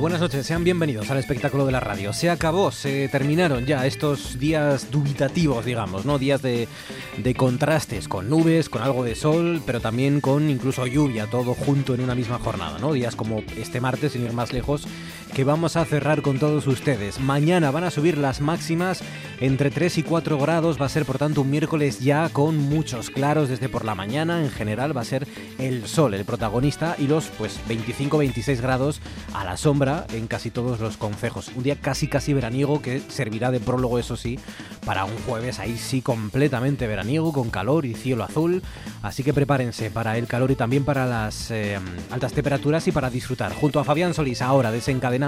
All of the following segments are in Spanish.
Buenas noches, sean bienvenidos al espectáculo de la radio. Se acabó, se terminaron ya estos días dubitativos, digamos, ¿no? Días de, de contrastes, con nubes, con algo de sol, pero también con incluso lluvia, todo junto en una misma jornada, ¿no? Días como este martes, sin ir más lejos, que vamos a cerrar con todos ustedes. Mañana van a subir las máximas entre 3 y 4 grados, va a ser por tanto un miércoles ya con muchos claros desde por la mañana, en general va a ser el sol el protagonista y los pues 25-26 grados a la sombra en casi todos los concejos. Un día casi casi veraniego que servirá de prólogo, eso sí, para un jueves ahí sí completamente veraniego, con calor y cielo azul. Así que prepárense para el calor y también para las eh, altas temperaturas y para disfrutar. Junto a Fabián Solís, ahora desencadenado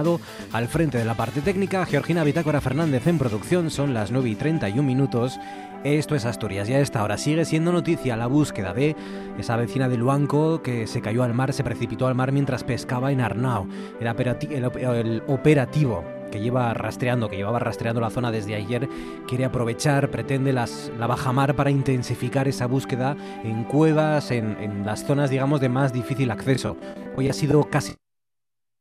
al frente de la parte técnica, Georgina Bitácora Fernández en producción, son las 9 y 31 minutos. Esto es Asturias y a esta hora sigue siendo noticia la búsqueda de esa vecina de Luanco que se cayó al mar, se precipitó al mar mientras pescaba en Arnao. El, operati- el op- el operativo que lleva rastreando, que llevaba rastreando la zona desde ayer, quiere aprovechar, pretende las, la bajamar para intensificar esa búsqueda en cuevas, en, en las zonas, digamos, de más difícil acceso. Hoy ha sido casi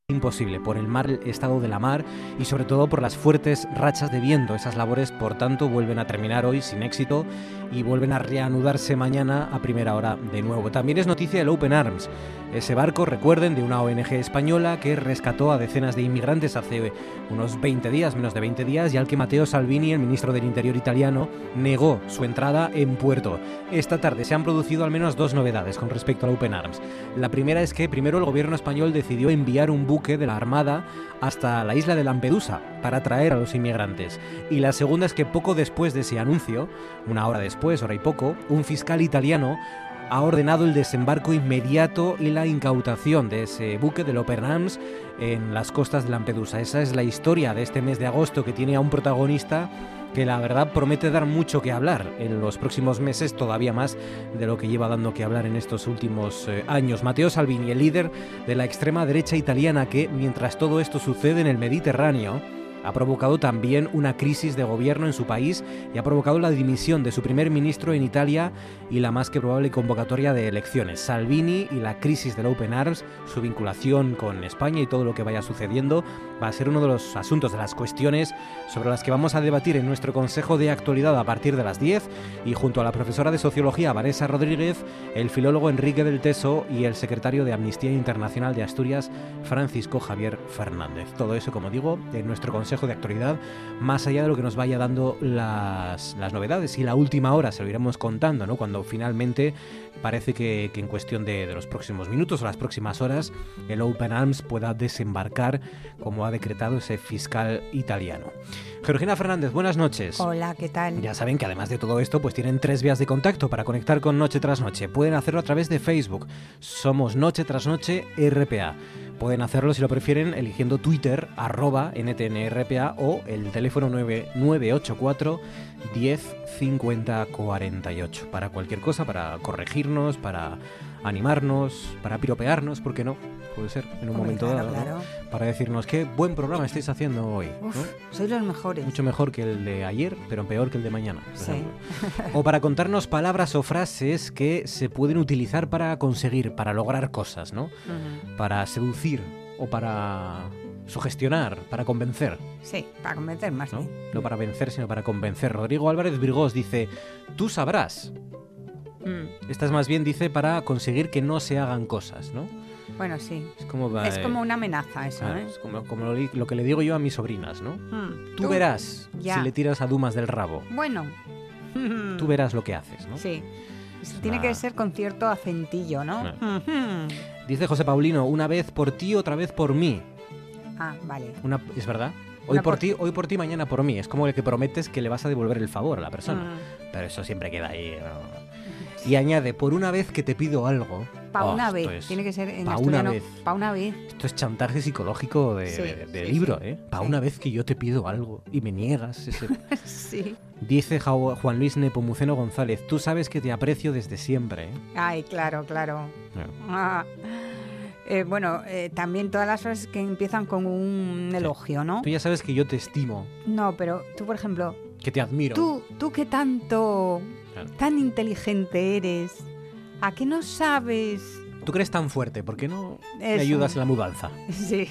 imposible por el mal estado de la mar y sobre todo por las fuertes rachas de viento. Esas labores, por tanto, vuelven a terminar hoy sin éxito y vuelven a reanudarse mañana a primera hora de nuevo. También es noticia el Open Arms, ese barco, recuerden, de una ONG española que rescató a decenas de inmigrantes hace unos 20 días, menos de 20 días, y al que Matteo Salvini, el ministro del Interior italiano, negó su entrada en puerto. Esta tarde se han producido al menos dos novedades con respecto al Open Arms. La primera es que primero el gobierno español decidió enviar un buque de la Armada hasta la isla de Lampedusa para atraer a los inmigrantes. Y la segunda es que poco después de ese anuncio, una hora después, hora y poco, un fiscal italiano ha ordenado el desembarco inmediato y la incautación de ese buque del Open Arms en las costas de Lampedusa. Esa es la historia de este mes de agosto que tiene a un protagonista que la verdad promete dar mucho que hablar en los próximos meses, todavía más de lo que lleva dando que hablar en estos últimos eh, años. Matteo Salvini, el líder de la extrema derecha italiana que, mientras todo esto sucede en el Mediterráneo, ha provocado también una crisis de gobierno en su país y ha provocado la dimisión de su primer ministro en Italia y la más que probable convocatoria de elecciones. Salvini y la crisis del Open Arms, su vinculación con España y todo lo que vaya sucediendo va a ser uno de los asuntos, de las cuestiones sobre las que vamos a debatir en nuestro Consejo de Actualidad a partir de las 10 y junto a la profesora de Sociología Vanessa Rodríguez, el filólogo Enrique del Teso y el secretario de Amnistía Internacional de Asturias, Francisco Javier Fernández. Todo eso, como digo, en nuestro Consejo de Actualidad, más allá de lo que nos vaya dando las, las novedades y la última hora se lo iremos contando, ¿no? Cuando finalmente parece que, que en cuestión de, de los próximos minutos o las próximas horas el Open Arms pueda desembarcar como ha decretado ese fiscal italiano. Georgina Fernández, buenas noches. Hola, ¿qué tal? Ya saben que además de todo esto, pues tienen tres vías de contacto para conectar con Noche tras Noche. Pueden hacerlo a través de Facebook. Somos Noche tras Noche RPA. Pueden hacerlo si lo prefieren eligiendo Twitter, arroba NTNRPA o el teléfono 9984 10 50 48. Para cualquier cosa, para corregirnos, para animarnos, para piropearnos, ¿por qué no? Puede ser, en un Hombre, momento claro, dado. Para decirnos qué buen programa estáis haciendo hoy. ¿no? Uf, sois los mejores. Mucho mejor que el de ayer, pero peor que el de mañana. Sí. O para contarnos palabras o frases que se pueden utilizar para conseguir, para lograr cosas, ¿no? Para seducir o para sugestionar, para convencer, Sí, para convencer más ¿no? bien. No para vencer, sino para convencer. Rodrigo Álvarez Virgós dice, tú sabrás. Mm, Esta es más bien, dice, para conseguir que no se hagan cosas, ¿no? Bueno, sí. Es como, Es eh, como una amenaza eso, claro, ¿eh? es como, como lo, que le digo yo a mis sobrinas, ¿no? Mm, Tú, verás ya. si le tiras a Dumas del rabo. Bueno. Tú verás lo que haces, ¿no? Sí. Tiene que ser con cierto acentillo, ¿no? Ujú. Dice José Paulino, una vez por ti, otra vez por mí. Ah, vale. Una, ¿Es verdad? Hoy por, por- ti, hoy por ti, mañana por mí. Es como el que prometes que le vas a devolver el favor a la persona. Mm. Pero eso siempre queda ahí. ¿no? Y añade, por una vez que te pido algo, Pa' Oh, una vez. es Tiene que ser en pa' una vez. Pa' una vez. Esto es chantaje psicológico de, Sí, de- de sí, libro, sí. ¿eh? Para Sí. una vez que yo te pido algo y me niegas ese... sí. Dice Juan Luis Nepomuceno González, tú sabes que te aprecio desde siempre, ¿eh? Ay, claro, claro. Bueno, Ah. Eh, bueno, eh, también todas las frases que empiezan con un elogio, ¿no? Tú ya sabes que yo te estimo, No, pero tú, por ejemplo, que te admiro. tú, tú que tanto, Claro. tan inteligente eres, ¿a qué no sabes? Tú crees tan fuerte, ¿por qué no me Eso. ayudas en la mudanza? Sí.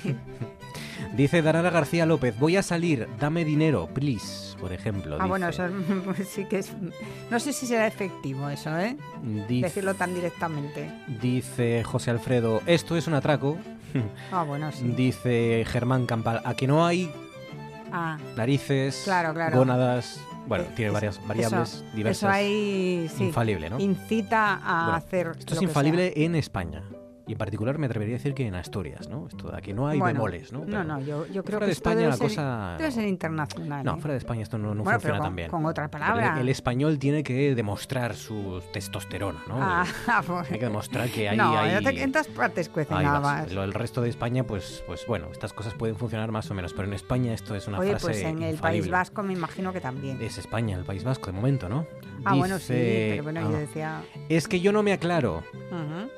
Dice Darara García López, voy a salir, dame dinero, please, por ejemplo. Ah, bueno, eso es- pues sí que es... No sé si será efectivo eso, ¿eh? Dice- Decirlo tan directamente. Dice José Alfredo, esto es un atraco. Ah, bueno, sí. Dice Germán Campal, a que no hay Ah, narices, Claro, claro. gónadas. Bueno, Eh, tiene varias variables eso, diversas. Eso ahí, sí. Infalible, ¿no? Incita a Bueno, hacer Esto es lo que infalible en España. Y en particular me atrevería a decir que en Asturias, ¿no? Esto de aquí no hay Bueno, bemoles, ¿no? No, Pero no, yo, yo creo fuera que de esto España debe la ser, cosa... debe ser internacional. No, ¿eh? fuera de España esto no, no bueno, funciona tan bien. con otra palabra. el, el español tiene que demostrar su testosterona, ¿no? Ah, pues- Hay que demostrar que hay... no, hay- otra- en todas partes cuecen habas. Lo- el resto de España, pues, pues bueno, estas cosas pueden funcionar más o menos, pero en España esto es una Oye, frase pues en el infalible. País Vasco me imagino que también. Es España, el País Vasco, de momento, ¿no? ah, bueno, sí, Dice- pero bueno, ah, yo decía... Es que yo no me aclaro. ujú.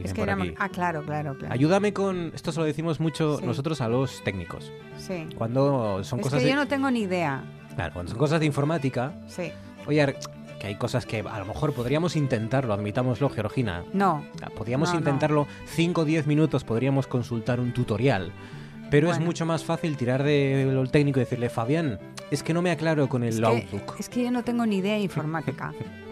Dicen Es que por aquí. Ah, claro, claro, claro. Ayúdame con... Esto se lo decimos mucho Sí. nosotros a los técnicos. Sí. Cuando son Es cosas que de... yo no tengo ni idea. Claro, cuando son cosas de informática, Sí. oye, que hay cosas que a lo mejor podríamos intentarlo, admitámoslo, Georgina. No. Podríamos No, intentarlo 5 o 10 minutos, podríamos consultar un tutorial. Pero es mucho más fácil tirar de lo técnico y decirle, Fabián, es que no me aclaro con el Es que, Outlook. es que yo no tengo ni idea de informática.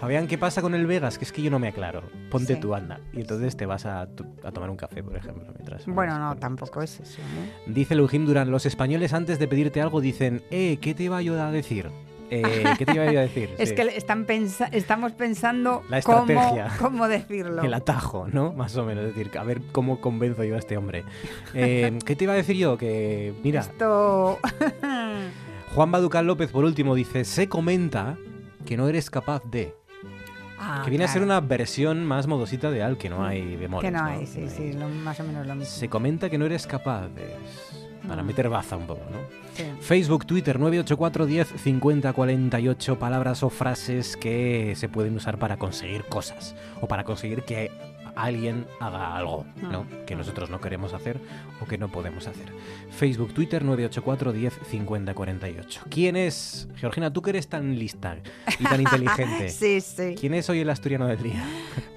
Fabián, ¿qué pasa con el Vegas? Que es que yo no me aclaro. Ponte Sí. tu anda. Y entonces te vas a, tu- a tomar un café, por ejemplo. Mientras bueno, no, tampoco es eso. ¿eh? Dice Leujim Durán, los españoles antes de pedirte algo dicen, eh, ¿qué te iba yo a decir? Eh, ¿Qué te iba a decir? Es Sí. que están pensa- estamos pensando La cómo, estrategia. cómo decirlo. El atajo, ¿no? Más o menos. Es decir, a ver cómo convenzo yo a este hombre. Eh, ¿Qué te iba a decir yo? Que, mira, Esto... Juan Baducal López, por último, dice: Se comenta que no eres capaz de. Ah, que viene a ser una versión más modosita de Al, que no hay bemoles. Que no hay, sí, No sí, lo- más o menos lo mismo. Se comenta que no eres capaz de. Para meter baza un poco, ¿no? Sí. Facebook, Twitter, 984 10 50 48 palabras o frases que se pueden usar para conseguir cosas o para conseguir que alguien haga algo, ¿no? Mm. Que nosotros no queremos hacer o que no podemos hacer. Facebook, Twitter, 984 10 50 48. ¿Quién es, Georgina, tú que eres tan lista y tan inteligente? Sí, sí. ¿Quién es hoy el asturiano del día?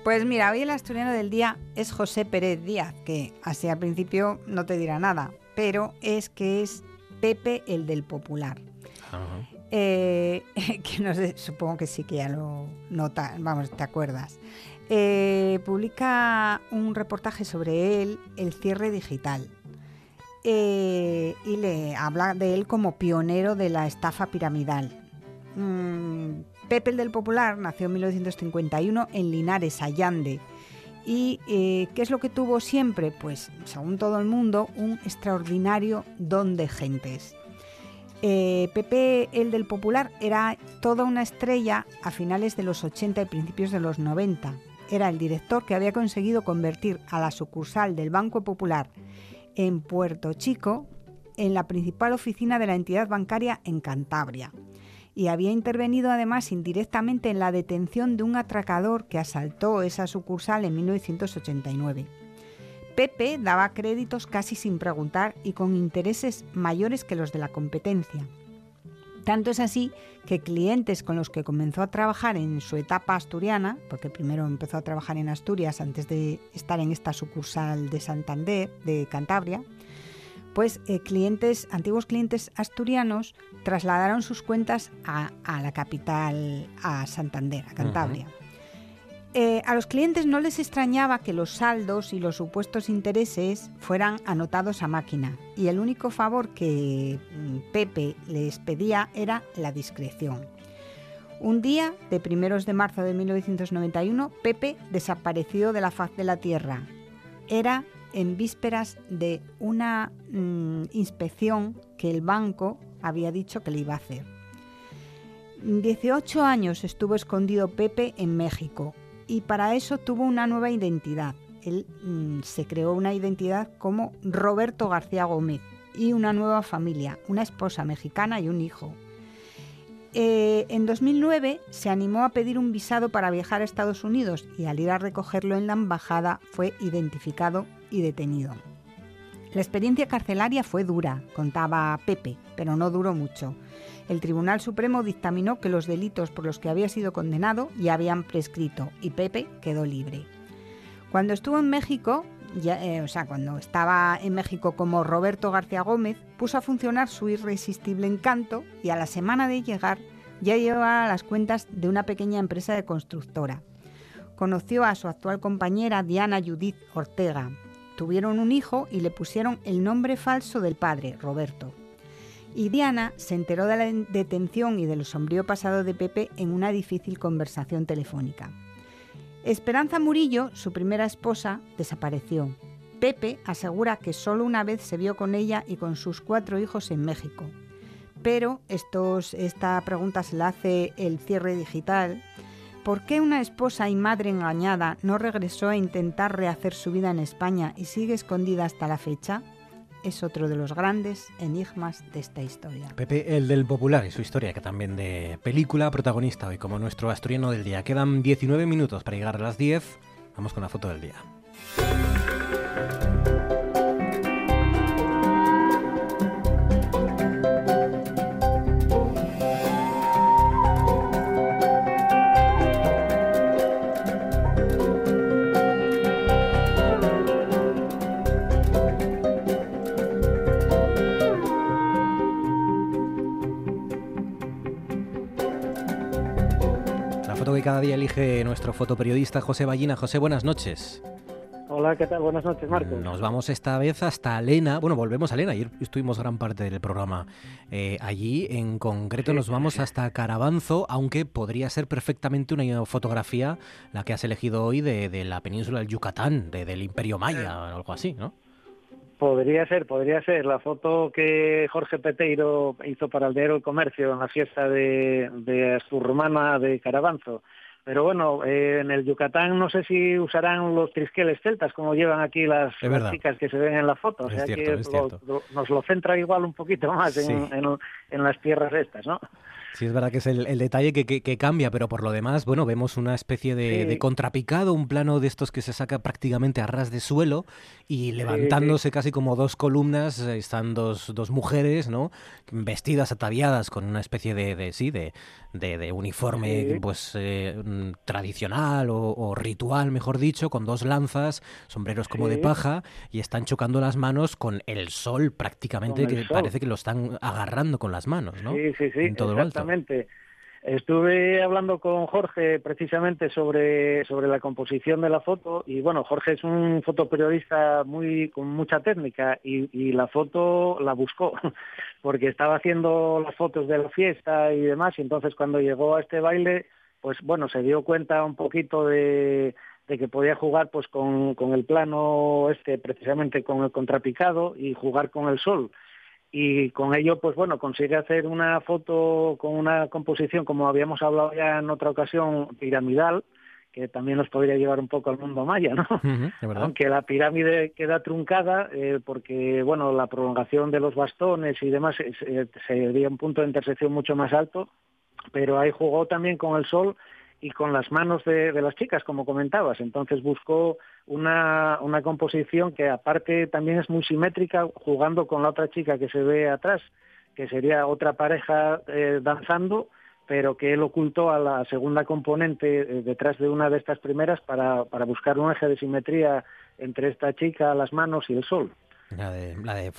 Pues mira, hoy el asturiano del día es José Pérez Díaz, que así al principio no te dirá nada, pero es que es Pepe el del Popular. Ajá. Eh, que no sé, supongo que sí que ya lo nota, vamos, te acuerdas. Eh, publica un reportaje sobre él, el cierre digital. Eh, y le habla de él como pionero de la estafa piramidal. Mm, Pepe el del Popular nació en 1951 en Linares, Allande. ¿Y eh, qué es lo que tuvo siempre? Pues, según todo el mundo, un extraordinario don de gentes. Pepe, el del Popular, era toda una estrella a finales de los 80 y principios de los 90. Era el director que había conseguido convertir a la sucursal del Banco Popular en Puerto Chico en la principal oficina de la entidad bancaria en Cantabria. Y había intervenido además indirectamente en la detención de un atracador que asaltó esa sucursal en 1989. Pepe daba créditos casi sin preguntar y con intereses mayores que los de la competencia. Tanto es así que clientes con los que comenzó a trabajar en su etapa asturiana, porque primero empezó a trabajar en Asturias antes de estar en esta sucursal de Santander, de Cantabria, pues eh, clientes, antiguos clientes asturianos trasladaron sus cuentas a, a la capital, a Santander, a Cantabria. Eh, a los clientes no les extrañaba que los saldos y los supuestos intereses fueran anotados a máquina y el único favor que mm, Pepe les pedía era la discreción. Un día, de primeros de marzo de 1991, Pepe desapareció de la faz de la tierra. Era en vísperas de una mm, inspección que el banco había dicho que le iba a hacer. 18 años estuvo escondido Pepe en México y para eso tuvo una nueva identidad. Él mm, se creó una identidad como Roberto García Gómez y una nueva familia, una esposa mexicana y un hijo. Eh, en 2009 se animó a pedir un visado para viajar a Estados Unidos y al ir a recogerlo en la embajada fue identificado y detenido. La experiencia carcelaria fue dura, contaba Pepe, pero no duró mucho. El Tribunal Supremo dictaminó que los delitos por los que había sido condenado ya habían prescrito y Pepe quedó libre. Cuando estuvo en México, eh, o sea, cuando estaba en México como Roberto García Gómez, puso a funcionar su irresistible encanto y a la semana de llegar ya llevaba las cuentas de una pequeña empresa de constructora. Conoció a su actual compañera Diana Judith Ortega. Tuvieron un hijo y le pusieron el nombre falso del padre, Roberto. Y Diana se enteró de la detención y del sombrío pasado de Pepe en una difícil conversación telefónica. Esperanza Murillo, su primera esposa, desapareció. Pepe asegura que solo una vez se vio con ella y con sus cuatro hijos en México. Pero esta pregunta se la hace el cierre digital. ¿Por qué una esposa y madre engañada no regresó a intentar rehacer su vida en España y sigue escondida hasta la fecha? Es otro de los grandes enigmas de esta historia. Pepe, el del popular y su historia, que también de película protagonista hoy como nuestro asturiano del día. Quedan 19 minutos para llegar a las 10. Vamos con la foto del día. Cada día elige nuestro fotoperiodista José Ballina. José, buenas noches. Hola, ¿qué tal? Buenas noches, Marcos. Nos vamos esta vez hasta Lena. Bueno, volvemos a Lena. Ayer estuvimos gran parte del programa eh, allí. En concreto nos vamos hasta Carabanzo, aunque podría ser perfectamente una fotografía la que has elegido hoy de, la península del Yucatán, del Imperio Maya o algo así, ¿no? Podría ser, podría ser. La foto que Jorge Peteiro hizo para el Diario del Comercio en la fiesta de, de Asturrumana de Carabanzo. Pero bueno, eh, en el Yucatán no sé si usarán los trisqueles celtas como llevan aquí las, chicas que se ven en la foto. O sea que nos lo centra igual un poquito más en, en, las tierras estas, ¿no? Sí, es verdad que es el, detalle que, cambia, pero por lo demás, bueno, vemos una especie de, contrapicado, un plano de estos que se saca prácticamente a ras de suelo y levantándose casi como dos columnas eh, están dos, dos mujeres, ¿no? Vestidas, ataviadas con una especie de, sí, de, de, uniforme pues eh, mm, tradicional o, ritual, mejor dicho, con dos lanzas, sombreros como de paja y están chocando las manos con el sol prácticamente, que parece que lo están agarrando con las manos, ¿no? Sí, sí, sí, en todo exactamente. Estuve hablando con Jorge precisamente sobre, sobre la composición de la foto y bueno, Jorge es un fotoperiodista muy, con mucha técnica y, y la foto la buscó porque estaba haciendo las fotos de la fiesta y demás y entonces cuando llegó a este baile pues bueno, se dio cuenta un poquito de, de que podía jugar pues con, con el plano este precisamente con el contrapicado y jugar con el sol y con ello, pues bueno, consigue hacer una foto con una composición, como habíamos hablado ya en otra ocasión, piramidal, que también nos podría llevar un poco al mundo maya, ¿no? Aunque la pirámide queda truncada eh, porque, bueno, la prolongación de los bastones y demás eh, sería un punto de intersección mucho más alto, pero ahí jugó también con el sol y con las manos de, las chicas, como comentabas. Entonces buscó una, una composición que aparte también es muy simétrica, jugando con la otra chica que se ve atrás, que sería otra pareja eh, danzando, pero que él ocultó a la segunda componente eh, detrás de una de estas primeras para, para buscar un eje de simetría entre esta chica, las manos y el sol. La de, la de,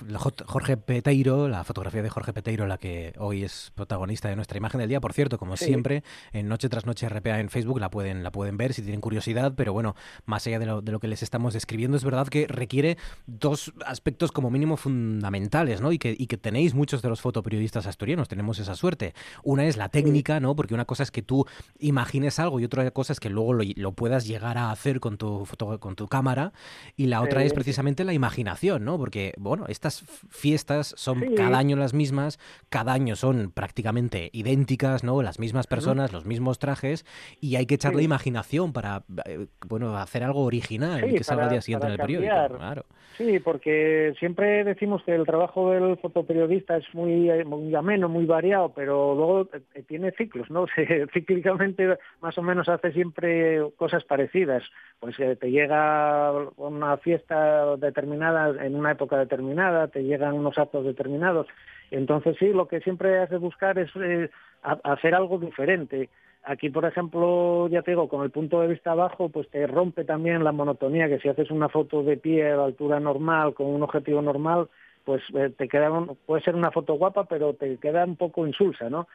Jorge Peteiro, la fotografía de Jorge Peteiro, la que hoy es protagonista de nuestra imagen del día. Por cierto, como siempre, en Noche tras Noche RPA en Facebook la pueden, la pueden ver si tienen curiosidad, pero bueno, más allá de lo, de lo que les estamos describiendo, es verdad que requiere dos aspectos como mínimo fundamentales, ¿no? Y que, y que tenéis muchos de los fotoperiodistas asturianos, tenemos esa suerte. Una es la técnica, ¿no? Porque una cosa es que tú imagines algo y otra cosa es que luego lo, lo puedas llegar a hacer con tu, foto, con tu cámara, y la otra es precisamente la imaginación, ¿no? Porque, bueno, estas fiestas son cada año las mismas, cada año son prácticamente idénticas, ¿no? Las mismas personas, los mismos trajes, y hay que echarle imaginación para, eh, bueno, hacer algo original y que salga al día siguiente en el periódico. Claro. Sí, porque siempre decimos que el trabajo del fotoperiodista es muy, muy ameno, muy variado, pero luego eh, tiene ciclos, ¿no? cíclicamente más o menos hace siempre cosas parecidas. Pues eh, te llega una fiesta determinada en una época determinada, te llegan unos actos determinados. Entonces sí, lo que siempre hace buscar es eh, hacer algo diferente. Aquí, por ejemplo, ya te digo, con el punto de vista bajo, pues te rompe también la monotonía, que si haces una foto de pie a la altura normal, con un objetivo normal, pues eh, te queda, puede ser una foto guapa, pero te queda un poco insulsa, ¿no?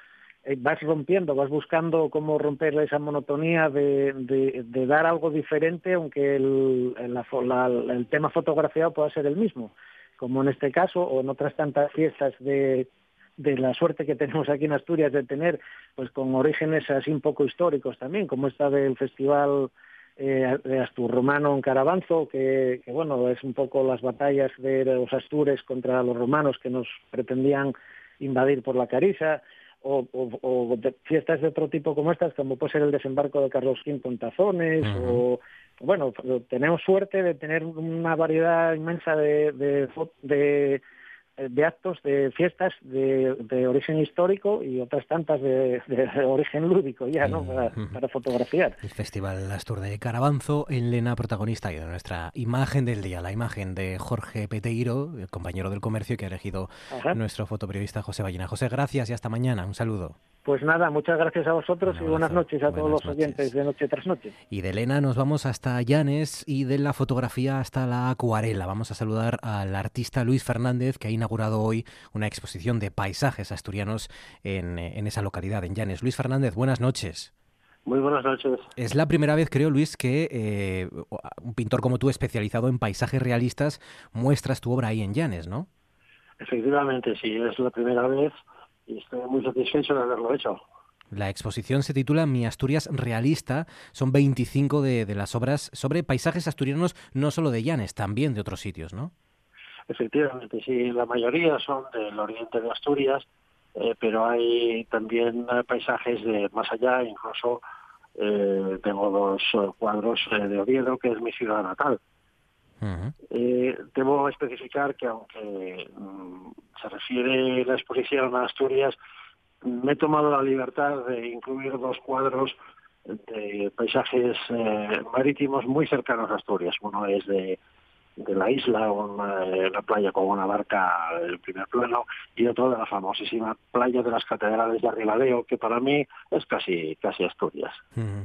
Eh, vas rompiendo, vas buscando cómo romper esa monotonía de, dar algo diferente, aunque el, tema fotografiado pueda ser el mismo, como en este caso, o en otras tantas fiestas de de la suerte que tenemos aquí en Asturias de tener, pues con orígenes así un poco históricos también, como esta del Festival eh, de Asturromano en Carabanzo, que, bueno, es un poco las batallas de los astures contra los romanos que nos pretendían invadir por la Cariza, o, fiestas de otro tipo como estas, como puede ser el desembarco de Carlos V en Tazones, o bueno, tenemos suerte de tener una variedad inmensa de, de de actos, de fiestas de, origen histórico y otras tantas de, origen lúdico ya, ¿no? Para, fotografiar. El Festival Astur de Carabanzo, en Lena, protagonista y de nuestra imagen del día, la imagen de Jorge Peteiro, el compañero del comercio que ha elegido nuestro fotoperiodista José Ballina. José, gracias y hasta mañana. Un saludo. Pues nada, muchas gracias a vosotros y buenas noches a todos los oyentes de Noche tras Noche. Y de Elena nos vamos hasta Llanes y de la fotografía hasta la acuarela. Vamos a saludar al artista Luis Fernández que ha inaugurado hoy una exposición de paisajes asturianos en, esa localidad, en Llanes. Luis Fernández, buenas noches. Muy buenas noches. Es la primera vez, creo, Luis, que eh, un pintor como tú, especializado en paisajes realistas, muestras tu obra ahí en Llanes, ¿no? Efectivamente, sí, es la primera vez y estoy muy satisfecho de haberlo hecho. La exposición se titula Mi Asturias Realista. Son 25 de, de, las obras sobre paisajes asturianos, no solo de Llanes, también de otros sitios, ¿no? Efectivamente, sí. La mayoría son del oriente de Asturias, eh, pero hay también eh, paisajes de más allá, incluso eh, tengo dos cuadros de Oviedo, que es mi ciudad natal. Eh, debo especificar que aunque mm, se refiere la exposición a Asturias, me he tomado la libertad de incluir dos cuadros de paisajes eh, marítimos muy cercanos a Asturias. Uno es de de la isla, una, una playa con una barca en primer plano, y otro de la famosísima playa de las catedrales de Arribadeo, que para mí es casi, casi Asturias.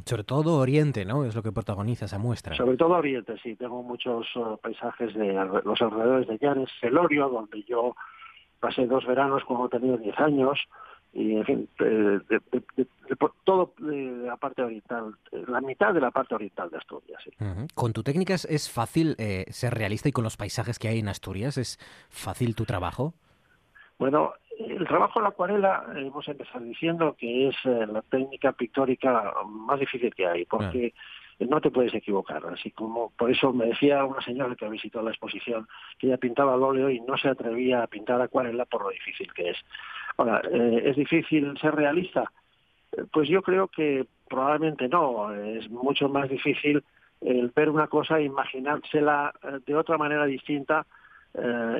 sobre todo Oriente, ¿no? Es lo que protagoniza esa muestra. Sobre todo Oriente, sí. Tengo muchos uh, paisajes de los alrededores de Llanes, Celorio, donde yo pasé dos veranos cuando tenía 10 años, y en fin, de, todo de la parte oriental, la mitad de la parte oriental de Asturias. Con tu técnica es fácil eh, ser realista y con los paisajes que hay en Asturias, ¿es fácil tu trabajo? Bueno, el trabajo en la acuarela, hemos empezado diciendo que es eh, la técnica pictórica más difícil que hay, porque no te puedes equivocar. Así como por eso me decía una señora que visitó la exposición que ella pintaba al óleo y no se atrevía a pintar acuarela por lo difícil que es. Ahora, eh, ¿es difícil ser realista? Eh, pues yo creo que probablemente no. Es mucho más difícil el ver una cosa e imaginársela eh, de otra manera distinta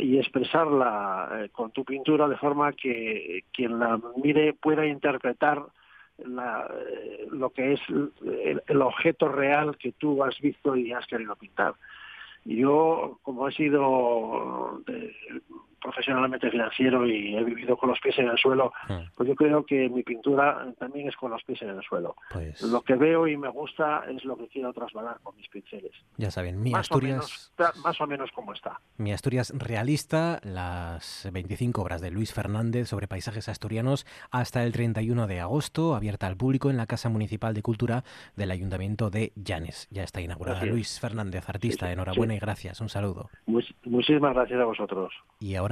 y expresarla con tu pintura de forma que quien la mire pueda interpretar la, lo que es el, objeto real que tú has visto y has querido pintar. Yo, como he sido profesionalmente financiero y he vivido con los pies en el suelo, ah. pues yo creo que mi pintura también es con los pies en el suelo. Pues lo que veo y me gusta es lo que quiero trasladar con mis pinceles. Ya saben, mi Asturias... más o menos como está. Mi Asturias realista, las 25 obras de Luis Fernández sobre paisajes asturianos hasta el 31 de agosto, abierta al público en la Casa Municipal de Cultura del Ayuntamiento de Llanes. Ya está inaugurada. Luis Fernández, artista, enhorabuena y gracias. Un saludo. muchísimas gracias a vosotros. Y ahora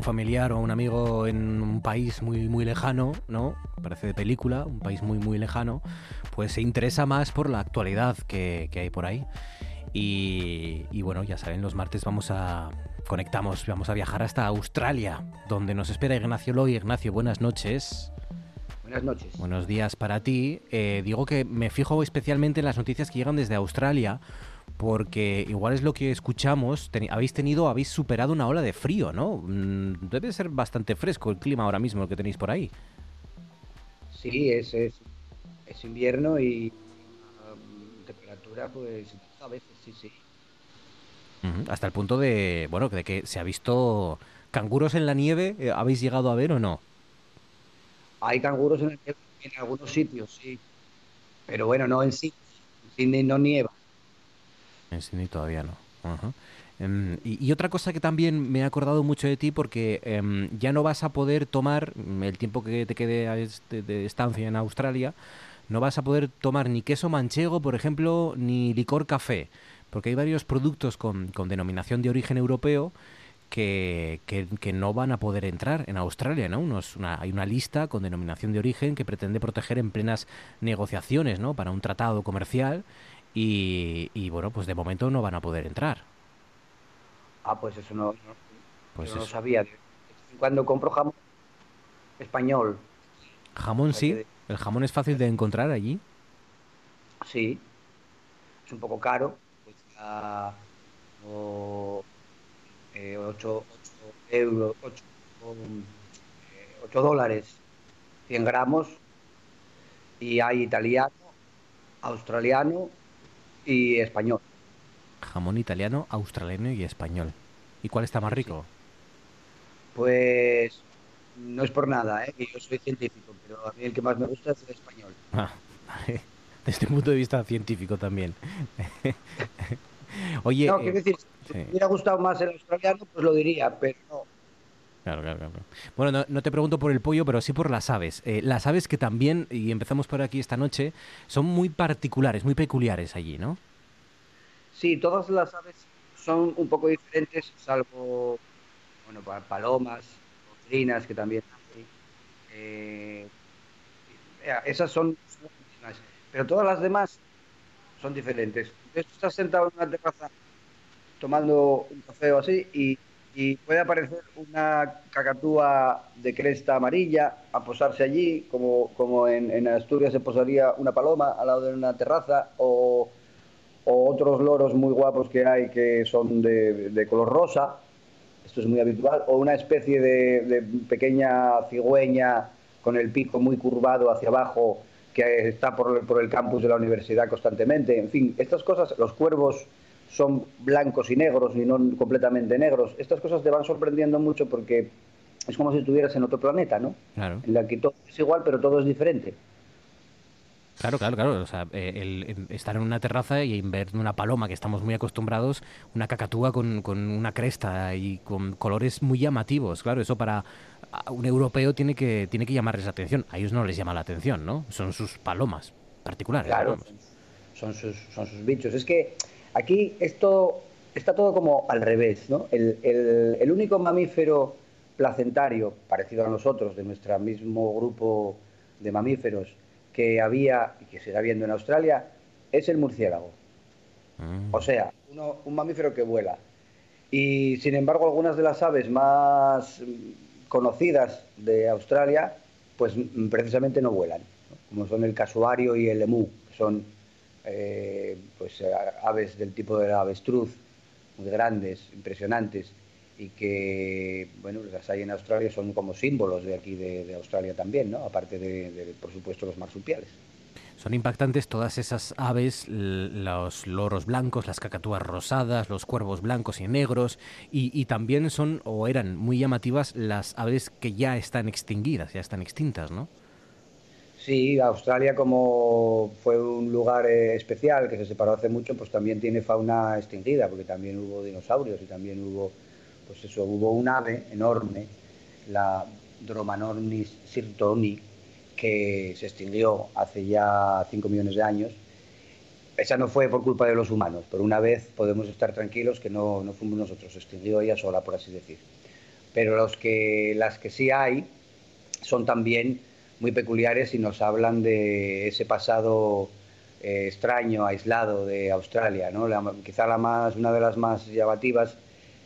Un familiar o a un amigo en un país muy, muy lejano, ¿no? Parece de película, un país muy, muy lejano, pues se interesa más por la actualidad que, hay por ahí. Y, bueno, ya saben, los martes vamos a conectamos, vamos a viajar hasta Australia, donde nos espera Ignacio Loy. Ignacio, buenas noches. Buenas noches. Buenos días para ti. Eh, digo que me fijo especialmente en las noticias que llegan desde Australia, porque igual es lo que escuchamos, habéis tenido, habéis superado una ola de frío, ¿no? Mm, debe ser bastante fresco el clima ahora mismo, el que tenéis por ahí. Sí, es, es, invierno y um, temperatura, pues a veces sí, sí. Hasta el punto de, bueno, de que se ha visto canguros en la nieve, eh, ¿habéis llegado a ver o no? Hay canguros en, en algunos sitios, sí. Pero bueno, no en sí. En Sydney no nieva. En Sydney todavía no. Em, y, otra cosa que también me he acordado mucho de ti porque em, ya no vas a poder tomar mm, el tiempo que te quede de, estancia en Australia, no vas a poder tomar ni queso manchego, por ejemplo, ni licor café, porque hay varios productos con, denominación de origen europeo que, que, no van a poder entrar en Australia, ¿no? hay una lista con denominación de origen que pretende proteger en plenas negociaciones, ¿no? Para un tratado comercial y, bueno, pues de momento no van a poder entrar. Ah, pues eso no, pues no lo sabía. Cuando compro jamón español. Jamón sí, el jamón es fácil de encontrar allí. Sí, es un poco caro, cuesta o, 8, eh, euros, 8, 8 eh, dólares, 100 gramos, y hay italiano, australiano y español. Jamón italiano, australiano y español. ¿Y cuál está más rico? Pues no es por nada, ¿eh? yo soy científico, pero a mí el que más me gusta es el español. Ah, desde un punto de vista científico también. Oye, no, quiero eh, decir, si me hubiera gustado más el australiano, pues lo diría, pero no. Claro, claro, claro. Bueno, no, te pregunto por el pollo, pero sí por las aves. Eh, las aves que también, y empezamos por aquí esta noche, son muy particulares, muy peculiares allí, ¿no? Sí, todas las aves son un poco diferentes, salvo, bueno, palomas, trinas, que también hay. Eh, esas son, pero todas las demás son diferentes. Estás sentado en una terraza tomando un café o así y y puede aparecer una cacatúa de cresta amarilla a posarse allí, como, como en, Asturias se posaría una paloma al lado de una terraza, o, otros loros muy guapos que hay que son de, color rosa, esto es muy habitual, o una especie de, pequeña cigüeña con el pico muy curvado hacia abajo que está por, por el campus de la universidad constantemente, en fin, estas cosas, los cuervos son blancos y negros y no completamente negros. Estas cosas te van sorprendiendo mucho porque es como si estuvieras en otro planeta, ¿no? Claro. En la que todo es igual, pero todo es diferente. Claro, claro, claro. O sea, eh, el, estar en una terraza y ver una paloma, que estamos muy acostumbrados, una cacatúa con, con, una cresta y con colores muy llamativos. Claro, eso para un europeo tiene que, tiene que llamarles la atención. A ellos no les llama la atención, ¿no? Son sus palomas particulares. Claro, son sus, son sus bichos. Es que Aquí esto está todo como al revés, ¿no? El, único mamífero placentario, parecido a nosotros, de nuestro mismo grupo de mamíferos que había y que se está viendo en Australia, es el murciélago. Mm. O sea, un mamífero que vuela. Y sin embargo, algunas de las aves más conocidas de Australia, pues precisamente no vuelan, como son el casuario y el emú, que son eh, pues, eh, aves del tipo de la avestruz, muy grandes, impresionantes. y que, bueno, las hay en Australia, son como símbolos de aquí de, Australia también, ¿no? Aparte de, por supuesto, los marsupiales. Son impactantes todas esas aves, los loros blancos, las cacatúas rosadas, los cuervos blancos y negros, y, también son o eran muy llamativas las aves que ya están extinguidas, ya están extintas, ¿no? Sí, Australia como fue un lugar eh, especial que se separó hace mucho, pues también tiene fauna extinguida, porque también hubo dinosaurios y también hubo pues eso, hubo un ave enorme, la Dromanornis sirtoni, que se extinguió hace ya 5 millones de años. Esa no fue por culpa de los humanos, pero una vez podemos estar tranquilos que no, no fuimos nosotros, se extinguió ella sola, por así decir. Pero los que, las que sí hay son también muy peculiares y nos hablan de ese pasado eh, extraño, aislado de Australia. ¿no? quizá la más, una de las más llamativas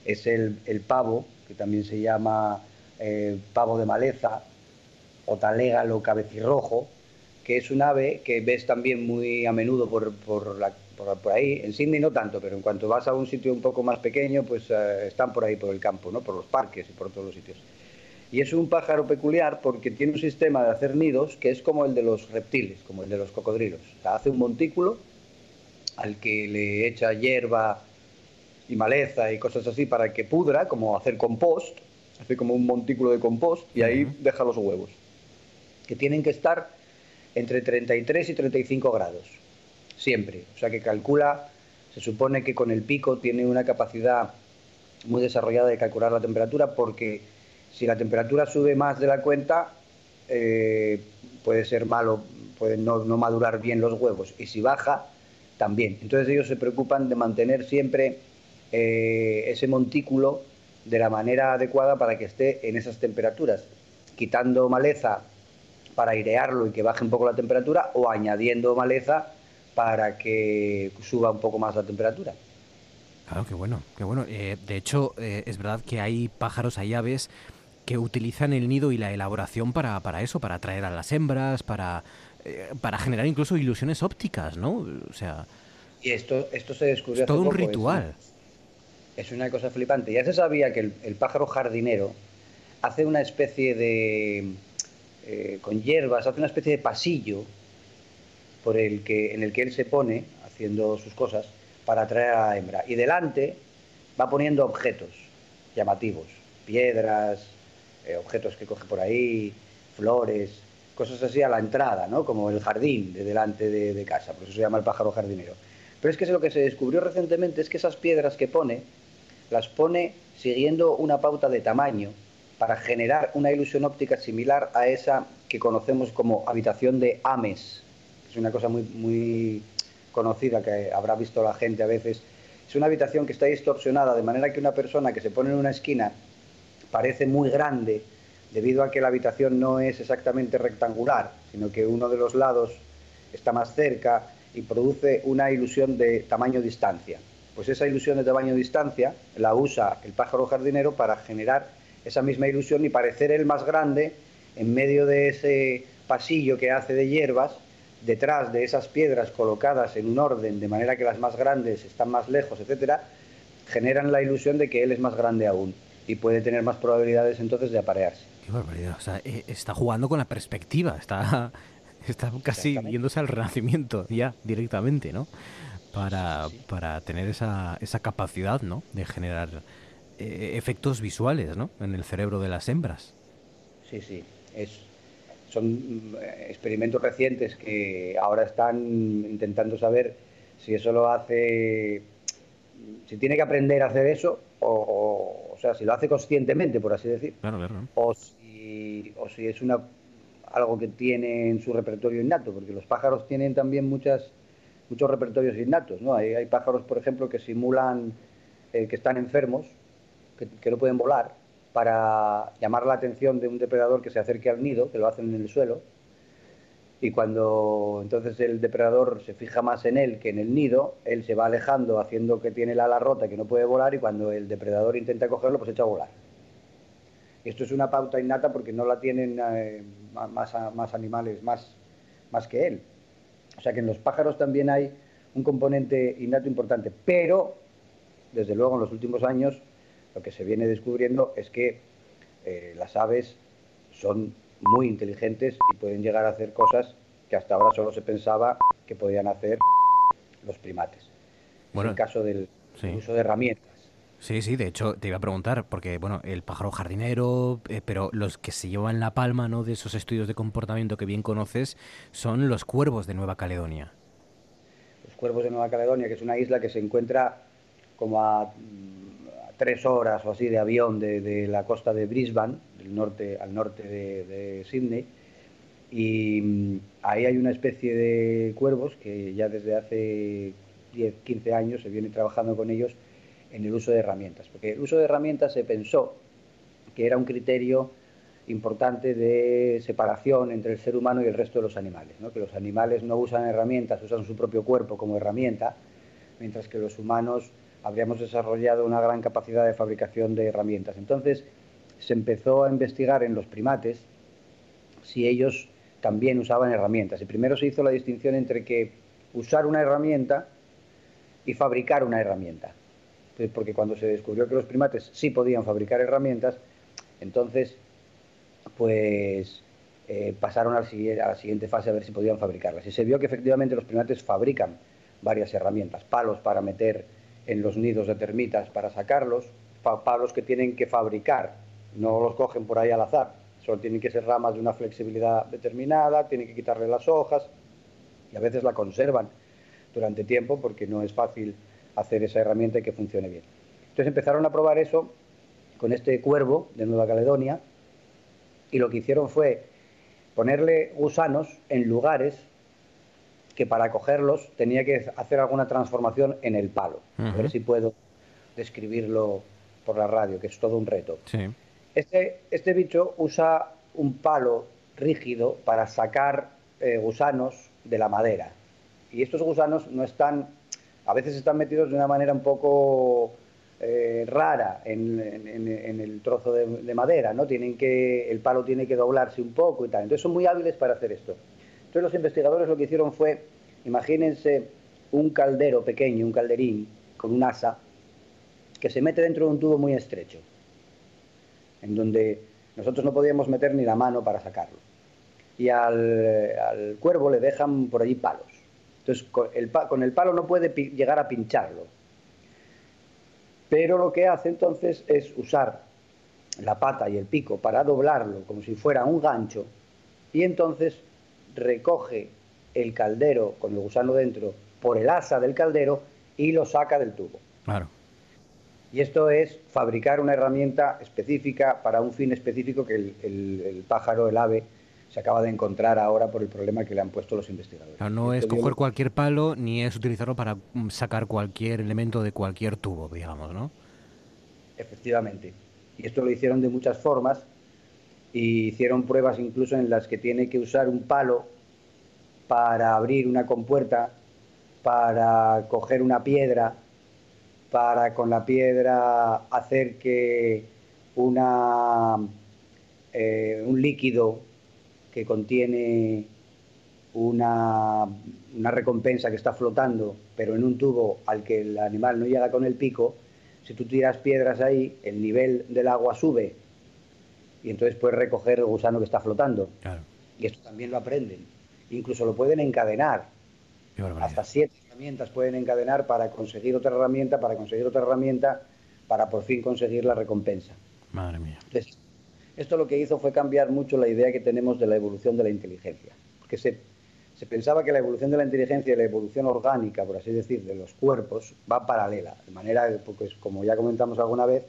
es el, pavo, que también se llama eh, pavo de maleza, o talégalo cabecirrojo, que es un ave que ves también muy a menudo por, por, ahí. En Sydney no tanto, pero en cuanto vas a un sitio un poco más pequeño, pues eh, están por ahí, por el campo, ¿no? por los parques y por todos los sitios. Y es un pájaro peculiar porque tiene un sistema de hacer nidos que es como el de los reptiles, como el de los cocodrilos. hace un montículo al que le echa hierba, y maleza y cosas así para que pudra, como hacer compost, hace como un montículo de compost y ahí deja los huevos, que tienen que estar entre 33 y 35 grados, siempre. O sea que calcula, se supone que con el pico tiene una capacidad muy desarrollada de calcular la temperatura porque si la temperatura sube más de la cuenta, eh, puede ser malo, pueden no, no madurar bien los huevos y si baja, también. Entonces ellos se preocupan de mantener siempre eh, ese montículo de la manera adecuada para que esté en esas temperaturas, quitando maleza para airearlo y que baje un poco la temperatura o añadiendo maleza para que suba un poco más la temperatura. Claro, qué bueno, qué bueno. Eh, de hecho, es verdad que hay pájaros, hay aves que utilizan el nido y la elaboración para, para eso, para atraer a las hembras, para, para generar incluso ilusiones ópticas, ¿no? O sea... Y esto, esto se descubrió... Es todo un ritual es una cosa flipante. Ya se sabía que el, pájaro jardinero hace una especie de, eh, con hierbas, hace una especie de pasillo por el que, en el que él se pone haciendo sus cosas para atraer a la hembra. Y delante va poniendo objetos llamativos, piedras, eh, objetos que coge por ahí, flores, cosas así a la entrada, ¿no? como el jardín de delante de, casa, por eso se llama el pájaro jardinero. Pero es que lo que se descubrió recientemente es que esas piedras que pone las pone siguiendo una pauta de tamaño para generar una ilusión óptica similar a esa que conocemos como habitación de Ames. Es una cosa muy, muy conocida que habrá visto la gente a veces. Es una habitación que está distorsionada de manera que una persona que se pone en una esquina parece muy grande debido a que la habitación no es exactamente rectangular, sino que uno de los lados está más cerca y produce una ilusión de tamaño-distancia pues esa ilusión de tamaño-distancia la usa el pájaro jardinero para generar esa misma ilusión y parecer el más grande en medio de ese pasillo que hace de hierbas, detrás de esas piedras colocadas en un orden de manera que las más grandes están más lejos, etcétera, generan la ilusión de que él es más grande aún y puede tener más probabilidades entonces de aparearse. Qué barbaridad, o sea, eh, está jugando con la perspectiva, está, está casi yéndose al renacimiento ya directamente, ¿no? para, para tener esa, esa capacidad ¿no? de generar eh, efectos visuales ¿no? en el cerebro de las hembras. Sí, sí, es, son eh, experimentos recientes que ahora están intentando saber si eso lo hace, si tiene que aprender a hacer eso, o, o, sea, si lo hace conscientemente, por así decir, O, si, o si es una, algo que tiene en su repertorio innato, porque los pájaros tienen también muchas muchos repertorios innatos. ¿no? Hay, hay pájaros, por ejemplo, que simulan eh, que están enfermos, que, no pueden volar, para llamar la atención de un depredador que se acerque al nido, que lo hacen en el suelo. Y cuando entonces el depredador se fija más en él que en el nido, él se va alejando haciendo que tiene la ala rota, que no puede volar, y cuando el depredador intenta cogerlo, pues echa a volar. Y esto es una pauta innata porque no la tienen eh, más, más animales, más, más que él. O sea que en los pájaros también hay un componente innato importante, pero desde luego en los últimos años lo que se viene descubriendo es que eh, las aves son muy inteligentes y pueden llegar a hacer cosas que hasta ahora solo se pensaba que podían hacer los primates. Bueno, en el caso del uso de herramientas. Sí, sí, de hecho te iba a preguntar, porque bueno, el pájaro jardinero, eh, pero los que se llevan la palma ¿no? de esos estudios de comportamiento que bien conoces son los cuervos de Nueva Caledonia. Los cuervos de Nueva Caledonia, que es una isla que se encuentra como a, mm, tres horas o así de avión de, la costa de Brisbane, del norte, al norte de, de Sydney, y mm, ahí hay una especie de cuervos que ya desde hace 10, 15 años se viene trabajando con ellos en el uso de herramientas, porque el uso de herramientas se pensó que era un criterio importante de separación entre el ser humano y el resto de los animales, que los animales no usan herramientas, usan su propio cuerpo como herramienta, mientras que los humanos habríamos desarrollado una gran capacidad de fabricación de herramientas. Entonces se empezó a investigar en los primates si ellos también usaban herramientas. Y primero se hizo la distinción entre que usar una herramienta y fabricar una herramienta. Porque cuando se descubrió que los primates sí podían fabricar herramientas, entonces pues eh, pasaron a la, siguiente fase a ver si podían fabricarlas. Y se vio que efectivamente los primates fabrican varias herramientas, palos para meter en los nidos de termitas para sacarlos, palos que tienen que fabricar, no los cogen por ahí al azar, solo tienen que ser ramas de una flexibilidad determinada, tienen que quitarle las hojas y a veces la conservan durante tiempo porque no es fácil hacer esa herramienta y que funcione bien. Entonces empezaron a probar eso con este cuervo de Nueva Caledonia y lo que hicieron fue ponerle gusanos en lugares que para cogerlos tenía que hacer alguna transformación en el palo. A ver si puedo describirlo por la radio, que es todo un reto. Este, este bicho usa un palo rígido para sacar eh, gusanos de la madera y estos gusanos no están, a veces están metidos de una manera un poco eh, rara en, el trozo de, madera, ¿no? Tienen que, el palo tiene que doblarse un poco y tal. Entonces son muy hábiles para hacer esto. Entonces los investigadores lo que hicieron fue, imagínense un caldero pequeño, un calderín con un asa, que se mete dentro de un tubo muy estrecho, en donde nosotros no podíamos meter ni la mano para sacarlo. Y al cuervo le dejan por allí palos. Entonces, con el, palo no puede llegar a pincharlo. Pero lo que hace entonces es usar la pata y el pico para doblarlo como si fuera un gancho y entonces recoge el caldero con el gusano dentro por el asa del caldero y lo saca del tubo. Claro. Y esto es fabricar una herramienta específica para un fin específico que el pájaro, el ave, se acaba de encontrar ahora por el problema que le han puesto los investigadores. no es coger cualquier palo ni es utilizarlo para mm, sacar cualquier elemento de cualquier tubo, digamos, ¿no? Efectivamente. Y esto lo hicieron de muchas formas y hicieron pruebas incluso en las que tiene que usar un palo para abrir una compuerta, para coger una piedra, para con la piedra hacer que una, eh, un líquido que contiene una, recompensa que está flotando, pero en un tubo al que el animal no llega con el pico, si tú tiras piedras ahí, el nivel del agua sube y entonces puedes recoger el gusano que está flotando. Y esto también lo aprenden. Incluso lo pueden encadenar. Hasta siete herramientas pueden encadenar para conseguir otra herramienta, para conseguir otra herramienta, para por fin conseguir la recompensa. Madre mía. Esto lo que hizo fue cambiar mucho la idea que tenemos de la evolución de la inteligencia, porque se, pensaba que la evolución de la inteligencia y la evolución orgánica, por así decir, de los cuerpos va paralela, de manera, pues, como ya comentamos alguna vez,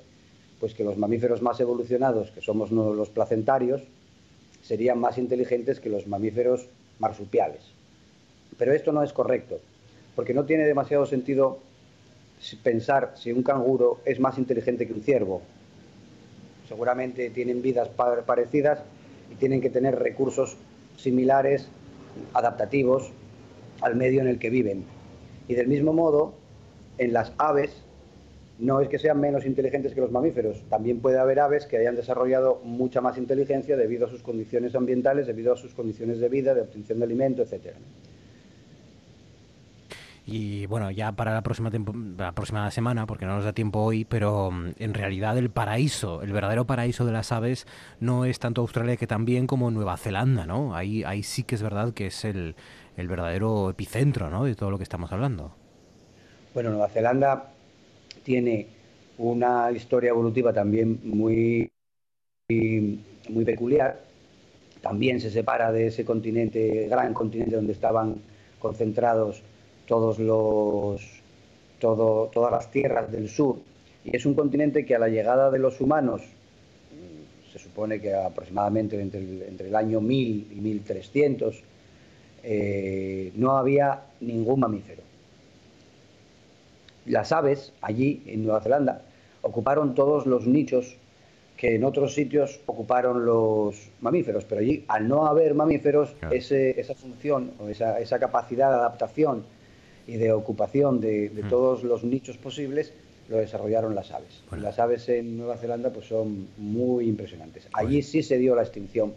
pues que los mamíferos más evolucionados, que somos los placentarios, serían más inteligentes que los mamíferos marsupiales. Pero esto no es correcto, porque no tiene demasiado sentido pensar si un canguro es más inteligente que un ciervo, seguramente tienen vidas parecidas y tienen que tener recursos similares, adaptativos al medio en el que viven. Y del mismo modo, en las aves no es que sean menos inteligentes que los mamíferos, también puede haber aves que hayan desarrollado mucha más inteligencia debido a sus condiciones ambientales, debido a sus condiciones de vida, de obtención de alimento, etc. Y bueno, ya para la próxima, la próxima semana, porque no nos da tiempo hoy, pero mm, en realidad el paraíso, el verdadero paraíso de las aves no es tanto Australia que también como Nueva Zelanda, ¿no? Ahí, ahí sí que es verdad que es el, el verdadero epicentro, ¿no? De todo lo que estamos hablando. Bueno, Nueva Zelanda tiene una historia evolutiva también muy, muy peculiar. También se separa de ese continente, gran continente donde estaban concentrados todos los, todo, todas las tierras del sur. Y es un continente que a la llegada de los humanos, se supone que aproximadamente entre el, entre el año 1000 y 1300, eh, no había ningún mamífero. Las aves allí en Nueva Zelanda ocuparon todos los nichos que en otros sitios ocuparon los mamíferos, pero allí al no haber mamíferos, esa función o esa, esa capacidad de adaptación y de ocupación de, mm. todos los nichos posibles lo desarrollaron las aves. Las aves en Nueva Zelanda pues son muy impresionantes. Allí sí se dio la extinción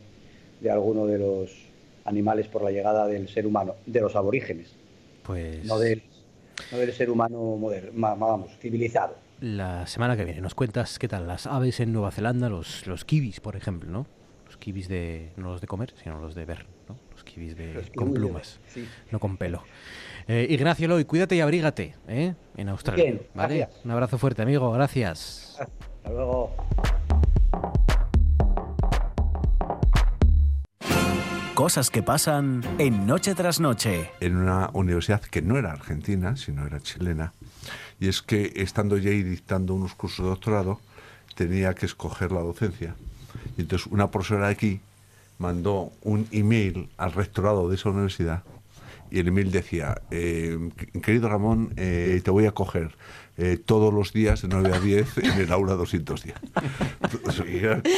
de alguno de los animales por la llegada del ser humano, de los aborígenes. Pues... No del, no del ser humano moderno, vamos, civilizado. La semana que viene nos cuentas qué tal las aves en Nueva Zelanda, los, los kibis, por ejemplo, ¿no? Los kibis de, no los de comer, sino los de ver, ¿no? Los kibis de, con plumas, no con pelo. Eh, Ignacio Loy, cuídate y abrígate ¿eh? en Australia. ¿vale? Un abrazo fuerte, amigo. Gracias. Hasta luego. Cosas que pasan en Noche tras Noche. En una universidad que no era argentina, sino era chilena. Y es que estando ya ahí dictando unos cursos de doctorado, tenía que escoger la docencia. Y entonces una profesora de aquí mandó un email al rectorado de esa universidad y el email decía, eh, querido Ramón, eh, te voy a coger eh, todos los días de 9 a 10 en el aula 210.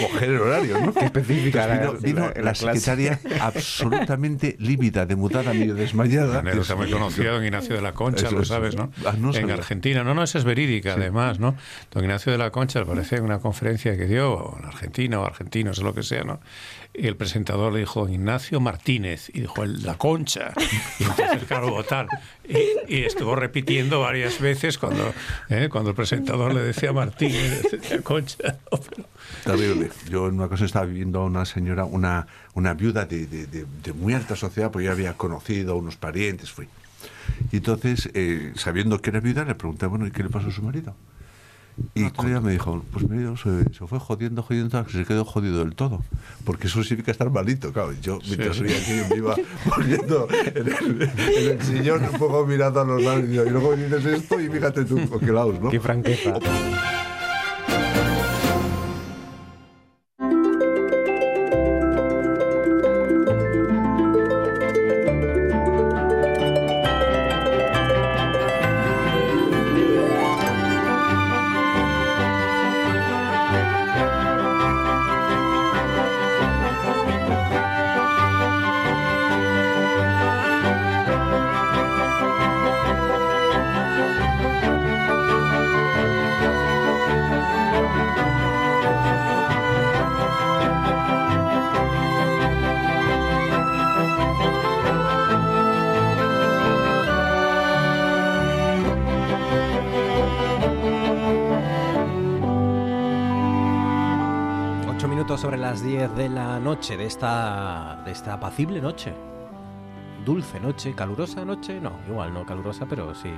coger el horario, ¿no? Qué específica. vino, la, secretaria absolutamente lívida, demudada, medio desmayada. Anécdota muy conocido, don Ignacio de la Concha, lo sabes, ¿no? Ah, en Argentina. No, no, esa es verídica, además, ¿no? Don Ignacio de la Concha, parece en una conferencia que dio en Argentina o argentinos o lo que sea, ¿no? Y el presentador le dijo Ignacio Martínez y dijo la concha. Y entonces, claro, votar. Y, estuvo repitiendo varias veces cuando, ¿eh? cuando el presentador le decía Martínez, decía concha. Terrible. Yo en una cosa estaba viviendo a una señora, una, una viuda de, de, de, muy alta sociedad, porque yo había conocido a unos parientes, fui. Y entonces, eh, sabiendo que era viuda, le pregunté, bueno, ¿y qué le pasó a su marido? Y ella me dijo, pues mira, se, se, fue jodiendo, jodiendo, hasta que se quedó jodido del todo. Porque eso significa estar malito, claro. Yo, mientras sí. aquí, me iba poniendo en el, en el, sillón un poco mirando a los lados. Y luego dices esto y fíjate tú, qué lados, ¿no? Qué franqueza. Noche de esta, de esta apacible noche. Dulce noche, calurosa noche, no, igual no calurosa, pero sí,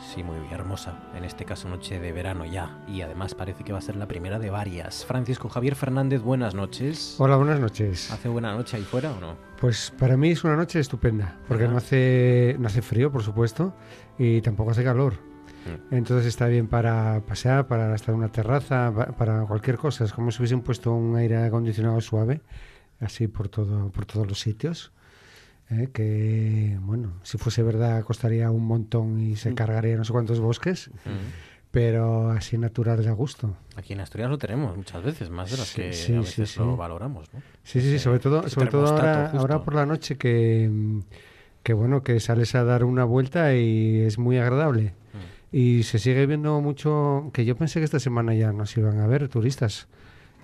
sí muy hermosa. En este caso noche de verano ya. Y además parece que va a ser la primera de varias. Francisco Javier Fernández, buenas noches. Hola, buenas noches. ¿Hace buena noche ahí fuera o no? Pues para mí es una noche estupenda, porque no hace, no hace frío, por supuesto, y tampoco hace calor. Mm. Entonces está bien para pasear, para estar en una terraza, para cualquier cosa. Es como si hubiesen puesto un aire acondicionado suave, así por, todo, por todos los sitios. ¿eh? Que, bueno, si fuese verdad costaría un montón y se mm. cargaría no sé cuántos bosques. Mm. Pero así natural de gusto. Aquí en Asturias lo tenemos muchas veces, más de las que a veces lo valoramos. ¿no? Sí, sí, sí, sobre todo, sobre todo ahora, ahora por la noche que, que, bueno, que sales a dar una vuelta y es muy agradable. Y se sigue viendo mucho, que yo pensé que esta semana ya nos iban a ver turistas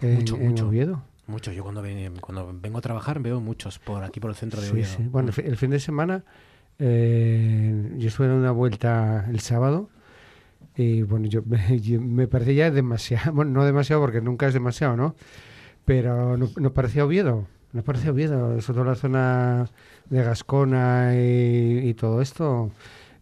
en, mucho, mucho. Oviedo. Mucho, yo cuando, cuando vengo a trabajar veo muchos por aquí por el centro de Oviedo. Sí. Bueno, el fin de semana Eh, yo estuve dando una vuelta el sábado y bueno, yo, me parecía demasiado, bueno, no demasiado porque nunca es demasiado, ¿no? Pero no, no parecía Oviedo, no parecía Oviedo, sobre todo la zona de Gascona y, y todo esto.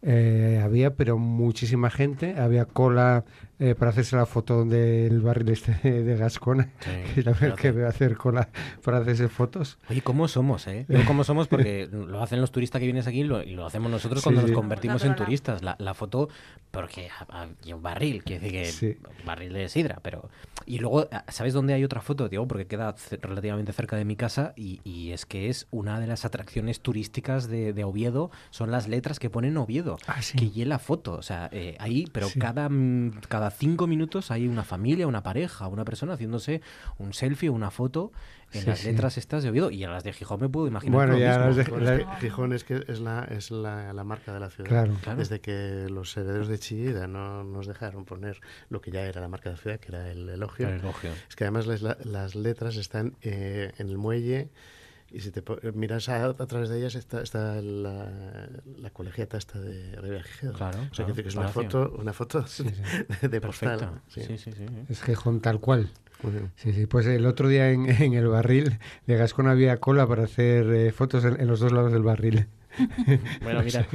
Eh, había, pero muchísima gente. Había cola eh, para hacerse la foto del barril este de Gascona. y la verdad que veo hacer cola para hacerse fotos. Oye, ¿cómo somos, eh? ¿Cómo somos? Porque lo hacen los turistas que vienes aquí y lo, hacemos nosotros cuando nos convertimos en turistas. La, la foto, porque hay un barril, quiere decir que barril de sidra, pero... Y luego, ¿sabes dónde hay otra foto, Diego? Porque queda relativamente cerca de mi casa y, y, es que es una de las atracciones turísticas de, de Oviedo, son las letras que ponen Oviedo. Ah, que lleva la foto. O sea, eh, ahí, pero cada, mm, cada cinco minutos hay una familia, una pareja, una persona haciéndose un selfie o una foto en las letras estas de Oviedo y en las de Gijón me puedo imaginar. Bueno, ya las de Gijón es que es la, es la, la marca de la ciudad. Claro. Desde que los herederos de Chillida no nos dejaron poner lo que ya era la marca de la ciudad, que era el elogio. El elogio. Es que además las, las letras están eh, en el muelle y si te miras a, a, través de ellas está, está la, la colegiata esta de Rivera Gijedo. Claro, o sea, claro, que es una foto, una foto sí, sí. de, postal. Sí. Sí, sí, es Gijón tal cual. Sí, sí, pues el otro día en, en el barril de Gascón había cola para hacer eh, fotos en, en, los dos lados del barril. Bueno, mira.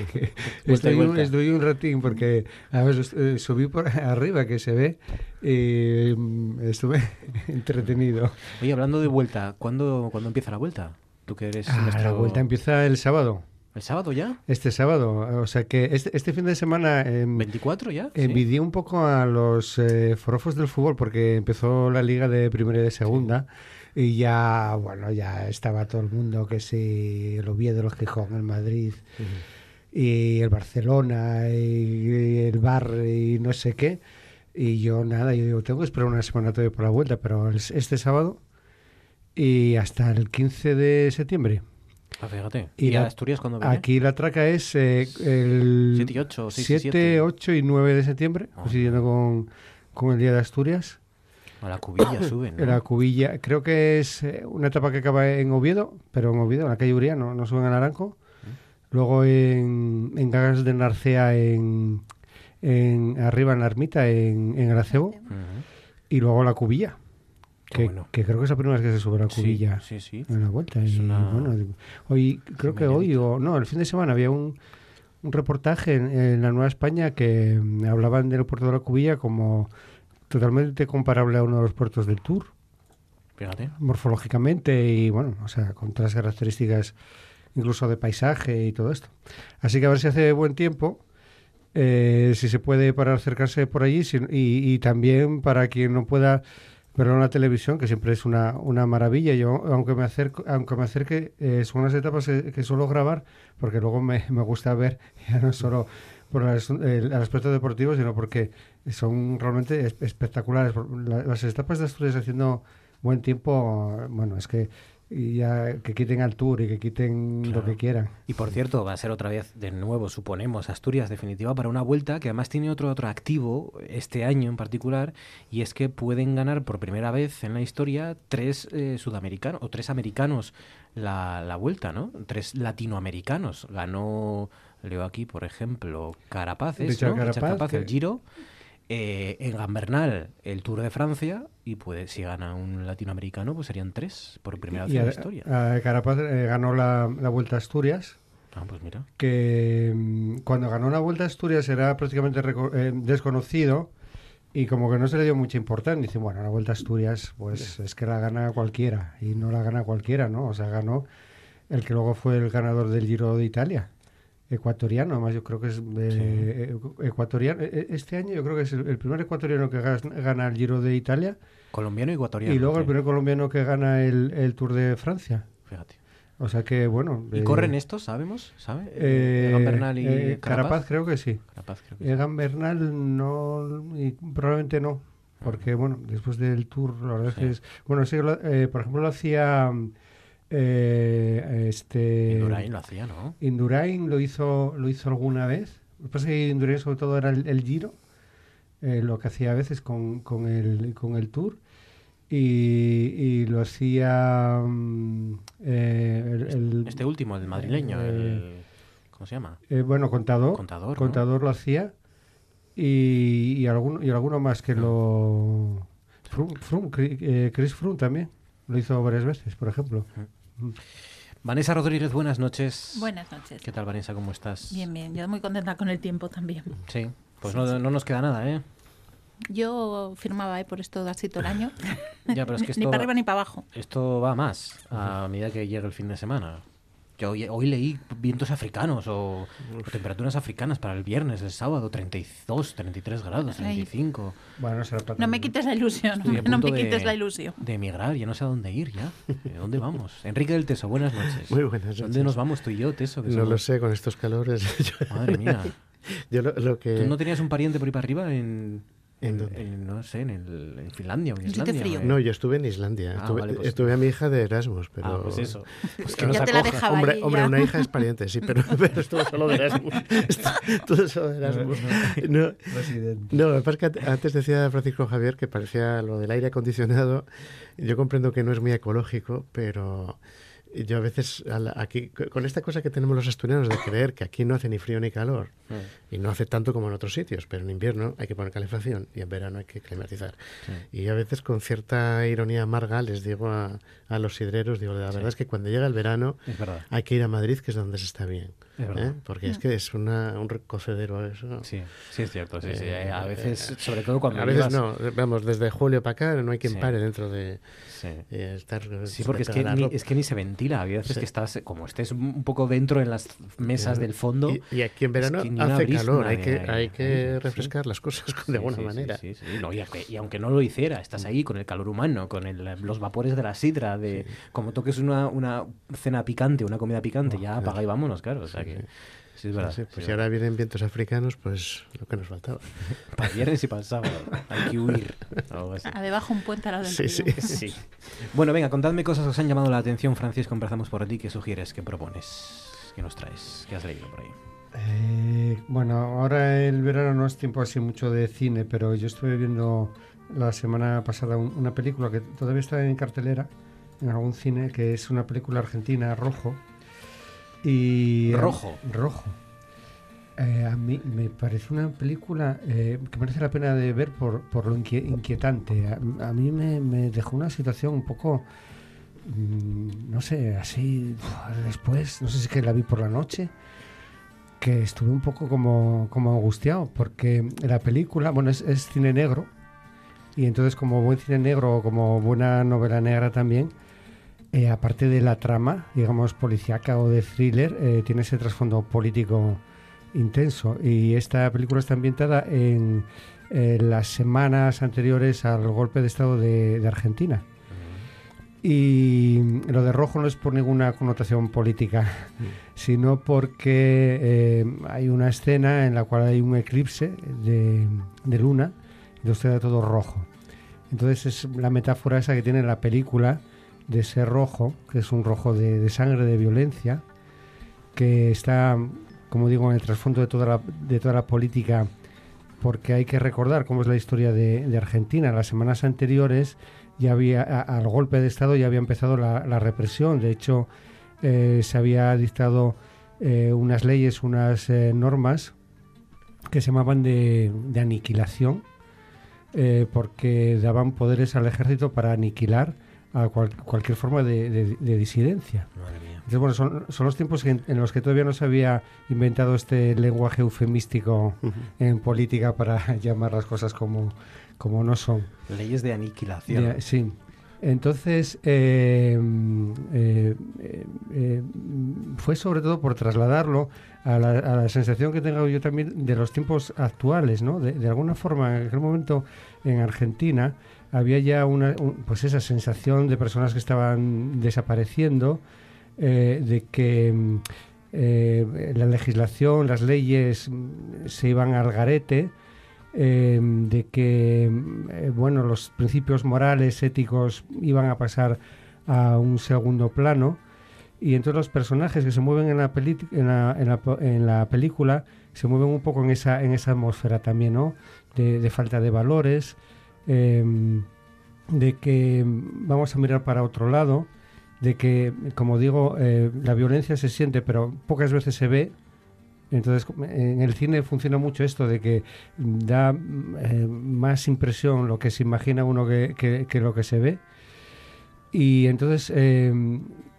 estoy, un, estoy un ratín porque a ver, eh, subí por arriba que se ve y mm, estuve entretenido. Oye, hablando de vuelta, ¿cuándo, ¿cuándo empieza la vuelta? Tú que eres ah, nuestro... La vuelta empieza el sábado. ¿El sábado ya? Este sábado. O sea que este, este fin de semana. Eh, ¿24 ya? Envidié sí. un poco a los eh, forofos del fútbol porque empezó la liga de primera y de segunda. Sí. Y ya, bueno, ya estaba todo el mundo que sí, el Oviedo, el Gijón, el Madrid, uh -huh. y el Barcelona, y, el Bar, y no sé qué. Y yo nada, yo digo, tengo que esperar una semana todavía por la vuelta, pero este sábado y hasta el 15 de septiembre. Ah, fíjate. ¿Y, ¿Y la, Asturias cuando viene? Aquí la traca es eh, el 7 y 8, 6 7, 7, 8 y 9 de septiembre, coincidiendo con, con el Día de Asturias. A la cubilla suben. ¿no? La cubilla, creo que es eh, una etapa que acaba en Oviedo, pero en Oviedo, en la calle Uría, no, no suben a Naranco. ¿Mm? Luego en, en Gagas de Narcea, en, en arriba en la ermita, en, en Aracebo. Uh -huh. Y luego la cubilla. Que, bueno. que, creo que es la primera vez que se sube la cubilla sí, sí, sí. en la vuelta. Y, una... bueno, hoy, creo que hoy, o no, el fin de semana había un, un reportaje en, en, la Nueva España que mm, hablaban del puerto de la cubilla como totalmente comparable a uno de los puertos del Tour. Fíjate. Morfológicamente y, bueno, o sea, con todas las características incluso de paisaje y todo esto. Así que a ver si hace buen tiempo. Eh, si se puede para acercarse por allí si, y, y también para quien no pueda verlo en la televisión, que siempre es una, una maravilla. Yo, aunque me acerco, aunque me acerque, eh, son unas etapas que, que, suelo grabar, porque luego me, me gusta ver, ya no solo por el, el, aspecto deportivo, sino porque son realmente espectaculares. Las etapas de Asturias haciendo buen tiempo, bueno, es que y ya que quiten al tour y que quiten claro. lo que quieran. Y por cierto, va a ser otra vez de nuevo, suponemos, Asturias definitiva para una vuelta que además tiene otro atractivo este año en particular y es que pueden ganar por primera vez en la historia tres eh, sudamericanos o tres americanos la, la vuelta, ¿no? Tres latinoamericanos. Ganó, leo aquí, por ejemplo, Carapaces, Richard ¿no? Carapaz, Richard Carapaz que... el Giro. Eh, en Gambernal el Tour de Francia y puede, si gana un latinoamericano pues serían tres por primera vez en la historia. A Carapaz eh, ganó la, la, Vuelta a Asturias. Ah, pues mira. Que mm, cuando ganó la Vuelta a Asturias era prácticamente eh, desconocido y como que no se le dio mucha importancia. Dice, bueno, la Vuelta a Asturias pues es que la gana cualquiera y no la gana cualquiera, ¿no? O sea, ganó el que luego fue el ganador del Giro de Italia ecuatoriano, además yo creo que es eh, sí. ecuatoriano. Este año yo creo que es el, el, primer ecuatoriano que gana el Giro de Italia. Colombiano y ecuatoriano. Y luego sí. el primer colombiano que gana el, el, Tour de Francia. Fíjate. O sea que, bueno... ¿Y eh, corren estos, sabemos? ¿Sabe? Eh, Egan Bernal y eh, Carapaz? Carapaz? creo que sí. Carapaz creo que sí. Egan Bernal no... Y probablemente no. Porque, bueno, después del Tour, la verdad es que es... Bueno, sí, eh, por ejemplo, lo hacía... Eh, este Indurain lo hacía, ¿no? Indurain lo hizo, lo hizo alguna vez. Lo que pasa es que Indurain sobre todo era el, el Giro, eh, lo que hacía a veces con, con, el, con el Tour. Y, y lo hacía um, eh, el, el, este último, el madrileño, el, ¿cómo se llama? Eh, bueno, Contador. Contador. Contador lo hacía. Y, y, alguno, y alguno más que lo. Eh, Chris Froome también. Lo hizo varias veces, por ejemplo. Mm. Vanessa Rodríguez, buenas noches. Buenas noches. ¿Qué tal, Vanessa? ¿Cómo estás? Bien, bien. Yo muy contenta con el tiempo también. Sí, pues no, no, nos queda nada, ¿eh? Yo firmaba ¿eh? por esto así todo el año. ya, pero es que esto ni para arriba ni para abajo. Esto va más a medida que llegue el fin de semana. Yo hoy, leí vientos africanos o, temperaturas africanas para el viernes, el sábado, 32, 33 grados, 35. Bueno, no me quites la ilusión, no me quites la ilusión. De emigrar, ya no sé a dónde ir ya. ¿De dónde vamos? Enrique del Teso, buenas noches. Muy buenas noches. ¿Dónde nos vamos tú y yo, Teso? no lo sé, con estos calores. Madre mía. Yo lo, que... ¿Tú no tenías un pariente por ahí para arriba en, ¿En, no sé, en, el, en Finlandia o en Islandia. No, yo estuve en Islandia. Ah, estuve, pues estuve, a mi hija de Erasmus, pero... Ah, pues eso. Pues que ya te la dejaba Hombre, hombre una hija es pariente, sí, pero, pero estuvo solo de Erasmus. Estuvo solo de Erasmus. No, no, lo que pasa es que antes decía Francisco Javier que parecía lo del aire acondicionado. Yo comprendo que no es muy ecológico, pero yo a veces, aquí, con esta cosa que tenemos los asturianos de creer que aquí no hace ni frío ni calor, y no hace tanto como en otros sitios, pero en invierno hay que poner calefacción y en verano hay que climatizar. Y a veces con cierta ironía amarga les digo a, a los sidreros, digo, la verdad es que cuando llega el verano hay que ir a Madrid, que es donde se está bien. ¿Eh? Porque es que es una, un recocedero eso. Sí, sí es cierto. Sí, sí. Eh, a veces, sobre todo cuando A veces no, vamos, desde julio para acá no hay quien pare dentro de estar... Sí, porque es que, ni, es que ni se ventila. A veces que estás, como estés un poco dentro en las mesas del fondo... Y, aquí en verano hace calor, hay que, hay que refrescar las cosas de alguna manera. No, y, y, aunque no lo hiciera, estás ahí con el calor humano, con el, los vapores de la sidra, de como toques una, una cena picante, una comida picante, ya apaga y vámonos, claro. O sea que, sí, es verdad. pues si ahora vienen vientos africanos, pues lo que nos faltaba. para viernes y para el sábado. Hay que huir. A debajo un puente a la sí, sí, sí. Bueno, venga, contadme cosas que os han llamado la atención, Francisco. Empezamos por ti. ¿Qué sugieres? ¿Qué propones? ¿Qué nos traes? ¿Qué has leído por ahí? Eh, bueno, ahora el verano no es tiempo así mucho de cine, pero yo estuve viendo la semana pasada una película que todavía está en cartelera, en algún cine, que es una película argentina, Rojo. Y, Rojo. rojo. Eh, a mí me parece una película eh, que merece la pena de ver por, por lo inquietante. A, mí me, me, dejó una situación un poco, mm, no sé, así después, no sé si es que la vi por la noche, que estuve un poco como, como angustiado, porque la película, bueno, es, es cine negro, y entonces como buen cine negro o como buena novela negra también, eh, aparte de la trama, digamos, policíaca o de thriller, eh, tiene ese trasfondo político intenso. Y esta película está ambientada en las semanas anteriores al golpe de Estado de, Argentina. Y lo de rojo no es por ninguna connotación política, sino porque eh, hay una escena en la cual hay un eclipse de, de luna y usted da todo rojo. Entonces es la metáfora esa que tiene la película de ese rojo, que es un rojo de, sangre, de violencia, que está, como digo, en el trasfondo de toda la, de toda la política, porque hay que recordar cómo es la historia de, Argentina. Las semanas anteriores ya había, al golpe de Estado ya había empezado la, represión. De hecho, eh, se había dictado eh, unas leyes, unas eh, normas que se llamaban de, aniquilación, porque daban poderes al ejército para aniquilar a cualquier forma de, disidencia. Entonces, bueno, son, son los tiempos en, los que todavía no se había inventado este lenguaje eufemístico en política para llamar las cosas como, como no son. Leyes de aniquilación. sí. Entonces, eh, eh, eh, fue sobre todo por trasladarlo a la, a la, sensación que tengo yo también de los tiempos actuales, ¿no? De, de alguna forma, en aquel momento en Argentina, había ya una, pues esa sensación de personas que estaban desapareciendo, eh, de que mm, eh, la legislación, las leyes mm, se iban al garete, eh, de que bueno, los principios morales, éticos iban a pasar a un segundo plano. Y entonces los personajes que se mueven en la, la, en la, en la película se mueven un poco en esa, en esa atmósfera también, ¿no? de falta de valores, Em, de que vamos a mirar para otro lado, de que, como digo, eh, la violencia se siente, pero pocas veces se ve, Entonces, en el cine funciona mucho esto de que da eh, más impresión lo que se imagina uno que, lo que se ve. Y entonces eh,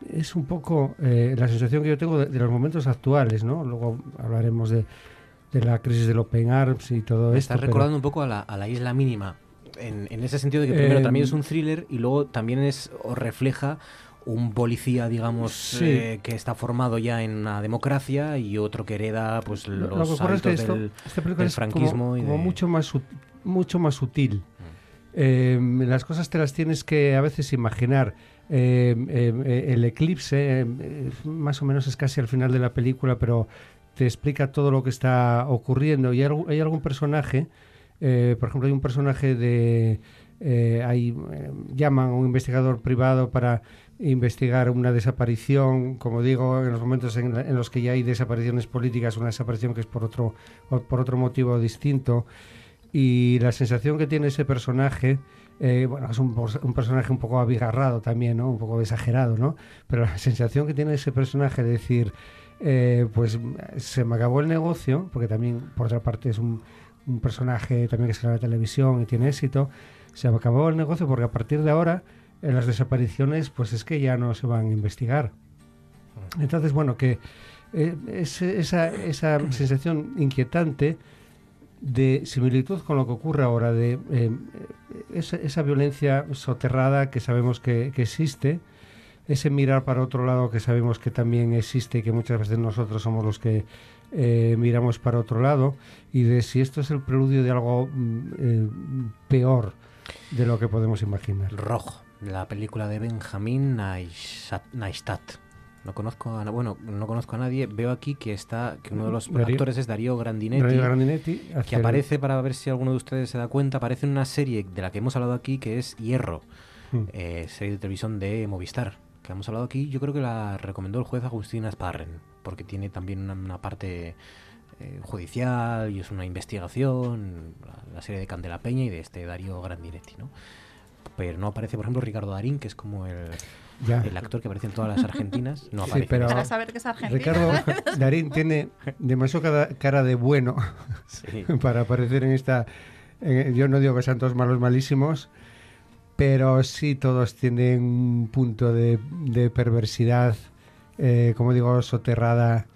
es un poco eh, la sensación que yo tengo de, los momentos actuales, ¿no? Luego hablaremos de, la crisis del Open Arms y todo esto. Estás recordando un poco a la, a la isla mínima, en, en, ese sentido de que primero también es un thriller y luego también es o refleja un policía, digamos, eh, que está formado ya en una democracia y otro que hereda pues los hábitos del, franquismo. y mucho, más, mucho más sutil. Mm. Em, las cosas te las tienes que a veces imaginar. Em, em, eh, el eclipse, más o menos es casi al final de la película, pero te explica todo lo que está ocurriendo. Y hay, algún personaje, eh, por ejemplo, hay un personaje de... hay, llaman a un investigador privado para investigar una desaparición, como digo, en los momentos en, los que ya hay desapariciones políticas, una desaparición que es por otro, por otro motivo distinto. Y la sensación que tiene ese personaje, eh, bueno, es un, personaje un poco abigarrado también, ¿no? Un poco exagerado, ¿no? Pero la sensación que tiene ese personaje de decir, eh, pues se me acabó el negocio, porque también, por otra parte, es un, un personaje también que sale a la televisión y tiene éxito, se acabó el negocio porque a partir de ahora en las desapariciones, pues es que ya no se van a investigar. Entonces, bueno, que eh, esa, esa sensación inquietante de similitud con lo que ocurre ahora, de eh, esa, violencia soterrada que sabemos que, existe, ese mirar para otro lado que sabemos que también existe y que muchas veces nosotros somos los que eh, miramos para otro lado, y de si esto es el preludio de algo mm, peor de lo que podemos imaginar. Rojo la película de Benjamín Neistat. No conozco a, bueno, no conozco a nadie. Veo aquí que está que uno de los actores es Darío Grandinetti, que aparece para ver si alguno de ustedes se da cuenta. Aparece en una serie de la que hemos hablado aquí que es Hierro, hmm. eh, serie de televisión de Movistar, que hemos hablado aquí. Yo creo que la recomendó el juez Agustín Asparren, porque tiene también una, parte eh, judicial y es una investigación, la, la, serie de Candela Peña y de este Darío Grandinetti, ¿no? pero no aparece, por ejemplo, Ricardo Darín, que es como el, el actor que aparece en todas las argentinas. No aparece. pero Para saber que es argentino. Ricardo Darín tiene demasiado cara de bueno para aparecer en esta... yo no digo que sean todos malos malísimos, pero sí todos tienen un punto de, perversidad, eh, como digo, soterrada,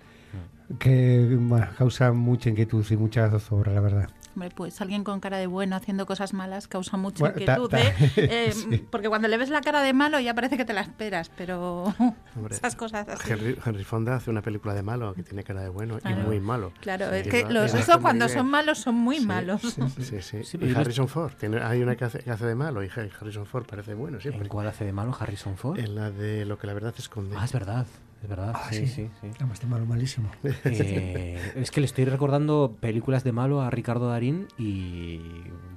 que causa mucha inquietud y mucha zozobra, la verdad pues alguien con cara de bueno haciendo cosas malas causa mucha inquietud, ¿eh? eh Porque cuando le ves la cara de malo ya parece que te la esperas, pero esas cosas así. Henry, Fonda hace una película de malo que tiene cara de bueno y muy malo. Claro, es que los esos cuando son malos son muy malos. Sí, sí. y Harrison Ford, hay una que hace, de malo y Harrison Ford parece bueno siempre. ¿En cuál hace de malo Harrison Ford? En la de Lo que la verdad esconde. Ah, es verdad. Es verdad, ah, sí, sí, sí. sí. malo malísimo. Eh, es que le estoy recordando películas de malo a Ricardo Darín y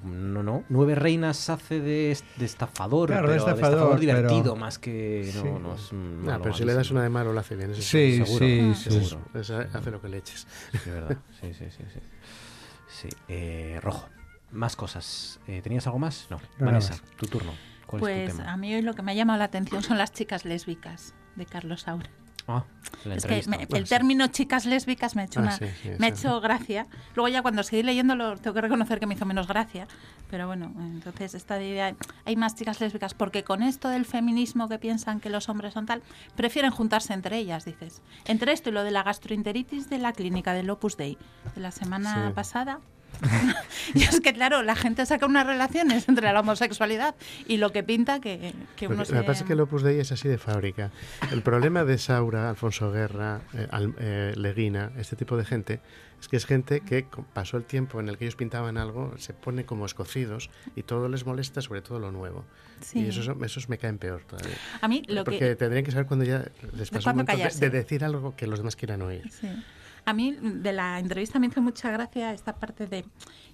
no, no. Nueve Reinas hace de, estafador, pero de estafador, divertido más que no, no es malo, pero si le das una de malo lo hace bien. sí, sí, sí, hace lo que le eches. Sí, verdad. Sí, sí, sí. sí. Eh, rojo. Más cosas. Eh, ¿Tenías algo más? No. Vanessa, tu turno. ¿Cuál pues es tu tema? a mí hoy lo que me ha llamado la atención son las chicas lésbicas de Carlos Saura. Ah, es que el término chicas lésbicas me ha hecho, ah, me ha hecho gracia. Luego ya cuando seguí leyéndolo tengo que reconocer que me hizo menos gracia. Pero bueno, entonces esta idea, hay más chicas lésbicas porque con esto del feminismo que piensan que los hombres son tal, prefieren juntarse entre ellas, dices. Entre esto y lo de la gastroenteritis de la clínica del Opus Dei de la semana pasada, y es que, claro, la gente saca unas relaciones entre la homosexualidad y lo que pinta que, que uno se... Lo que pasa es que el Opus Dei es así de fábrica. El problema de Saura, Alfonso Guerra, eh, eh, Leguina, este tipo de gente, es que es gente que pasó el tiempo en el que ellos pintaban algo, se pone como escocidos y todo les molesta, sobre todo lo nuevo. Y esos, esos me caen peor todavía. A mí lo Porque tendrían que saber cuando ya les pasó un de, de, decir algo que los demás quieran oír. Sí. A mí de la entrevista me hizo mucha gracia esta parte de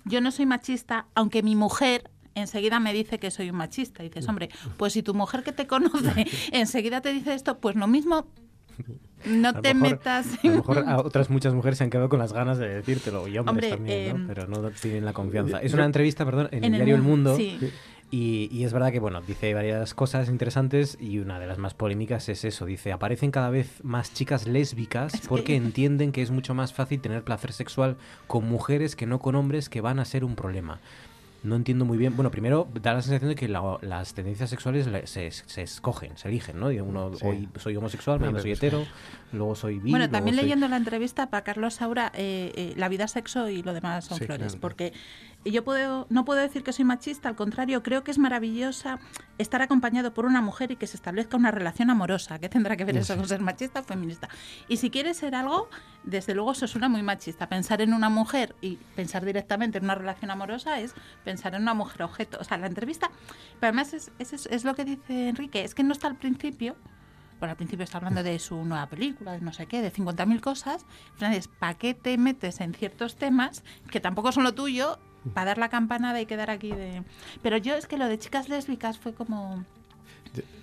yo no soy machista, aunque mi mujer enseguida me dice que soy un machista. Y dices, hombre, pues si tu mujer que te conoce enseguida te dice esto, pues lo mismo no te metas. A lo mejor a otras muchas mujeres se han quedado con las ganas de decírtelo, y hombres también, ¿no? Em, pero no tienen la confianza. Es una entrevista, perdón, en, el diario El Mundo. Y, es verdad que, bueno, dice varias cosas interesantes y una de las más polémicas es eso. Dice, aparecen cada vez más chicas lésbicas porque entienden que es mucho más fácil tener placer sexual con mujeres que no con hombres que van a ser un problema no entiendo muy bien. Bueno, primero da la sensación de que las tendencias sexuales se, se, escogen, se eligen, ¿no? Uno, hoy soy homosexual, mañana soy hetero, luego soy bi. Bueno, también leyendo la entrevista para Carlos Saura, eh, eh, la vida, sexo y lo demás son flores, porque yo puedo, no puedo decir que soy machista, al contrario, creo que es maravillosa estar acompañado por una mujer y que se establezca una relación amorosa. ¿Qué tendrá que ver eso con ser machista o feminista? Y si quieres ser algo, desde luego eso suena muy machista. Pensar en una mujer y pensar directamente en una relación amorosa es pensar en una mujer objeto. O sea, la entrevista, pero además es, es, es lo que dice Enrique, es que no está al principio bueno, al principio está hablando de su nueva película, de no sé qué, de 50.000 cosas. es ¿para qué te metes en ciertos temas que tampoco son lo tuyo para dar la campanada y quedar aquí de... Pero yo es que lo de chicas lésbicas fue como...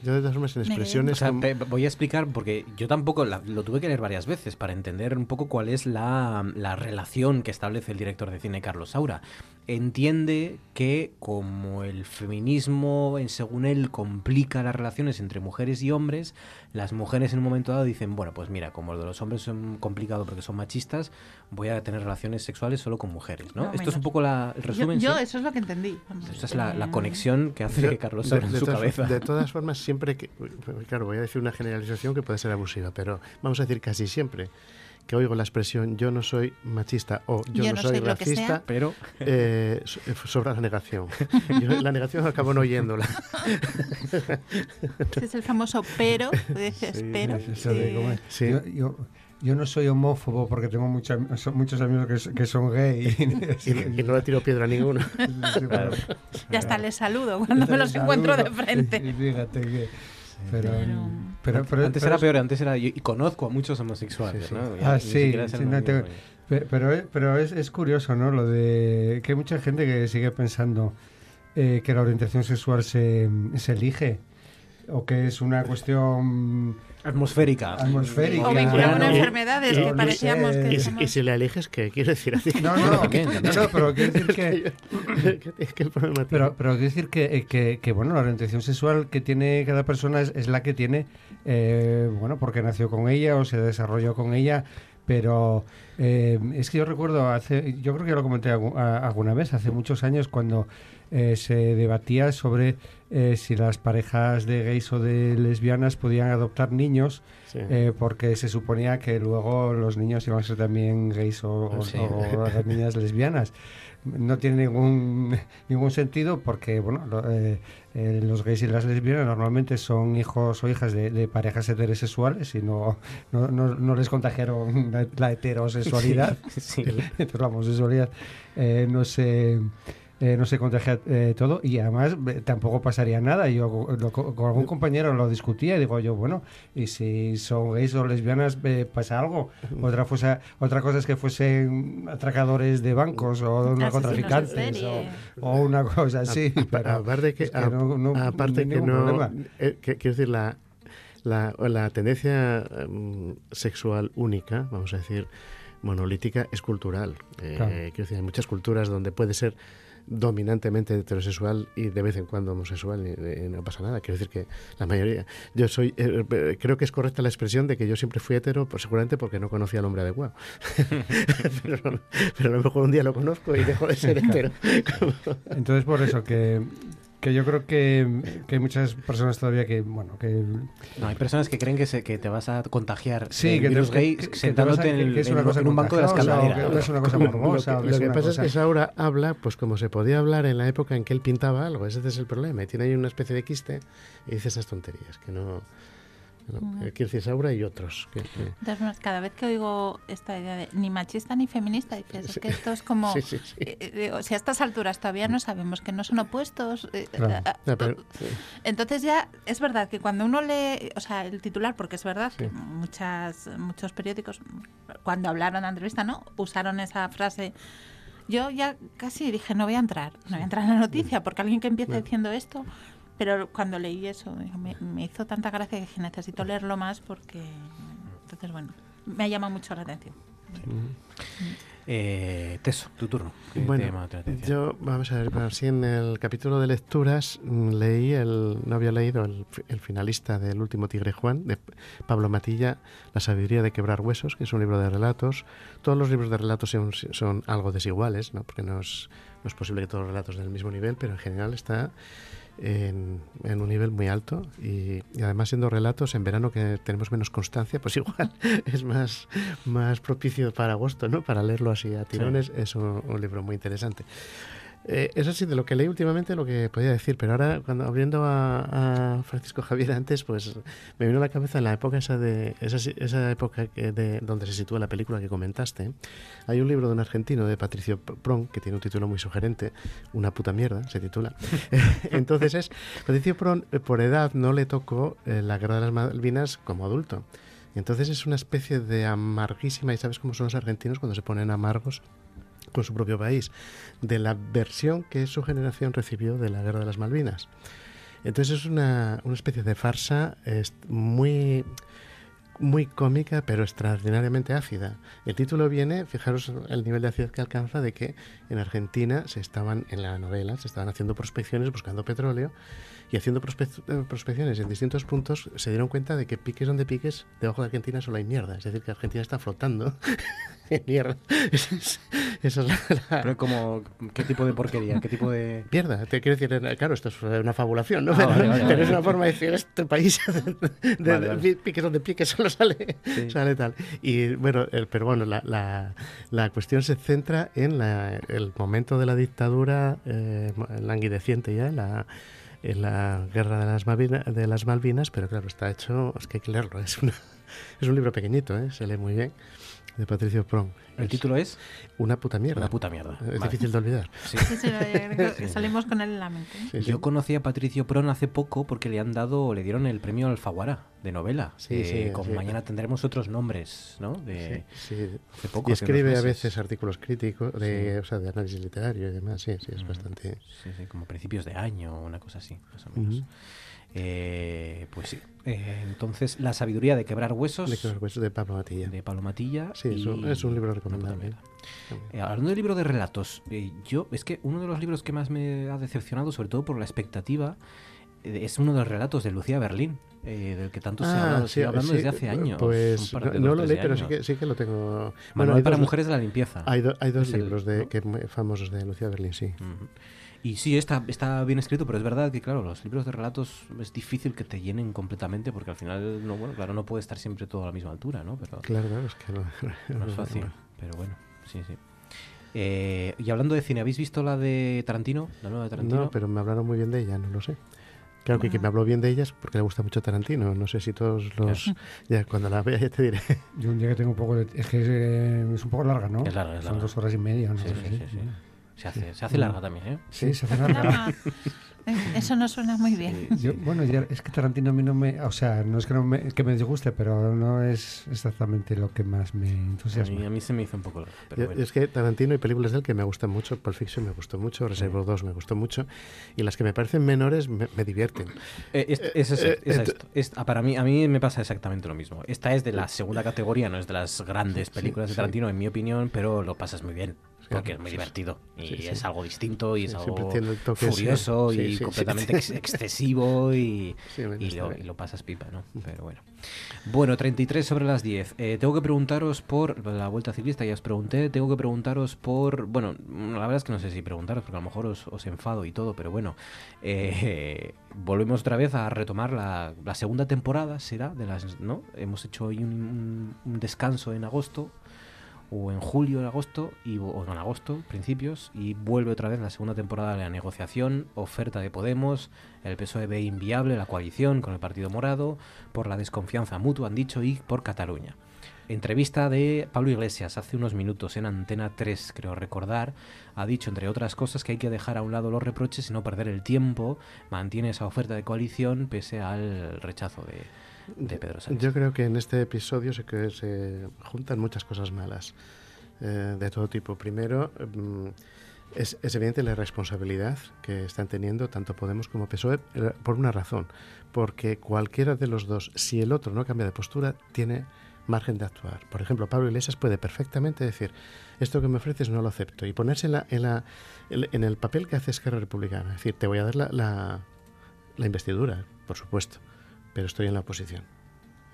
Yo de todas formas en expresiones... voy a explicar porque yo tampoco lo tuve que leer varias veces para entender un poco cuál es la, la relación que establece el director de cine Carlos Saura entiende que como el feminismo, según él, complica las relaciones entre mujeres y hombres, las mujeres en un momento dado dicen, bueno, pues mira, como lo de los hombres son complicado porque son machistas, voy a tener relaciones sexuales solo con mujeres, ¿no? Esto es un poco la, el resumen. Yo, eso es lo que entendí. Esta es la, conexión que hace Carlos en su cabeza. De todas formas, siempre que, claro, voy a decir una generalización que puede ser abusiva, pero vamos a decir casi siempre que oigo la expresión yo no soy machista o yo, no, soy, racista, pero eh, eh, sobra la negación. la negación acabo no oyéndola. Ese es el famoso pero, dices pero. Yo, no soy homófobo porque tengo mucha, muchos amigos que, que son gay y, no le tiro piedra a ninguno. Ya hasta les saludo cuando me los encuentro de frente. Y fíjate que pero, pero, antes era peor, antes era. y conozco a muchos homosexuales, ¿no? Ah, sí, pero, pero es, es, curioso, ¿no? Lo de que hay mucha gente que sigue pensando eh, que la orientación sexual se, se elige o que es una cuestión Atmosférica. Atmosférica. O vinculada con enfermedades que parecíamos que... Y, si le eliges, ¿qué quiere decir así? No, no, no, no, pero quiero decir que... ¿Qué, el problema pero, pero quiero decir que, que, que, bueno, la orientación sexual que tiene cada persona es, es la que tiene, eh, bueno, porque nació con ella o se desarrolló con ella, pero eh, es que yo recuerdo, hace, yo creo que lo comenté alguna vez, hace muchos años, cuando eh, se debatía sobre eh, si las parejas de gays o de lesbianas podían adoptar niños, porque se suponía que luego los niños iban a ser también gays o, niñas lesbianas. No tiene ningún, ningún sentido porque bueno eh, eh, los gays y las lesbianas normalmente son hijos o hijas de, parejas heterosexuales y no, no, no, les contagiaron la, heterosexualidad. Entonces la homosexualidad. Eh, no se eh, no se contagia eh, todo y además eh, tampoco pasaría nada. Yo con algún compañero lo discutía y digo yo, bueno, y si son gays o lesbianas pasa algo. Otra, fuese, otra cosa es que fuesen atracadores de bancos o narcotraficantes o, una cosa así. aparte que, no, aparte que no, quiero decir, la, la, la tendencia em, sexual única, vamos a decir, monolítica, es cultural. Quiero decir, hay muchas culturas donde puede ser dominantemente heterosexual y de vez en cuando homosexual y, no pasa nada. Quiero decir que la mayoría, yo soy, eh, eh, creo que es correcta la expresión de que yo siempre fui hetero, pues seguramente porque no conocía al hombre adecuado. pero, pero a lo mejor un día lo conozco y dejo de ser hetero. Entonces por eso que que yo creo que, que, hay muchas personas todavía que, bueno, que... No, hay personas que creen que, se, que te vas a contagiar sí, que virus gay sentándote en, es una cosa en un banco de la escalera. es una cosa morbosa. Lo, que, pasa es que Saura habla, pues como se podía hablar en la época en que él pintaba algo, ese es el problema. Y tiene ahí una especie de quiste y dice esas tonterías, que no... Quiero decir, Saura y otros. cada vez que oigo esta idea de ni machista ni feminista, dices, es que esto es como... Eh, eh, si a estas alturas todavía no sabemos que no son opuestos... Eh, entonces ya es verdad que cuando uno lee, o sea, el titular, porque es verdad que muchas, muchos periódicos, cuando hablaron de entrevista, ¿no? Usaron esa frase. Yo ya casi dije, no voy a entrar, no voy a entrar en la noticia, porque alguien que empiece diciendo esto, pero cuando leí eso, me, hizo tanta gracia que necesito leerlo más porque, entonces, bueno, me ha llamado mucho la atención. Eh, Teso, tu turno. Bueno, yo, vamos a ver, así en el capítulo de lecturas mm, leí, el, no había leído el, finalista del último Tigre Juan, de Pablo Matilla, La sabiduría de quebrar huesos, que es un libro de relatos. Todos los libros de relatos son, son algo desiguales, ¿no? porque no es, no es posible que todos los relatos den el mismo nivel, pero en general está en, un nivel muy alto y, además siendo relatos en verano que tenemos menos constancia, pues igual es más, más propicio para agosto, ¿no? Para leerlo así a tirones es un libro muy interesante. Eh, eso sí, de lo que leí últimamente, lo que podía decir, pero ahora, cuando abriendo a, Francisco Javier antes, pues me vino a la cabeza en la época esa de esa, esa época de donde se sitúa la película que comentaste. Hay un libro de un argentino, de Patricio Pron, que tiene un título muy sugerente, Una puta mierda, se titula. Entonces es, Patricio Pron, eh, por edad, no le tocó eh, la guerra de las Malvinas como adulto. Entonces es una especie de amarguísima, y sabes cómo son los argentinos cuando se ponen amargos con su propio país, de la versión que su generación recibió de la Guerra de las Malvinas. Entonces es una, una especie de farsa muy, muy cómica, pero extraordinariamente ácida. El título viene, fijaros el nivel de acidez que alcanza, de que en Argentina se estaban, en la novela, se estaban haciendo prospecciones buscando petróleo y haciendo eh, prospecciones en distintos puntos se dieron cuenta de que piques donde piques, debajo de Argentina solo hay mierda. Es decir, que Argentina está flotando en mierda. Esa es Pero como, ¿qué tipo de porquería? ¿Qué tipo de...? Mierda. Te quiero decir, claro, esto es una fabulación, ¿no? Ah, pero, es una forma de decir, este país de, piques donde piques solo sale, sale tal. Y bueno, pero bueno, la, la, la, cuestión se centra en el momento de la dictadura eh, languideciente ya, la en la guerra de las, Malvinas, de las Malvinas, pero claro, está hecho, es que hay que leerlo, es, es un libro pequeñito, ¿eh? se lee muy bien, de Patricio Pron. ¿El título es? Una puta mierda. Una puta mierda. Es difícil de olvidar. Sí. salimos con él en la mente. Yo conocí a Patricio Pron hace poco porque le han dado, le dieron el premio Alfaguara de novela. Sí, sí, con mañana tendremos otros nombres, ¿no? De, sí, Hace poco, y escribe a veces artículos críticos, de, o sea, de análisis literario y demás. Sí, sí, es bastante. Sí, sí, como principios de año, una cosa así, más o menos. Eh, pues sí. Eh, entonces, La sabiduría de quebrar huesos. De quebrar huesos de Pablo Matilla. De Pablo Matilla. Sí, es un libro recomendable. Eh, hablando del libro de relatos, yo es que uno de los libros que más me ha decepcionado, sobre todo por la expectativa, es uno de los relatos de Lucía Berlín, del que tanto se ha ah, hablado, sí, hablando desde hace años. Pues no, lo leí, pero sí que, sí que lo tengo. Bueno, hay para mujeres de la limpieza. Hay, hay dos libros de, que, famosos de Lucía Berlín, sí. Y sí, está, está bien escrito, pero es verdad que, claro, los libros de relatos es difícil que te llenen completamente porque al final, no, bueno, claro, no puede estar siempre todo a la misma altura, ¿no? Pero, claro, claro, es que no, no es fácil, pero bueno, sí, sí. Eh, y hablando de cine, ¿habéis visto la de Tarantino? La nueva de Tarantino. No, pero me hablaron muy bien de ella, no lo sé. Claro que quien me habló bien de ella es porque le gusta mucho Tarantino. No sé si todos los. Ya, cuando la vea ya te diré. Yo un día que tengo un poco de. Es que es, eh, un poco larga, ¿no? Es larga, es Son dos horas y media, ¿no? sí, sí. sí. Se hace, se hace larga también, ¿eh? Sí, se hace larga. Eh, eso no suena muy bien. bueno, es que Tarantino a mí no me... O sea, no es que, no me, que me disguste, pero no es exactamente lo que más me entusiasma. A mí, se me hizo un poco largo. Es que Tarantino y películas de él que me gustan mucho. Pulp Fiction me gustó mucho, Reservoir 2 me gustó mucho. Y las que me parecen menores me, divierten. Eh, es, es, es, ah, para mí, a mí me pasa exactamente lo mismo. Esta es de la segunda categoría, no es de las grandes películas de Tarantino, en mi opinión, pero lo pasas muy bien porque es muy divertido y es algo distinto y es algo furioso y completamente excesivo y, y, lo, pasas pipa, ¿no? Pero bueno. Bueno, 33 sobre las 10. Eh, tengo que preguntaros por la Vuelta Ciclista, ya os pregunté, tengo que preguntaros por, bueno, la verdad es que no sé si preguntaros porque a lo mejor os, enfado y todo, pero bueno, eh, volvemos otra vez a retomar la, segunda temporada, será, de las, ¿no? Hemos hecho hoy un descanso en agosto o en julio o agosto y, o en agosto, principios, y vuelve otra vez la segunda temporada de la negociación, oferta de Podemos, el PSOE ve inviable la coalición con el Partido Morado, por la desconfianza mutua, han dicho, y por Cataluña. Entrevista de Pablo Iglesias hace unos minutos en Antena 3, creo recordar, ha dicho, entre otras cosas, que hay que dejar a un lado los reproches y no perder el tiempo, mantiene esa oferta de coalición pese al rechazo de, yo creo que en este episodio se, se juntan muchas cosas malas eh, de todo tipo. Primero, mm, es, evidente la responsabilidad que están teniendo tanto Podemos como PSOE eh, por una razón, porque cualquiera de los dos, si el otro no cambia de postura, tiene margen de actuar. Por ejemplo, Pablo Iglesias puede perfectamente decir, esto que me ofreces no lo acepto, y ponerse en, la, en, la, en el papel que hace Esquerra Republicana. Es decir, te voy a dar la, la, la investidura, por supuesto, pero estoy en la oposición.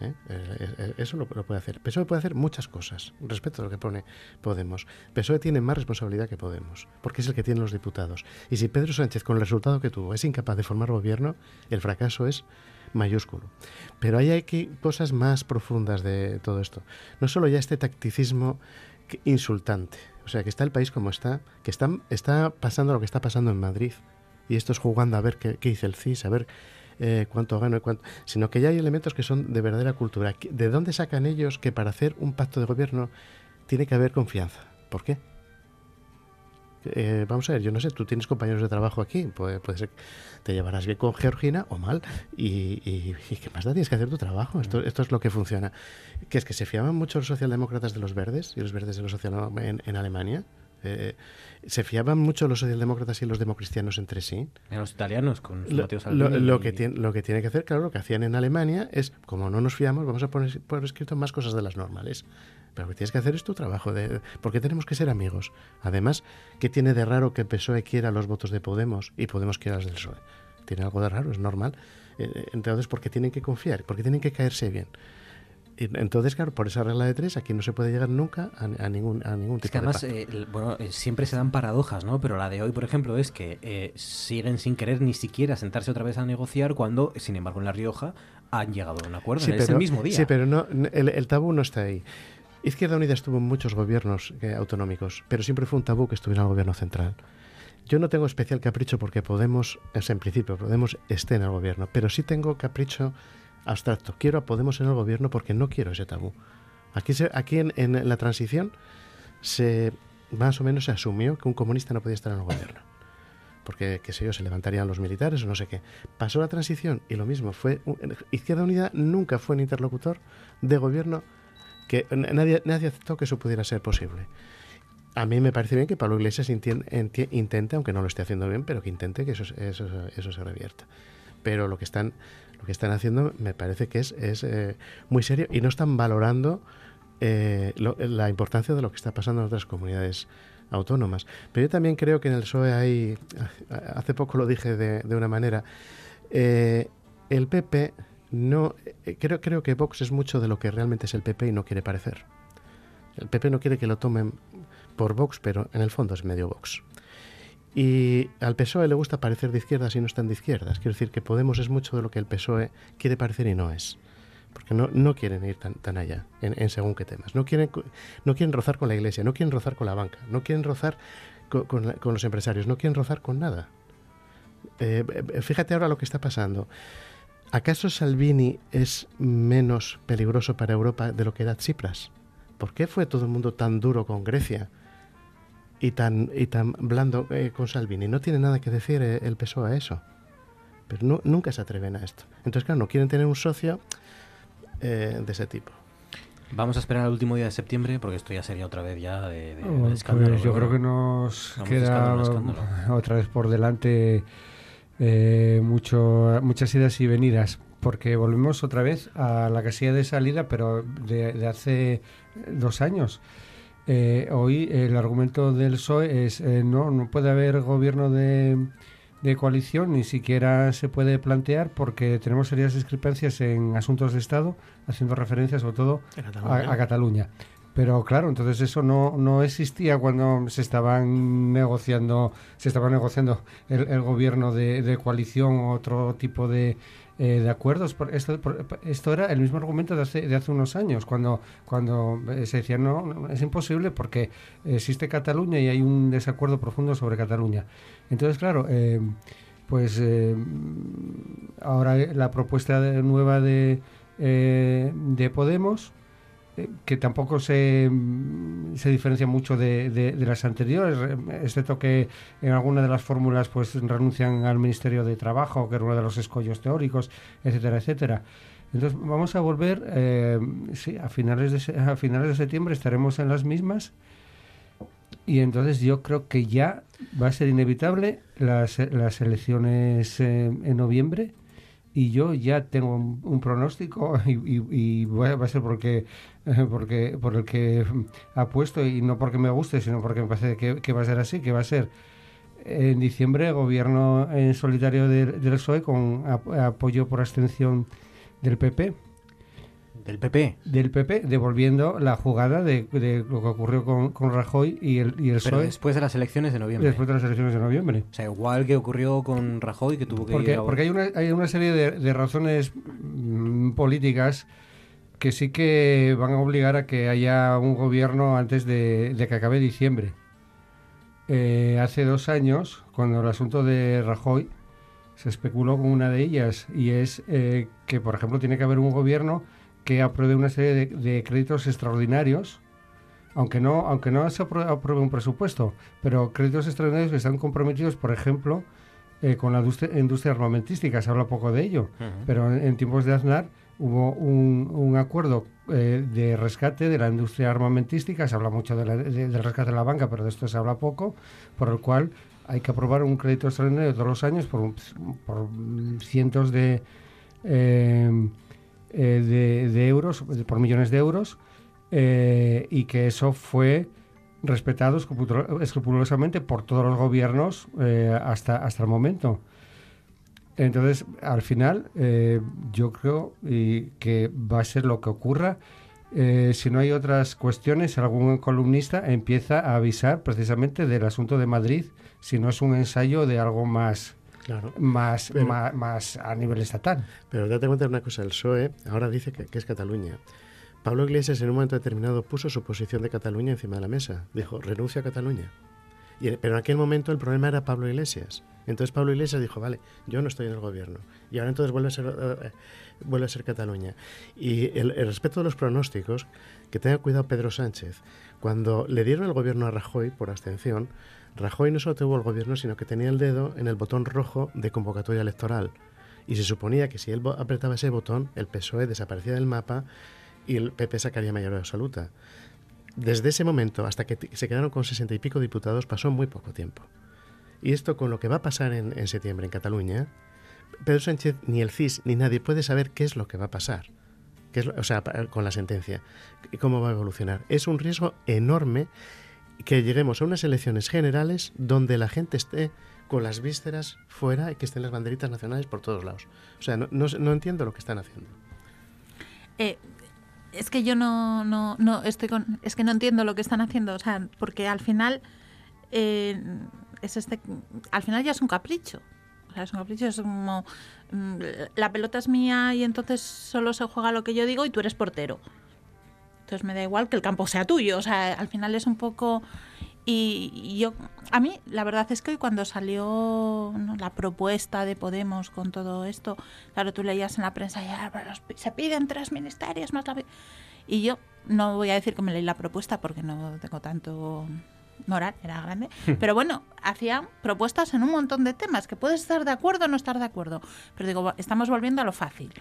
¿eh? Eh, eh, eso lo, puede hacer. PSOE puede hacer muchas cosas respecto a lo que pone Podemos. PSOE tiene más responsabilidad que Podemos, porque es el que tiene los diputados. Y si Pedro Sánchez, con el resultado que tuvo, es incapaz de formar gobierno, el fracaso es mayúsculo. Pero hay cosas más profundas de todo esto. No solo ya este tacticismo insultante, o sea, que está el país como está, que está, está pasando lo que está pasando en Madrid, y esto es jugando a ver qué, qué dice el CIS, a ver eh, cuánto gano y cuánto, sino que ya hay elementos que son de verdadera cultura. ¿De dónde sacan ellos que para hacer un pacto de gobierno tiene que haber confianza? ¿Por qué? Eh, vamos a ver, yo no sé, tú tienes compañeros de trabajo aquí, puede, puede ser te llevarás bien con Georgina o mal, y, y, ¿qué más da? Tienes que hacer tu trabajo, esto, esto es lo que funciona. Que es que se fiaban mucho los socialdemócratas de los verdes y los verdes de los socialdemócratas en, en Alemania, eh, ¿Se fiaban mucho los socialdemócratas y los democristianos entre sí? los italianos con lo, lo, que tiene, lo que tiene que hacer, claro, lo que hacían en Alemania es, como no nos fiamos, vamos a poner por escrito más cosas de las normales. Pero lo que tienes que hacer es tu trabajo. De, porque tenemos que ser amigos? Además, ¿qué tiene de raro que el PSOE quiera los votos de Podemos y Podemos quiera los del PSOE? Tiene algo de raro, es normal. Eh, entonces, ¿por qué tienen que confiar? ¿Por qué tienen que caerse bien? Entonces, claro, por esa regla de tres, aquí no se puede llegar nunca a, ningún, a ningún tipo es que además, eh, bueno, eh, siempre se dan paradojas, ¿no? Pero la de hoy, por ejemplo, es que eh, siguen sin querer ni siquiera sentarse otra vez a negociar cuando, sin embargo, en La Rioja han llegado a un acuerdo en ese mismo día. Sí, pero no, el, tabú no está ahí. Izquierda Unida estuvo en muchos gobiernos autonómicos, pero siempre fue un tabú que estuviera en el gobierno central. Yo no tengo especial capricho porque Podemos, es en principio, Podemos esté en el gobierno, pero sí tengo capricho abstracto. Quiero a Podemos en el gobierno porque no quiero ese tabú. Aquí, aquí en, la transición se más o menos se asumió que un comunista no podía estar en el gobierno. Porque, qué sé yo, se levantarían los militares o no sé qué. Pasó la transición y lo mismo. fue Izquierda Unida nunca fue un interlocutor de gobierno que nadie, nadie aceptó que eso pudiera ser posible. A mí me parece bien que Pablo Iglesias intente, aunque no lo esté haciendo bien, pero que intente que eso, eso, eso se revierta. Pero lo que están lo que están haciendo me parece que es, es eh, muy serio y no están valorando eh, la importancia de lo que está pasando en otras comunidades autónomas. Pero yo también creo que en el PSOE hay, hace poco lo dije de, de una manera, eh, el PP no, creo, creo que Vox es mucho de lo que realmente es el PP y no quiere parecer. El PP no quiere que lo tomen por Vox, pero en el fondo es medio Vox. Y al PSOE le gusta parecer de izquierdas y no están de izquierdas. Quiero decir que Podemos es mucho de lo que el PSOE quiere parecer y no es. Porque no, no quieren ir tan, tan allá en, según qué temas. No quieren, no quieren rozar con la iglesia, no quieren rozar con la banca, no quieren rozar con, los empresarios, no quieren rozar con nada. Eh, fíjate ahora lo que está pasando. ¿Acaso Salvini es menos peligroso para Europa de lo que era Tsipras? ¿Por qué fue todo el mundo tan duro con Grecia? Y tan, y tan blando eh, con Salvini. No tiene nada que decir eh, el PSOE a eso. Pero no, nunca se atreven a esto. Entonces, claro, no quieren tener un socio eh, de ese tipo. Vamos a esperar al último día de septiembre porque esto ya sería otra vez ya de, oh, escándalo. Pues yo creo que nos queda otra vez por delante mucho, muchas idas y venidas porque volvemos otra vez a la casilla de salida pero de, de hace dos años. Eh, hoy el argumento del PSOE es eh, no, no puede haber gobierno de, coalición, ni siquiera se puede plantear porque tenemos serias discrepancias en asuntos de Estado, haciendo referencia sobre todo a Cataluña. Pero claro, entonces eso no, no existía cuando se estaban negociando, se estaba negociando el, gobierno de, de coalición o otro tipo de, eh, de acuerdos. Esto, esto era el mismo argumento de hace, de hace unos años, cuando, cuando eh, se decía no, es imposible porque existe Cataluña y hay un desacuerdo profundo sobre Cataluña. Entonces, claro, eh, pues ahora la propuesta nueva de, de Podemos que tampoco se, se diferencia mucho de, de, las anteriores, excepto que en alguna de las fórmulas pues renuncian al Ministerio de Trabajo, que era uno de los escollos teóricos, etcétera, etcétera. Entonces vamos a volver, eh, sí, a finales, de, a finales de septiembre estaremos en las mismas y entonces yo creo que ya va a ser inevitable las, las elecciones eh, en noviembre y yo ya tengo un, pronóstico y, va a ser porque, porque por el que apuesto y no porque me guste, sino porque me parece que, va a ser así, que va a ser en diciembre gobierno en solitario del, del PSOE con apoyo por abstención del PP. ¿Del PP? Del PP, devolviendo la jugada de, lo que ocurrió con, con, Rajoy y el, y el Pero PSOE. después de las elecciones de noviembre. Después de las elecciones de noviembre. O sea, igual que ocurrió con Rajoy, que tuvo que porque, ir a... Porque hay una, hay una serie de, de razones mm, políticas que sí que van a obligar a que haya un gobierno antes de, de que acabe diciembre. Eh, hace dos años, cuando el asunto de Rajoy se especuló con una de ellas, y es eh, que, por ejemplo, tiene que haber un gobierno que apruebe una serie de, créditos extraordinarios, aunque no, aunque no se apruebe, un presupuesto, pero créditos extraordinarios que están comprometidos, por ejemplo, eh, con la industria, armamentística. Se habla poco de ello, pero en, tiempos de Aznar hubo un, acuerdo eh, de rescate de la industria armamentística, se habla mucho del rescate de la banca, pero de esto se habla poco, por el cual hay que aprobar un crédito extraordinario todos los años por, por cientos de... Eh, eh, de, euros, por millones de euros, eh, y que eso fue respetado escrupulosamente por todos los gobiernos hasta, hasta el momento. Entonces, al final, yo creo que va a ser lo que ocurra. si no hay otras cuestiones, algún columnista empieza a avisar precisamente del asunto de Madrid, si no es un ensayo de algo más, más, más, a nivel estatal. Pero date cuenta de una cosa, el PSOE ahora dice que, es Cataluña. Pablo Iglesias en un momento determinado puso su posición de Cataluña encima de la mesa. Dijo, renuncia a Cataluña. Pero en aquel momento el problema era Pablo Iglesias. Entonces Pablo Iglesias dijo, vale, yo no estoy en el gobierno. Y ahora entonces vuelve a ser, eh, Cataluña. Y el, el, respecto de los pronósticos, que tenga cuidado Pedro Sánchez. Cuando le dieron el gobierno a Rajoy por abstención, Rajoy no solo tuvo el gobierno, sino que tenía el dedo en el botón rojo de convocatoria electoral. Y se suponía que si él apretaba ese botón, el PSOE desaparecía del mapa y el PP sacaría mayoría absoluta. Desde ese momento hasta que se quedaron con sesenta y pico diputados pasó muy poco tiempo. Y esto con lo que va a pasar en, septiembre en Cataluña, Pedro Sánchez, ni el CIS, ni nadie puede saber qué es lo que va a pasar. Qué es o sea, con la sentencia. Cómo va a evolucionar. Es un riesgo enorme que lleguemos a unas elecciones generales donde la gente esté con las vísceras fuera y que estén las banderitas nacionales por todos lados. O sea, no, no, entiendo lo que están haciendo. Eh, es que yo no, no, no, estoy con, es que no entiendo lo que están haciendo, o sea, porque al final eh, es este, al final ya es un capricho. O sea, es un capricho, es como mm, la pelota es mía y entonces solo se juega lo que yo digo y tú eres portero. Entonces me da igual que el campo sea tuyo. O sea, al final es un poco... Y, yo, a mí, la verdad es que hoy cuando salió la propuesta de Podemos con todo esto, claro, tú leías en la prensa, ya, se piden tres ministerios más la... Y yo no voy a decir que me leí la propuesta porque no tengo tanto moral, era grande, pero bueno, hacían propuestas en un montón de temas que puedes estar de acuerdo o no estar de acuerdo. Pero digo, estamos volviendo a lo fácil.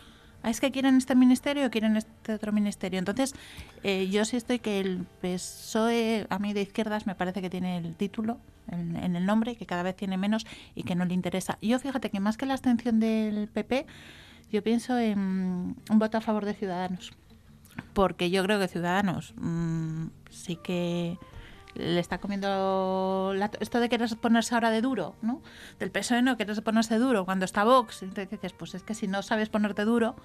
Ah, es que quieren este ministerio o quieren este otro ministerio. Entonces, eh, yo sí estoy que el PSOE, a mí de izquierdas, me parece que tiene el título en, el nombre, que cada vez tiene menos y que no le interesa. Yo fíjate que más que la abstención del PP, yo pienso en un voto a favor de Ciudadanos. Porque yo creo que Ciudadanos mm, sí que le está comiendo esto de querer ponerse ahora de duro, ¿no? Del PSOE no querer ponerse duro cuando está Vox, entonces dices, pues es que si no sabes ponerte duro,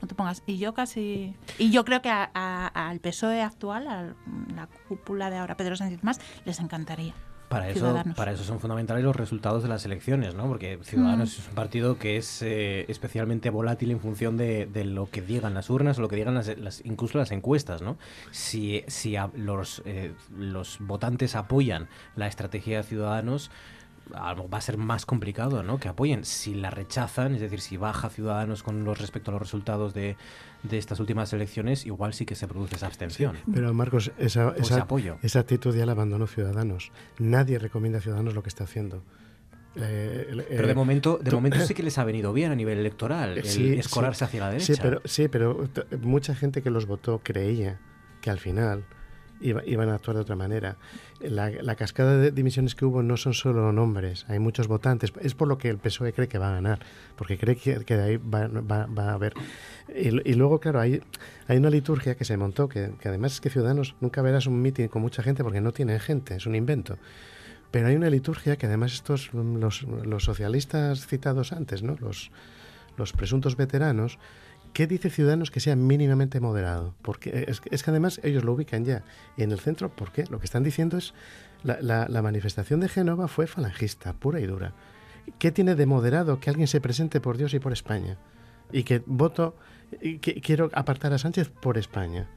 no te pongas. Y yo casi y yo creo que al PSOE actual, a la cúpula de ahora Pedro Sánchez más, les encantaría. Para eso, para eso son fundamentales los resultados de las elecciones, ¿no? Porque Ciudadanos mm. es un partido que es eh, especialmente volátil en función de, lo que digan las urnas o lo que digan las, incluso las encuestas, ¿no? Si, si los, eh, los votantes apoyan la estrategia de Ciudadanos, va a ser más complicado, ¿no? Que apoyen. Si la rechazan, es decir, si baja Ciudadanos con los respecto a los resultados de, de estas últimas elecciones, igual sí que se produce esa abstención. pero Marcos, esa, esa, esa, actitud ya la abandonó Ciudadanos. Nadie recomienda a Ciudadanos lo que está haciendo. Eh, pero de momento, de momento sí que les ha venido bien a nivel electoral el escorarse hacia la derecha. Sí, pero, sí, pero mucha gente que los votó creía que al final iban a actuar de otra manera. La, cascada de dimisiones que hubo no son solo nombres, hay muchos votantes. Es por lo que el PSOE cree que va a ganar, porque cree que, de ahí va, a haber. Y, luego, claro, hay, hay una liturgia que se montó, que, además es que Ciudadanos nunca verás un mitin con mucha gente porque no tienen gente, es un invento. Pero hay una liturgia que además estos, los, los socialistas citados antes, ¿no? los, los presuntos veteranos, ¿Qué dice Ciudadanos que sea mínimamente moderado? Porque es, que además ellos lo ubican ya. En el centro, ¿por qué? Lo que están diciendo es la, la, manifestación de Génova fue falangista, pura y dura. ¿Qué tiene de moderado que alguien se presente por Dios y por España? Y que voto, y que quiero apartar a Sánchez por España.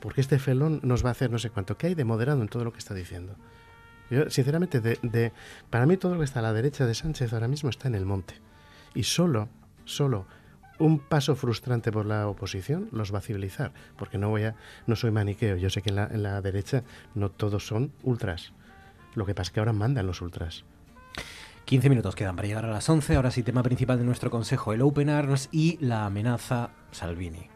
Porque este felón nos va a hacer no sé cuánto. ¿Qué hay de moderado en todo lo que está diciendo? Yo, sinceramente, de, de, para mí todo lo que está a la derecha de Sánchez ahora mismo está en el monte. Y solo, solo un paso frustrante por la oposición los va a civilizar, porque no voy a, no soy maniqueo, yo sé que en la, en la derecha no todos son ultras. Lo que pasa es que ahora mandan los ultras. 15 minutos quedan para llegar a las 11. Ahora sí, tema principal de nuestro consejo, el Open Arms y la amenaza Salvini.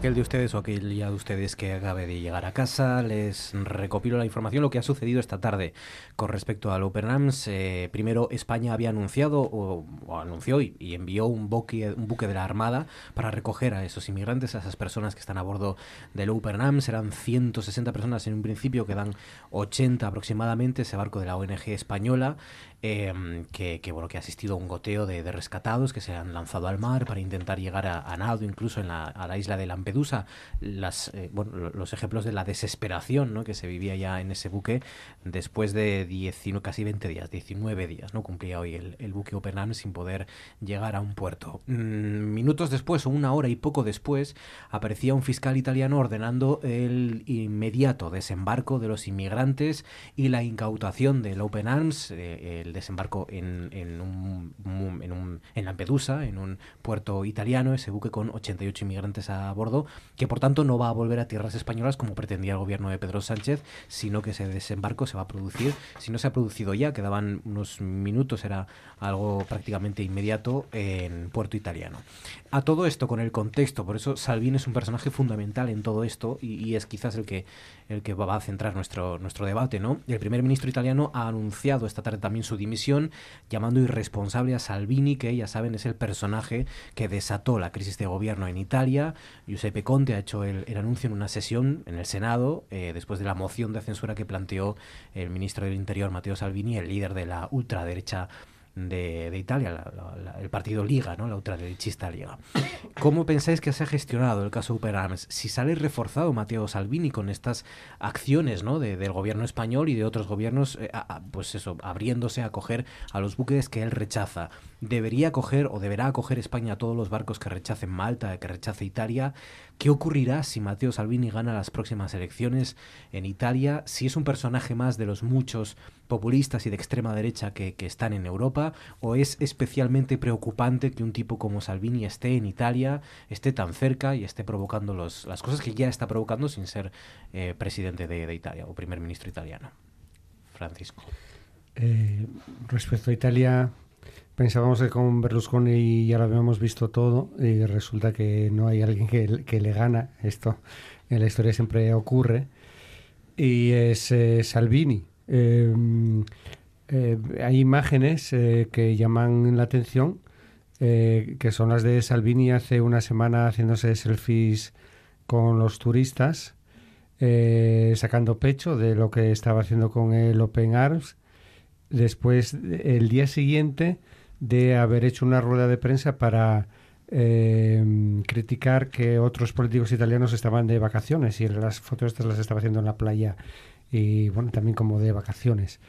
Aquel de ustedes o aquel ya de ustedes que acabe de llegar a casa, les recopilo la información, lo que ha sucedido esta tarde con respecto al Open Arms. Eh, primero, España había anunciado, o, anunció y, envió un buque, un buque de la Armada para recoger a esos inmigrantes, a esas personas que están a bordo del Open Arms. Eran 160 personas en un principio, quedan 80 aproximadamente, ese barco de la ONG española. Em, que, bueno, que ha asistido a un goteo de, rescatados que se han lanzado al mar para intentar llegar a, nado, incluso en la, a la isla de Lampedusa. Las, eh, bueno, los ejemplos de la desesperación ¿no? que se vivía ya en ese buque después de 19, casi 20 días, 19 días, ¿no? cumplía hoy el, buque Open Arms sin poder llegar a un puerto. Mm, minutos después, o una hora y poco después, aparecía un fiscal italiano ordenando el inmediato desembarco de los inmigrantes y la incautación del Open Arms, eh, el desembarco en, un, en, un, Lampedusa, en un puerto italiano, ese buque con 88 inmigrantes a bordo, que por tanto no va a volver a tierras españolas como pretendía el gobierno de Pedro Sánchez, sino que ese desembarco se va a producir, si no se ha producido ya, quedaban unos minutos, era algo prácticamente inmediato en puerto italiano. A todo esto, con el contexto, por eso Salvini es un personaje fundamental en todo esto y es quizás el que el que va a centrar nuestro, nuestro debate, ¿no? El primer ministro italiano ha anunciado esta tarde también su dimisión, llamando irresponsable a Salvini, que ya saben es el personaje que desató la crisis de gobierno en Italia. Giuseppe Conte ha hecho el, anuncio en una sesión en el Senado, eh, después de la moción de censura que planteó el ministro del Interior, Matteo Salvini, el líder de la ultraderecha de, Italia, el partido Liga, ¿no? la ultraderechista Liga. ¿Cómo pensáis que se ha gestionado el caso Upper Arms? Si sale reforzado Matteo Salvini con estas acciones ¿no? del gobierno español y de otros gobiernos, eh, pues eso, abriéndose a acoger a los buques que él rechaza. ¿Debería acoger o deberá acoger España a todos los barcos que rechacen Malta, que rechace Italia? ¿Qué ocurrirá si Matteo Salvini gana las próximas elecciones en Italia? Si es un personaje más de los muchos populistas y de extrema derecha que, están en Europa, o es especialmente preocupante que un tipo como Salvini esté en Italia, esté tan cerca y esté provocando los, las cosas que ya está provocando sin ser eh, presidente de, Italia o primer ministro italiano. Francisco. Eh, respecto a Italia, pensábamos que con Berlusconi ya lo habíamos visto todo y resulta que no hay alguien que, le gana. Esto en la historia siempre ocurre. Y es eh, Salvini. Em, eh, hay imágenes eh, que llaman la atención, eh, que son las de Salvini hace una semana haciéndose selfies con los turistas, sacando pecho de lo que estaba haciendo con el Open Arms. Después, el día siguiente de haber hecho una rueda de prensa para em, criticar que otros políticos italianos estaban de vacaciones y las fotos estas las estaba haciendo en la playa y bueno, también como de vacaciones.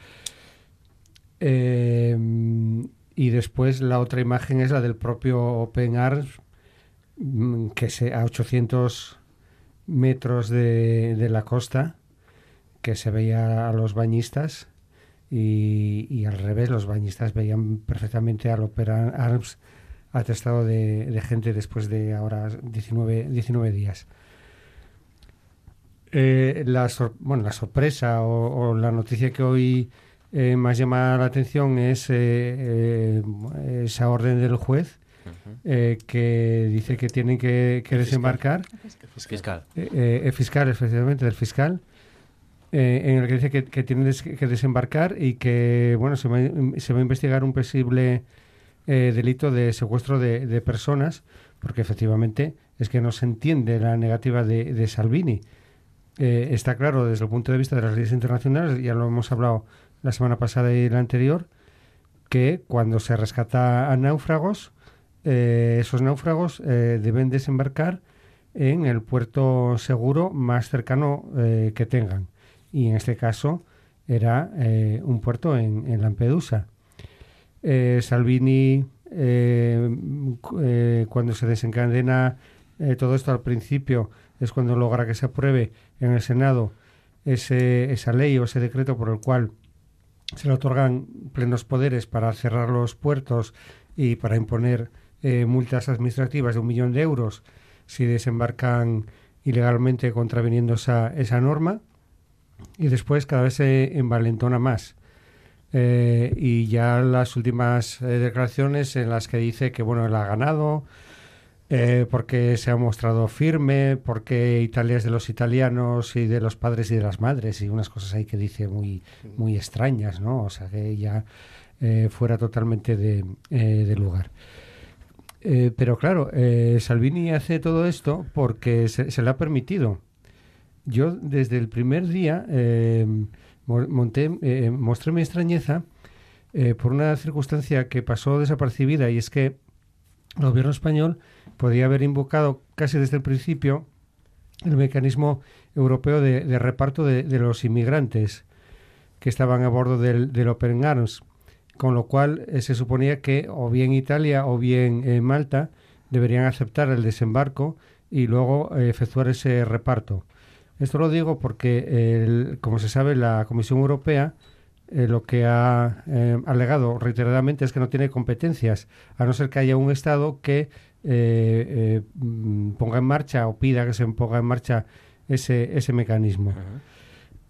y después la otra imagen es la del propio Open Arms, mm, que se, a 800 metros de, de la costa, que se veía a los bañistas y, al revés, los bañistas veían perfectamente al Opera Arms atestado de, de gente después de ahora 19, 19 días. Eh, la, bueno, la sorpresa o, la noticia que hoy eh, más llama la atención es eh, esa orden del juez que dice que tienen que, desembarcar. Fiscal. fiscal, efectivamente, del fiscal. en el que dice que, que tienen que desembarcar y que bueno se va, se va a investigar un posible delito de secuestro de, personas, porque efectivamente es que no se entiende la negativa de, de Salvini. Eh, está claro desde el punto de vista de las leyes internacionales, ya lo hemos hablado la semana pasada y la anterior, que cuando se rescata a náufragos, eh, esos náufragos eh, deben desembarcar en el puerto seguro más cercano que tengan. Y en este caso era un puerto en, en Lampedusa. Salvini, cuando se desencadena todo esto al principio, es cuando logra que se apruebe en el Senado ese, esa ley o ese decreto por el cual se le otorgan plenos poderes para cerrar los puertos y para imponer eh, multas administrativas de un millón de euros si desembarcan ilegalmente contraviniendo esa, esa norma y después cada vez se envalentona más. Eh, y ya las últimas eh, declaraciones en las que dice que bueno él ha ganado eh, porque se ha mostrado firme, porque Italia es de los italianos y de los padres y de las madres, y unas cosas ahí que dice muy, muy extrañas, ¿no? O sea, que ya eh, fuera totalmente de, eh, lugar. pero claro, Salvini hace todo esto porque se, le ha permitido. Yo desde el primer día monté, mostré mi extrañeza por una circunstancia que pasó desapercibida y es que el gobierno español podría haber invocado casi desde el principio el mecanismo europeo de, reparto de, los inmigrantes que estaban a bordo del, Open Arms, con lo cual eh, se suponía que o bien Italia o bien eh, Malta deberían aceptar el desembarco y luego eh, efectuar ese reparto. Esto lo digo porque, como se sabe, la Comisión Europea lo que ha alegado reiteradamente es que no tiene competencias, a no ser que haya un Estado que eh, eh, ponga en marcha o pida que se ponga en marcha ese, ese mecanismo.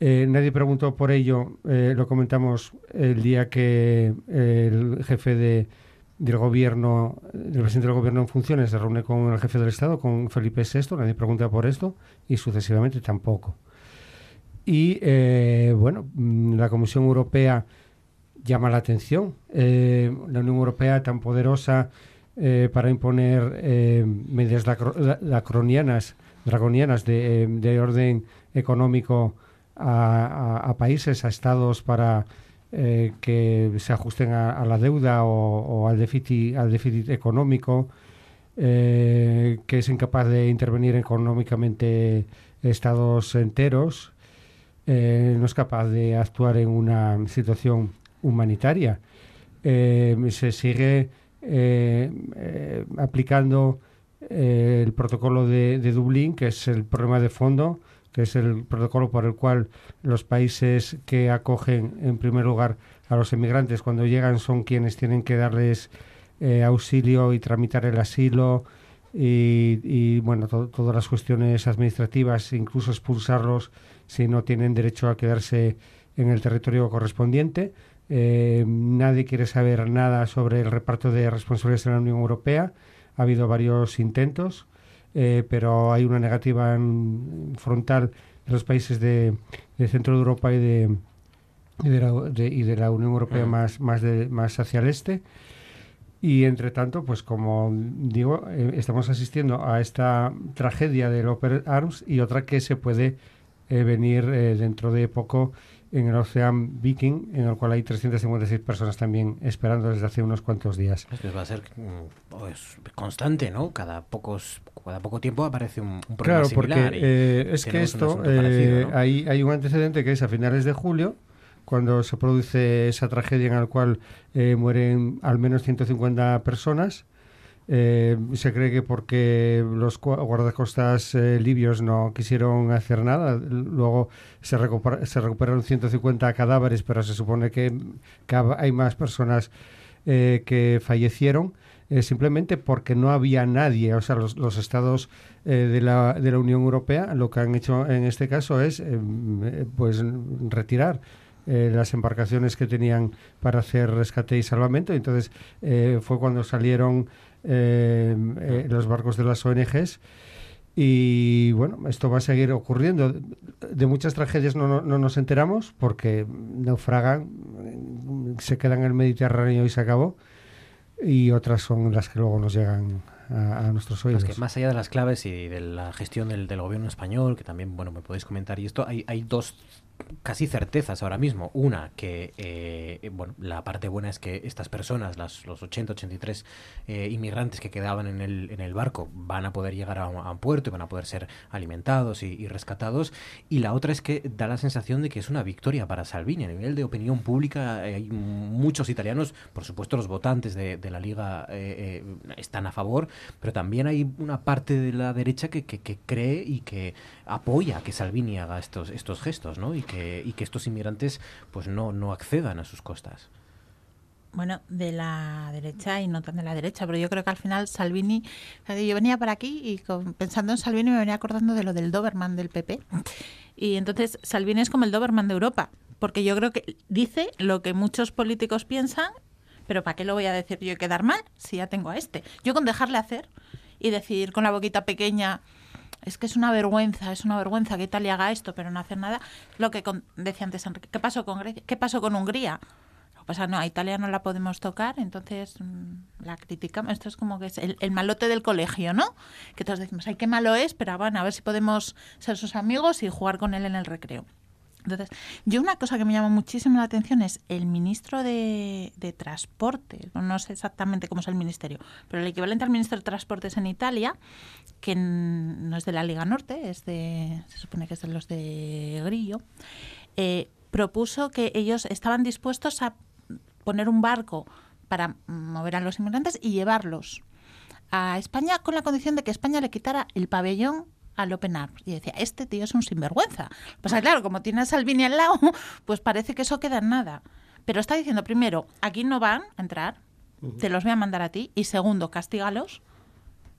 Eh, nadie preguntó por ello, lo comentamos el día que el jefe de, del gobierno, el presidente del gobierno en funciones se reúne con el jefe del Estado, con Felipe VI, nadie pregunta por esto y sucesivamente tampoco. Y bueno, mm, la Comisión Europea llama la atención. la Unión Europea tan poderosa eh, para imponer eh, medidas draconianas, draconianas de, de orden económico a, países, a estados para eh, que se ajusten a, la deuda o, al, déficit, económico, que es incapaz de intervenir económicamente estados enteros, no es capaz de actuar en una situación humanitaria. se sigue eh, eh, aplicando eh, el protocolo de, Dublín, que es el problema de fondo, que es el protocolo por el cual los países que acogen en primer lugar a los emigrantes cuando llegan son quienes tienen que darles auxilio y tramitar el asilo y, bueno, todas las cuestiones administrativas, incluso expulsarlos si no tienen derecho a quedarse en el territorio correspondiente. Eh, nadie quiere saber nada sobre el reparto de responsabilidades en la Unión Europea. Ha habido varios intentos, eh, pero hay una negativa frontal de los países de, centro de Europa y de, y de, la, Unión Europea más, más, más hacia el este. Y entre tanto, pues como digo, eh, estamos asistiendo a esta tragedia del Open Arms y otra que se puede venir dentro de poco en el Ocean Viking, en el cual hay 356 personas también esperando desde hace unos cuantos días. Es va a ser mm, pues, constante, ¿no? Cada, pocos, cada poco tiempo aparece un, un problema Claro, porque eh, es que esto, eh, hay, hay un antecedente que es a finales de julio, cuando se produce esa tragedia en la cual eh, mueren al menos 150 personas. Eh, se cree que porque los guardacostas eh, libios no quisieron hacer nada, luego se, se recuperaron 150 cadáveres, pero se supone que, hay más personas que fallecieron. simplemente porque no había nadie, o sea, los, los estados de, la, de la Unión Europea lo que han hecho en este caso es pues retirar eh, las embarcaciones que tenían para hacer rescate y salvamento. Entonces eh, fue cuando salieron eh, los barcos de las ONGs. Y bueno, esto va a seguir ocurriendo. De muchas tragedias no, no, nos enteramos porque naufragan, se quedan en el Mediterráneo y se acabó. Y otras son las que luego nos llegan a, nuestros oídos. que más allá de las claves y de la gestión del, del, gobierno español, que también, bueno, me podéis comentar, y esto, hay, hay dos casi certezas ahora mismo. Una, que eh, bueno, la parte buena es que estas personas, las, los 80, 83 eh, inmigrantes que quedaban en el, en el barco, van a poder llegar a un, puerto y van a poder ser alimentados y, rescatados. Y la otra es que da la sensación de que es una victoria para Salvini. A nivel de opinión pública, eh, hay muchos italianos, por supuesto, los votantes de, la Liga están a favor, pero también hay una parte de la derecha que, que, cree y que apoya que Salvini haga estos, estos gestos, ¿no? Y y que estos inmigrantes pues no, no accedan a sus costas. Bueno, de la derecha y no tan de la derecha, pero yo creo que al final Salvini, yo venía por aquí y pensando en Salvini me venía acordando de lo del Doberman del PP. Y entonces Salvini es como el Doberman de Europa, porque yo creo que dice lo que muchos políticos piensan, pero ¿para qué lo voy a decir yo y quedar mal si ya tengo a este? Yo con dejarle hacer y decir con la boquita pequeña, es que es una vergüenza, es una vergüenza que Italia haga esto, pero no hacer nada. Lo que decía antes Enrique, ¿qué pasó con Grecia? ¿Qué pasó con Hungría? Que pasa, no, a Italia no la podemos tocar, entonces mm, la criticamos. Esto es como que es el, el, malote del colegio, ¿no? Que todos decimos, ay, qué malo es, pero bueno, a ver si podemos ser sus amigos y jugar con él en el recreo. Entonces, yo una cosa que me llama muchísimo la atención es el ministro de, de Transporte, no sé exactamente cómo es el ministerio, pero el equivalente al ministro de Transportes en Italia, que no es de la Liga Norte, es de, se supone que es de los de Grillo, eh, propuso que ellos estaban dispuestos a poner un barco para mover a los inmigrantes y llevarlos a España con la condición de que España le quitara el pabellón al Open Arms. Y decía, este tío es un sinvergüenza. Pues claro, como tiene a Salvini al lado, pues parece que eso queda en nada. Pero está diciendo, primero, aquí no van a entrar, te los voy a mandar a ti. Y segundo, castígalos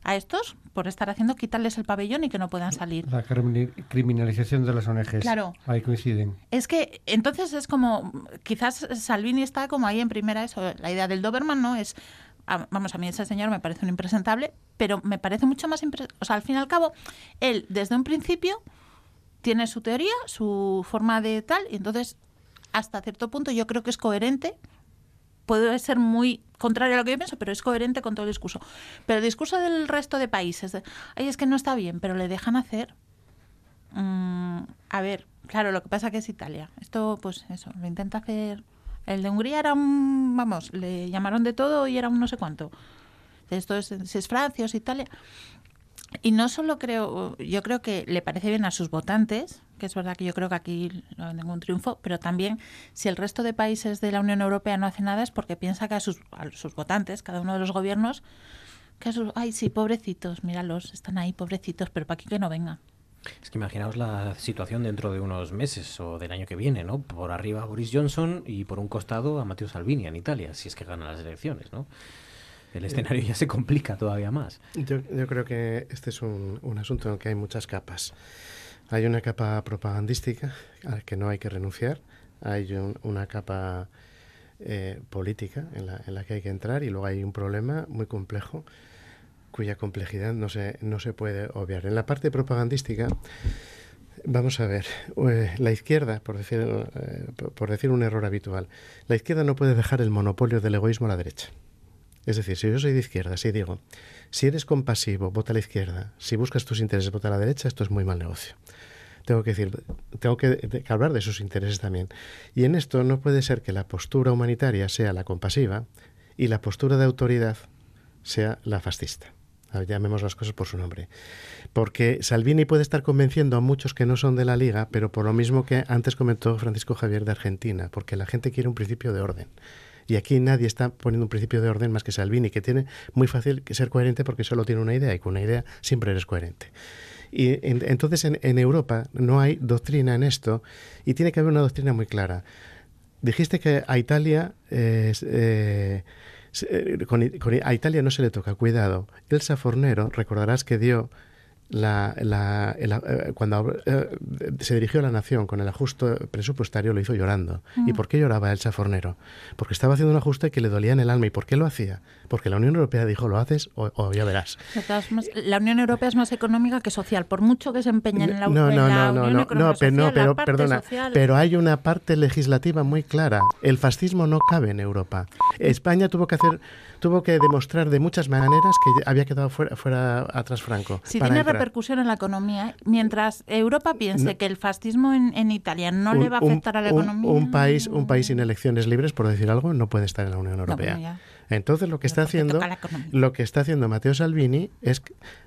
a estos por estar haciendo quitarles el pabellón y que no puedan salir. La criminalización de las ONGs. Claro. Ahí coinciden. Es que entonces es como, quizás Salvini está como ahí en primera eso, la idea del Doberman no es vamos, a mí ese señor me parece un impresentable, pero me parece mucho más impresentable. O sea, al fin y al cabo, él desde un principio tiene su teoría, su forma de tal, y entonces hasta cierto punto yo creo que es coherente. Puede ser muy contrario a lo que yo pienso, pero es coherente con todo el discurso. Pero el discurso del resto de países, ay, es que no está bien, pero le dejan hacer. Mm, a ver, claro, lo que pasa que es Italia. Esto, pues eso, lo intenta hacer el de Hungría era un, vamos, le llamaron de todo y era un no sé cuánto. Esto es, es Francia es Italia. Y no solo creo, yo creo que le parece bien a sus votantes, que es verdad que yo creo que aquí no hay ningún triunfo, pero también si el resto de países de la Unión Europea no hace nada es porque piensa que a sus, a sus votantes, cada uno de los gobiernos, que a sus, ay sí, pobrecitos, míralos, están ahí, pobrecitos, pero para aquí que no vengan. Es que imaginaos la situación dentro de unos meses o del año que viene, ¿no? Por arriba Boris Johnson y por un costado a Matteo Salvini en Italia, si es que gana las elecciones, ¿no? El escenario ya se complica todavía más. Yo, creo que este es un, asunto en el que hay muchas capas. Hay una capa propagandística a la que no hay que renunciar. Hay una capa eh, política en la, en la que hay que entrar y luego hay un problema muy complejo cuya complejidad no se, no se puede obviar. En la parte propagandística, vamos a ver, eh, la izquierda, por decir, eh, por decir un error habitual, la izquierda no puede dejar el monopolio del egoísmo a la derecha. Es decir, si yo soy de izquierda, si digo, si eres compasivo, vota a la izquierda, si buscas tus intereses, vota a la derecha, esto es muy mal negocio. Tengo que decir, tengo que, hablar de sus intereses también. Y en esto no puede ser que la postura humanitaria sea la compasiva y la postura de autoridad sea la fascista. Llamemos las cosas por su nombre. Porque Salvini puede estar convenciendo a muchos que no son de la Liga, pero por lo mismo que antes comentó Francisco Javier de Argentina, porque la gente quiere un principio de orden. Y aquí nadie está poniendo un principio de orden más que Salvini, que tiene muy fácil ser coherente porque solo tiene una idea y con una idea siempre eres coherente. Y entonces en, Europa no hay doctrina en esto y tiene que haber una doctrina muy clara. Dijiste que a Italia eh, eh, a Italia no se le toca, cuidado. Elsa Fornero, recordarás que dio la, la, eh, cuando eh, se dirigió a la nación con el ajuste presupuestario lo hizo llorando. ¿Y mm. por qué lloraba Elsa Fornero? Porque estaba haciendo un ajuste que le dolía en el alma. ¿Y por qué lo hacía? Porque la Unión Europea dijo, lo haces o, ya verás. La Unión Europea es más económica que social, por mucho que se empeñen en la, no, no, no, no, no, no, pero, perdona, pero hay una parte legislativa muy clara. El fascismo no cabe en Europa. España tuvo que hacer tuvo que demostrar de muchas maneras que había quedado fuera, fuera atrás Franco. Si tiene repercusión en la economía, mientras Europa piense que el fascismo en, Italia no le va a afectar a la economía. Un país, un país sin elecciones libres, por decir algo, no puede estar en la Unión Europea. Entonces lo que está haciendo, lo que está haciendo Matteo Salvini es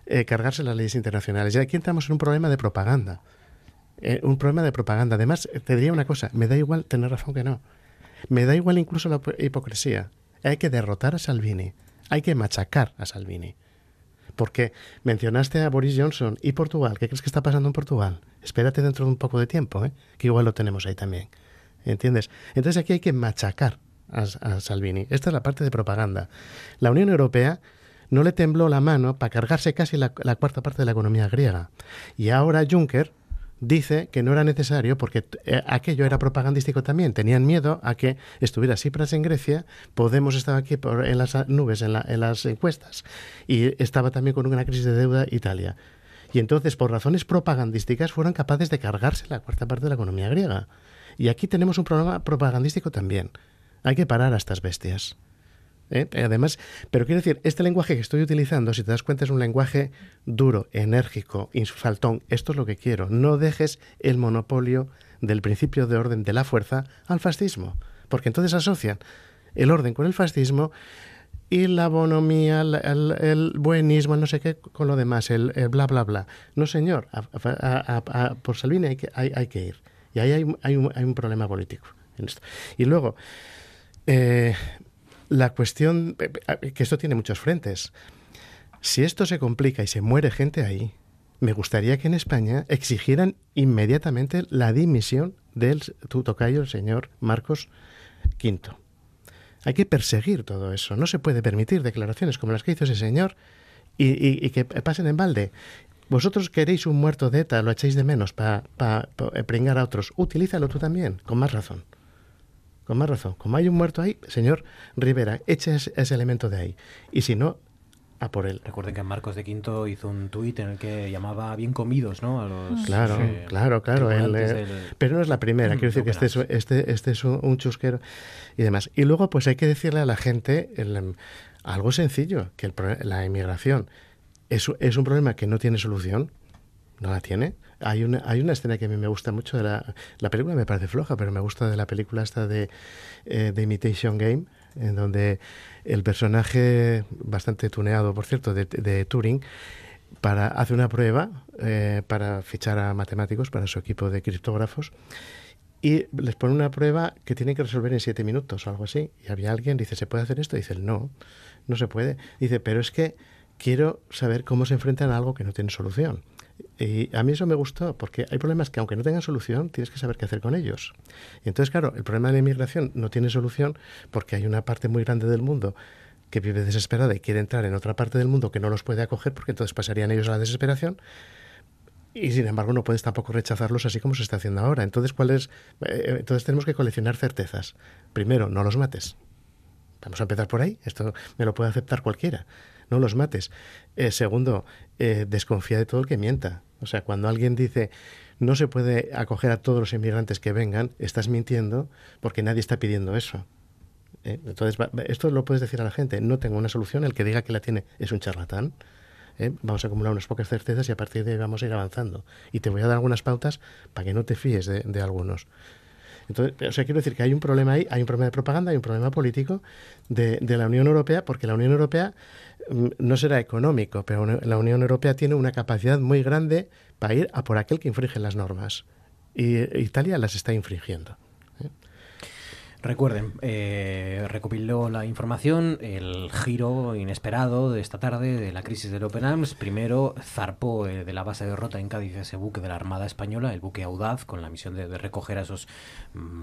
eh, cargarse las leyes internacionales. Y aquí entramos en un problema de propaganda. Eh, un problema de propaganda. Además, te diría una cosa, me da igual tener razón que no. Me da igual incluso la hipocresía. Hay que derrotar a Salvini. Hay que machacar a Salvini. Porque mencionaste a Boris Johnson y Portugal. ¿Qué crees que está pasando en Portugal? Espérate dentro de un poco de tiempo, ¿eh? que igual lo tenemos ahí también. ¿Entiendes? Entonces aquí hay que machacar a, Salvini. Esta es la parte de propaganda. La Unión Europea no le tembló la mano para cargarse casi la cuarta parte de la economía griega. Y ahora Juncker dice que no era necesario porque eh, aquello era propagandístico también. Tenían miedo a que estuviera Cipras en Grecia, Podemos estaba aquí en las nubes, en, las encuestas, y estaba también con una crisis de deuda Italia. Y entonces, por razones propagandísticas, fueron capaces de cargarse la cuarta parte de la economía griega. Y aquí tenemos un problema propagandístico también. Hay que parar a estas bestias. ¿Eh? Además, pero quiero decir, este lenguaje que estoy utilizando, si te das cuenta, es un lenguaje duro, enérgico, infaltón. Esto es lo que quiero. No dejes el monopolio del principio de orden de la fuerza al fascismo, porque entonces asocian el orden con el fascismo y la bonomía, el, buenismo, no sé qué, con lo demás, el, bla, bla, bla. No, señor, por Salvini hay que, hay, que ir. Y ahí hay, hay, un, hay un problema político. En esto. Y luego, eh, la cuestión, eh, eh, que esto tiene muchos frentes. Si esto se complica y se muere gente ahí, me gustaría que en España exigieran inmediatamente la dimisión del tocayo, el señor Marcos V. Hay que perseguir todo eso. No se puede permitir declaraciones como las que hizo ese señor y, que pasen en balde. Vosotros queréis un muerto de ETA, lo echáis de menos para pringar a otros. Utilízalo tú también, con más razón. Con más razón. Como hay un muerto ahí, señor Rivera, eche ese, elemento de ahí. Y si no, a por él. Recuerden que Marcos de Quinto hizo un tuit en el que llamaba bien comidos, ¿no? A los, claro, claro, claro. Pero no es la primera. Quiero decir que este es, este, este es un, chusquero y demás. Y luego, pues hay que decirle a la gente algo sencillo, que la inmigración es, es un problema que no tiene solución. No la tiene. Hay una, hay una escena que a mí me gusta mucho de la, la película, me parece floja, pero me gusta de la película esta de, eh, Imitation Game, en donde el personaje, bastante tuneado, por cierto, de, de Turing, para, hace una prueba eh, para fichar a matemáticos para su equipo de criptógrafos y les pone una prueba que tienen que resolver en siete minutos o algo así. Y había alguien, dice, ¿se puede hacer esto? Dice, no, no se puede. Dice, pero es que quiero saber cómo se enfrentan a algo que no tiene solución. Y a mí eso me gustó, porque hay problemas que aunque no tengan solución, tienes que saber qué hacer con ellos. Y entonces, claro, el problema de la inmigración no tiene solución porque hay una parte muy grande del mundo que vive desesperada y quiere entrar en otra parte del mundo que no los puede acoger porque entonces pasarían ellos a la desesperación. Y sin embargo no puedes tampoco rechazarlos así como se está haciendo ahora. Entonces, ¿cuál es? Eh, entonces tenemos que coleccionar certezas. Primero, no los mates. Vamos a empezar por ahí. Esto me lo puede aceptar cualquiera no los mates. Eh, segundo, eh, desconfía de todo el que mienta. O sea, cuando alguien dice no se puede acoger a todos los inmigrantes que vengan, estás mintiendo porque nadie está pidiendo eso. ¿eh? Entonces, esto lo puedes decir a la gente. No tengo una solución. El que diga que la tiene es un charlatán. Vamos a acumular unas pocas certezas y a partir de ahí vamos a ir avanzando. Y te voy a dar algunas pautas para que no te fíes de, algunos. Entonces, o sea, quiero decir que hay un problema ahí, hay un problema de propaganda, hay un problema político de, de la Unión Europea, porque la Unión Europea mm, no será económico, pero la Unión Europea tiene una capacidad muy grande para ir a por aquel que infringe las normas. Y Italia las está infringiendo. Recuerden, eh, recopiló la información, el giro inesperado de esta tarde de la crisis del Open Arms. Primero zarpó eh, de la base de Rota en Cádiz ese buque de la Armada Española, el buque Audaz, con la misión de, recoger a esos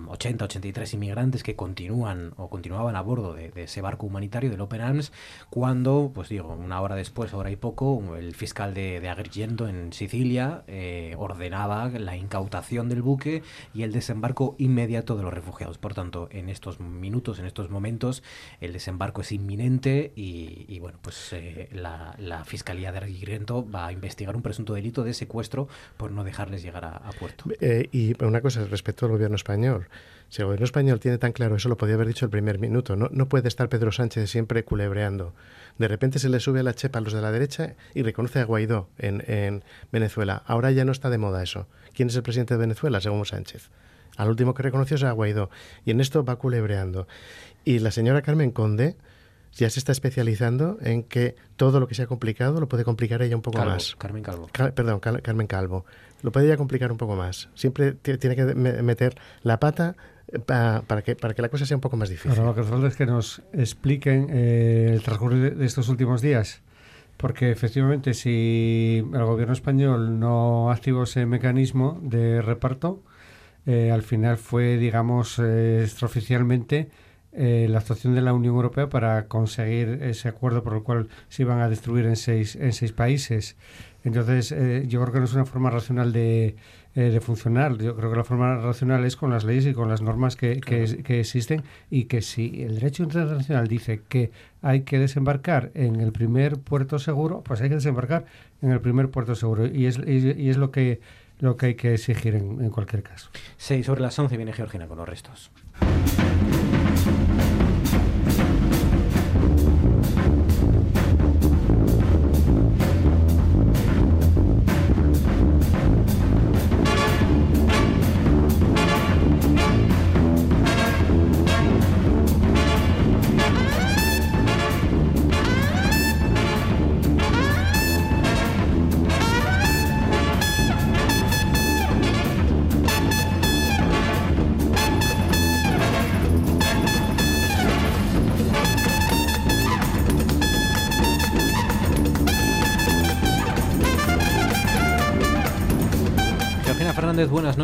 80, mm, 83 inmigrantes que continúan o continuaban a bordo de, ese barco humanitario del Open Arms, cuando, pues digo, una hora después, hora y poco, el fiscal de, de Agrigento en Sicilia eh, ordenaba la incautación del buque y el desembarco inmediato de los refugiados. Por tanto, en estos minutos, en estos momentos, el desembarco es inminente y, bueno, pues eh, la, Fiscalía de Arguirento va a investigar un presunto delito de secuestro por no dejarles llegar a, puerto. Eh, y una cosa respecto al gobierno español. Si el gobierno español tiene tan claro eso, lo podía haber dicho el primer minuto. No, puede estar Pedro Sánchez siempre culebreando. De repente se le sube la chepa a los de la derecha y reconoce a Guaidó en Venezuela. Ahora ya no está de moda eso. ¿Quién es el presidente de Venezuela, según Sánchez? Al último que reconoció es a Guaidó. Y en esto va culebreando. Y la señora Carmen Conde ya se está especializando en que todo lo que sea complicado lo puede complicar ella un poco más. Carmen Calvo. perdón, Carmen Calvo. Lo puede ella complicar un poco más. Siempre tiene que meter la pata eh, para, que, para que la cosa sea un poco más difícil. lo que nos falta es que nos expliquen eh, el transcurso de estos últimos días. Porque efectivamente, si el gobierno español no activó ese mecanismo de reparto, eh, al final fue, digamos, eh, extraoficialmente eh, la actuación de la Unión Europea para conseguir ese acuerdo por el cual se iban a destruir en seis, en seis países. Entonces, yo creo que no es una forma racional de, de, funcionar. Yo creo que la forma racional es con las leyes y con las normas que, que, existen y que si el derecho internacional dice que hay que desembarcar en el primer puerto seguro, pues hay que desembarcar en el primer puerto seguro. Y es, y es lo que lo que hay que exigir en, en cualquier caso. Sí, sobre las 11 viene Georgina con los restos.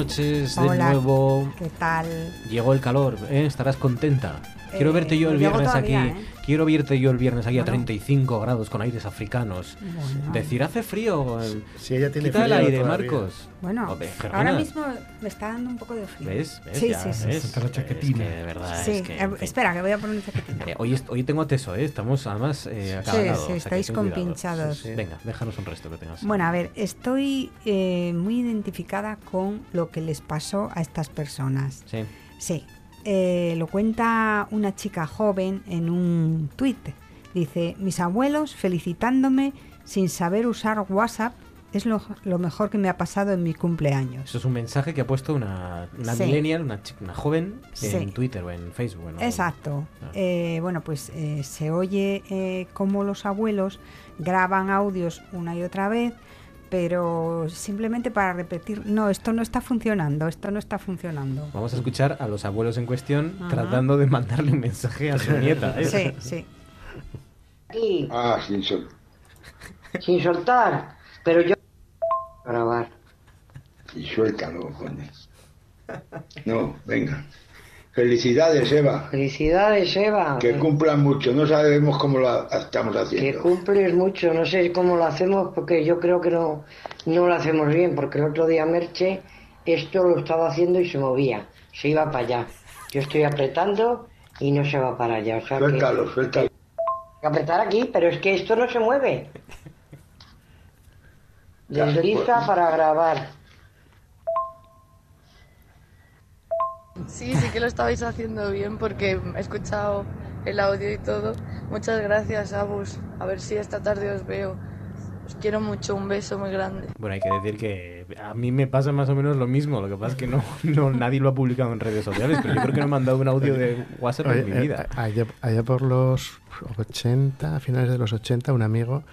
Noches de nuevo. ¿Qué tal? Llegó el calor, ¿eh? estarás contenta. Quiero verte yo el viernes aquí. ¿eh? Quiero verte yo el viernes aquí a 35 grados con aires africanos. Decir, hace frío. Si ella tiene Quita el aire, Marcos. Bueno, ahora mismo me está dando un poco de frío. ¿Ves? Sí, sí, sí. Está la chaquetina. de verdad. Sí, eh, espera, que voy a poner una chaquetina. Eh, hoy, hoy tengo teso, ¿eh? Estamos además eh, Sí, sí, estáis compinchados. Venga, déjanos un resto que tengas. Bueno, a ver, estoy muy identificada con lo que les pasó a estas personas. Sí. Sí, eh, lo cuenta una chica joven en un tuit. Dice, mis abuelos felicitándome sin saber usar WhatsApp es lo, mejor que me ha pasado en mi cumpleaños. Eso es un mensaje que ha puesto una, una millennial, una, una joven, en Twitter o en Facebook. Exacto. Ah. Eh, bueno, pues eh, se oye eh, cómo los abuelos graban audios una y otra vez pero simplemente para repetir, no, esto no está funcionando, esto no está funcionando. Vamos a escuchar a los abuelos en cuestión tratando de mandarle un mensaje a su nieta. ¿eh? Sí, sí. Aquí. Ah, sin soltar. Sin soltar, pero yo... Grabar. Y suéltalo, coño. No, venga. Felicidades, Eva. Felicidades, Eva. Que cumplan mucho. No sabemos cómo lo estamos haciendo. Que cumples mucho. No sé cómo lo hacemos porque yo creo que no, no lo hacemos bien. Porque el otro día Merche esto lo estaba haciendo y se movía. Se iba para allá. Yo estoy apretando y no se va para allá. O sea suéltalo, que, suéltalo. apretar aquí, pero es que esto no se mueve. Desliza pues. para grabar. Sí, sí que lo estabais haciendo bien porque he escuchado el audio y todo. Muchas gracias, Abus. A ver si esta tarde os veo. Os quiero mucho, un beso muy grande. Bueno, hay que decir que a mí me pasa más o menos lo mismo, lo que pasa es que no, no nadie lo ha publicado en redes sociales, pero yo creo que no me han mandado un audio de WhatsApp en mi eh, vida. allá, allá por los 80, a finales de los 80, un amigo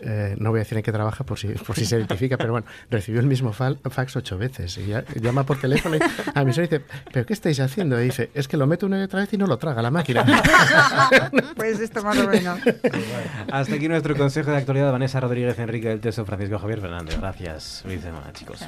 eh, no voy a decir en qué trabaja por si, por si se identifica, pero bueno, recibió el mismo fax ocho veces. Y llama por teléfono y a mí se dice, ¿pero qué estáis haciendo? Y dice, es que lo meto una y otra vez y no lo traga la máquina. pues esto más o menos. Hasta aquí nuestro consejo de actualidad. Vanessa Rodríguez, Enrique del Teso, Francisco Javier Fernández. Gracias. Feliz semana, chicos.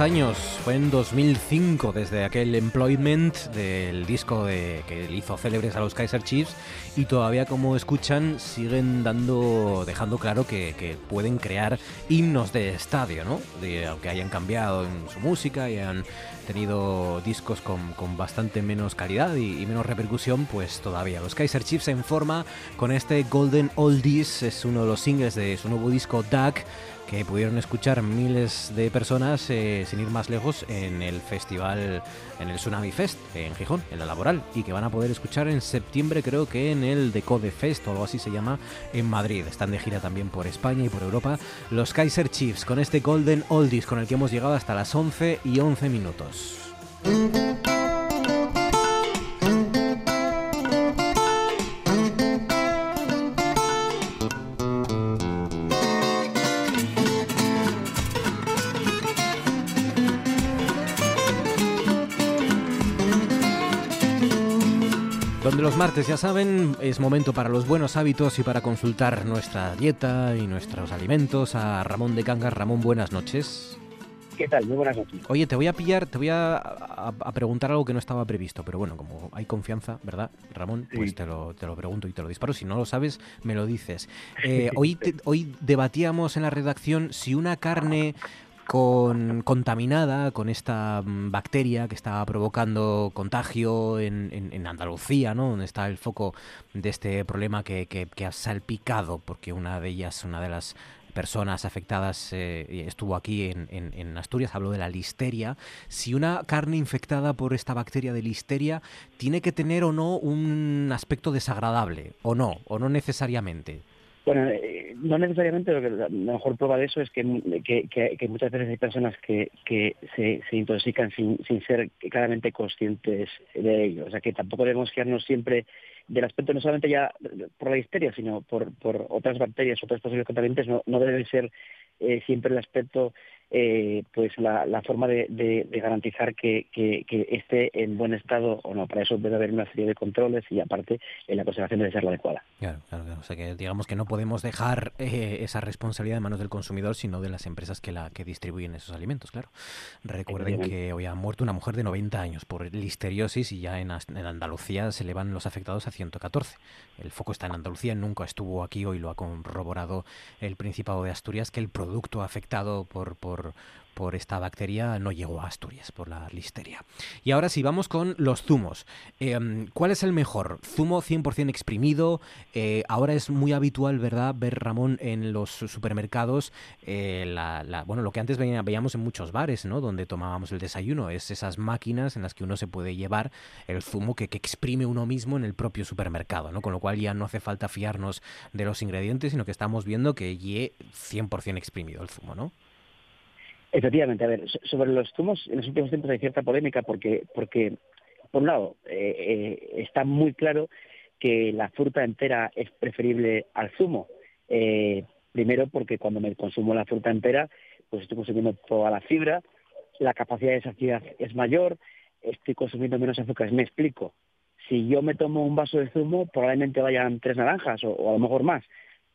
Años, fue en 2005, desde aquel Employment del disco de, que hizo célebres a los Kaiser Chiefs y todavía como escuchan siguen dando, dejando claro que, pueden crear himnos de estadio, ¿no? De, aunque hayan cambiado en su música y han tenido discos con, bastante menos calidad y, y, menos repercusión, pues todavía. Los Kaiser Chiefs en forma con este Golden Oldies, es uno de los singles de su nuevo disco Duck que pudieron escuchar miles de personas eh, sin ir más lejos en el festival, en el Tsunami Fest en Gijón, en la laboral, y que van a poder escuchar en septiembre creo que en el Decode Fest o algo así se llama en Madrid. Están de gira también por España y por Europa los Kaiser Chiefs con este Golden Oldies con el que hemos llegado hasta las 11 y 11 minutos. Martes, ya saben, es momento para los buenos hábitos y para consultar nuestra dieta y nuestros alimentos a Ramón de Cangas. Ramón, buenas noches. ¿Qué tal? Muy buenas noches. Oye, te voy a pillar, te voy a, preguntar algo que no estaba previsto, pero bueno, como hay confianza, ¿verdad, Ramón? Pues te lo, te lo pregunto y te lo disparo. Si no lo sabes, me lo dices. Eh, hoy, hoy debatíamos en la redacción si una carne con, contaminada con esta mm, bacteria que está provocando contagio en, Andalucía, ¿no? donde está el foco de este problema que, que, ha salpicado, porque una de ellas, una de las personas afectadas eh, estuvo aquí en, en, Asturias, habló de la listeria. Si una carne infectada por esta bacteria de listeria tiene que tener o no un aspecto desagradable, o no, o no necesariamente. Bueno, eh, no necesariamente, lo que la mejor prueba de eso es que, muchas veces hay personas que, se, intoxican sin, ser claramente conscientes de ello. O sea, que tampoco debemos quedarnos siempre del aspecto no solamente ya por la histeria, sino por, por otras bacterias, otros posibles contaminantes, no, no debe ser eh, siempre el aspecto eh, pues la, la forma de, de, garantizar que, que, esté en buen estado o no. Para eso debe haber una serie de controles y aparte eh, la conservación debe ser la adecuada. Claro, claro, O sea que digamos que no podemos dejar eh, esa responsabilidad en manos del consumidor, sino de las empresas que la que distribuyen esos alimentos, claro. Recuerden que hoy ha muerto una mujer de 90 años por listeriosis y ya en, en Andalucía se le van los afectados a 114. El foco está en Andalucía, nunca estuvo aquí, hoy lo ha corroborado el Principado de Asturias, que el producto afectado por, por por esta bacteria no llegó a Asturias, por la listeria. Y ahora sí, vamos con los zumos. Em, ¿Cuál es el mejor? ¿Zumo 100% exprimido? Eh, ahora es muy habitual, ¿verdad?, ver, Ramón, en los supermercados, eh, bueno, lo que antes veíamos en muchos bares, ¿no?, donde tomábamos el desayuno, es esas máquinas en las que uno se puede llevar el zumo que, que exprime uno mismo en el propio supermercado, ¿no? Con lo cual ya no hace falta fiarnos de los ingredientes, sino que estamos viendo que ye 100% exprimido el zumo, ¿no? Efectivamente, a ver, sobre los zumos en los últimos tiempos hay cierta polémica porque, porque por un lado, eh, eh, está muy claro que la fruta entera es preferible al zumo. Eh, primero porque cuando me consumo la fruta entera, pues estoy consumiendo toda la fibra, la capacidad de saciedad es mayor, estoy consumiendo menos azúcares. Me explico. Si yo me tomo un vaso de zumo, probablemente vayan tres naranjas o a lo mejor más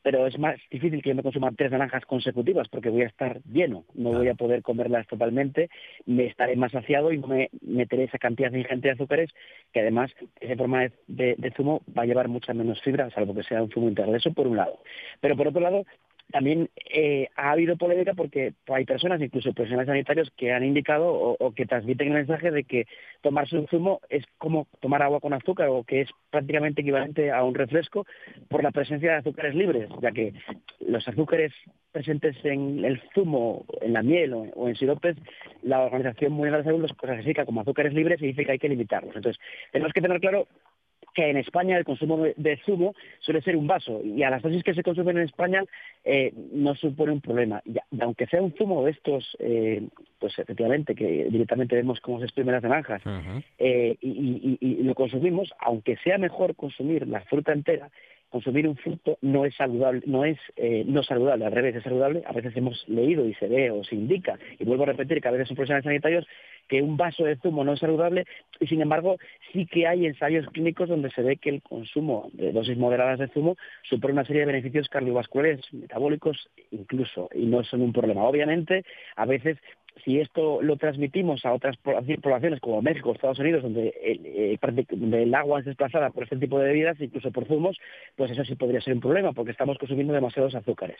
pero es más difícil que yo me consuma tres naranjas consecutivas porque voy a estar lleno, no voy a poder comerlas totalmente, me estaré más saciado y no me meteré esa cantidad ingente de azúcares que además esa forma de, zumo va a llevar mucha menos fibra, salvo que sea un zumo integral. Eso por un lado. Pero por otro lado, también eh, ha habido polémica porque hay personas, incluso profesionales sanitarios, que han indicado o, que transmiten el mensaje de que tomarse un zumo es como tomar agua con azúcar o que es prácticamente equivalente a un refresco por la presencia de azúcares libres, ya que los azúcares presentes en el zumo, en la miel o, en siropes, la Organización Mundial de la Salud los clasifica como azúcares libres y dice que hay que limitarlos. Entonces, tenemos que tener claro que en España el consumo de, zumo suele ser un vaso y a las dosis que se consumen en España eh, no supone un problema. Y, aunque sea un zumo de estos, eh, pues efectivamente, que directamente vemos cómo se exprimen las naranjas eh, y, lo consumimos, aunque sea mejor consumir la fruta entera, consumir un fruto no es saludable, no es no saludable, al revés, es saludable. A veces hemos leído y se ve o se indica, y vuelvo a repetir que a veces son profesionales sanitarios que un vaso de zumo no es saludable y sin embargo sí que hay ensayos clínicos donde se ve que el consumo de dosis moderadas de zumo supone una serie de beneficios cardiovasculares, metabólicos incluso y no son un problema. Obviamente a veces si esto lo transmitimos a otras poblaciones como México, Estados Unidos, donde el, eh, agua es desplazada por este tipo de bebidas, incluso por zumos, pues eso sí podría ser un problema, porque estamos consumiendo demasiados azúcares.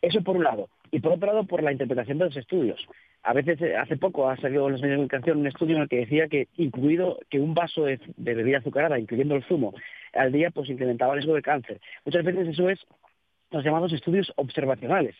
Eso por un lado. Y por otro lado, por la interpretación de los estudios. A veces, eh, hace poco ha salido en los medios de comunicación un estudio en el que decía que, incluido que un vaso de, bebida azucarada, incluyendo el zumo, al día, pues incrementaba el riesgo de cáncer. Muchas veces eso es los llamados estudios observacionales.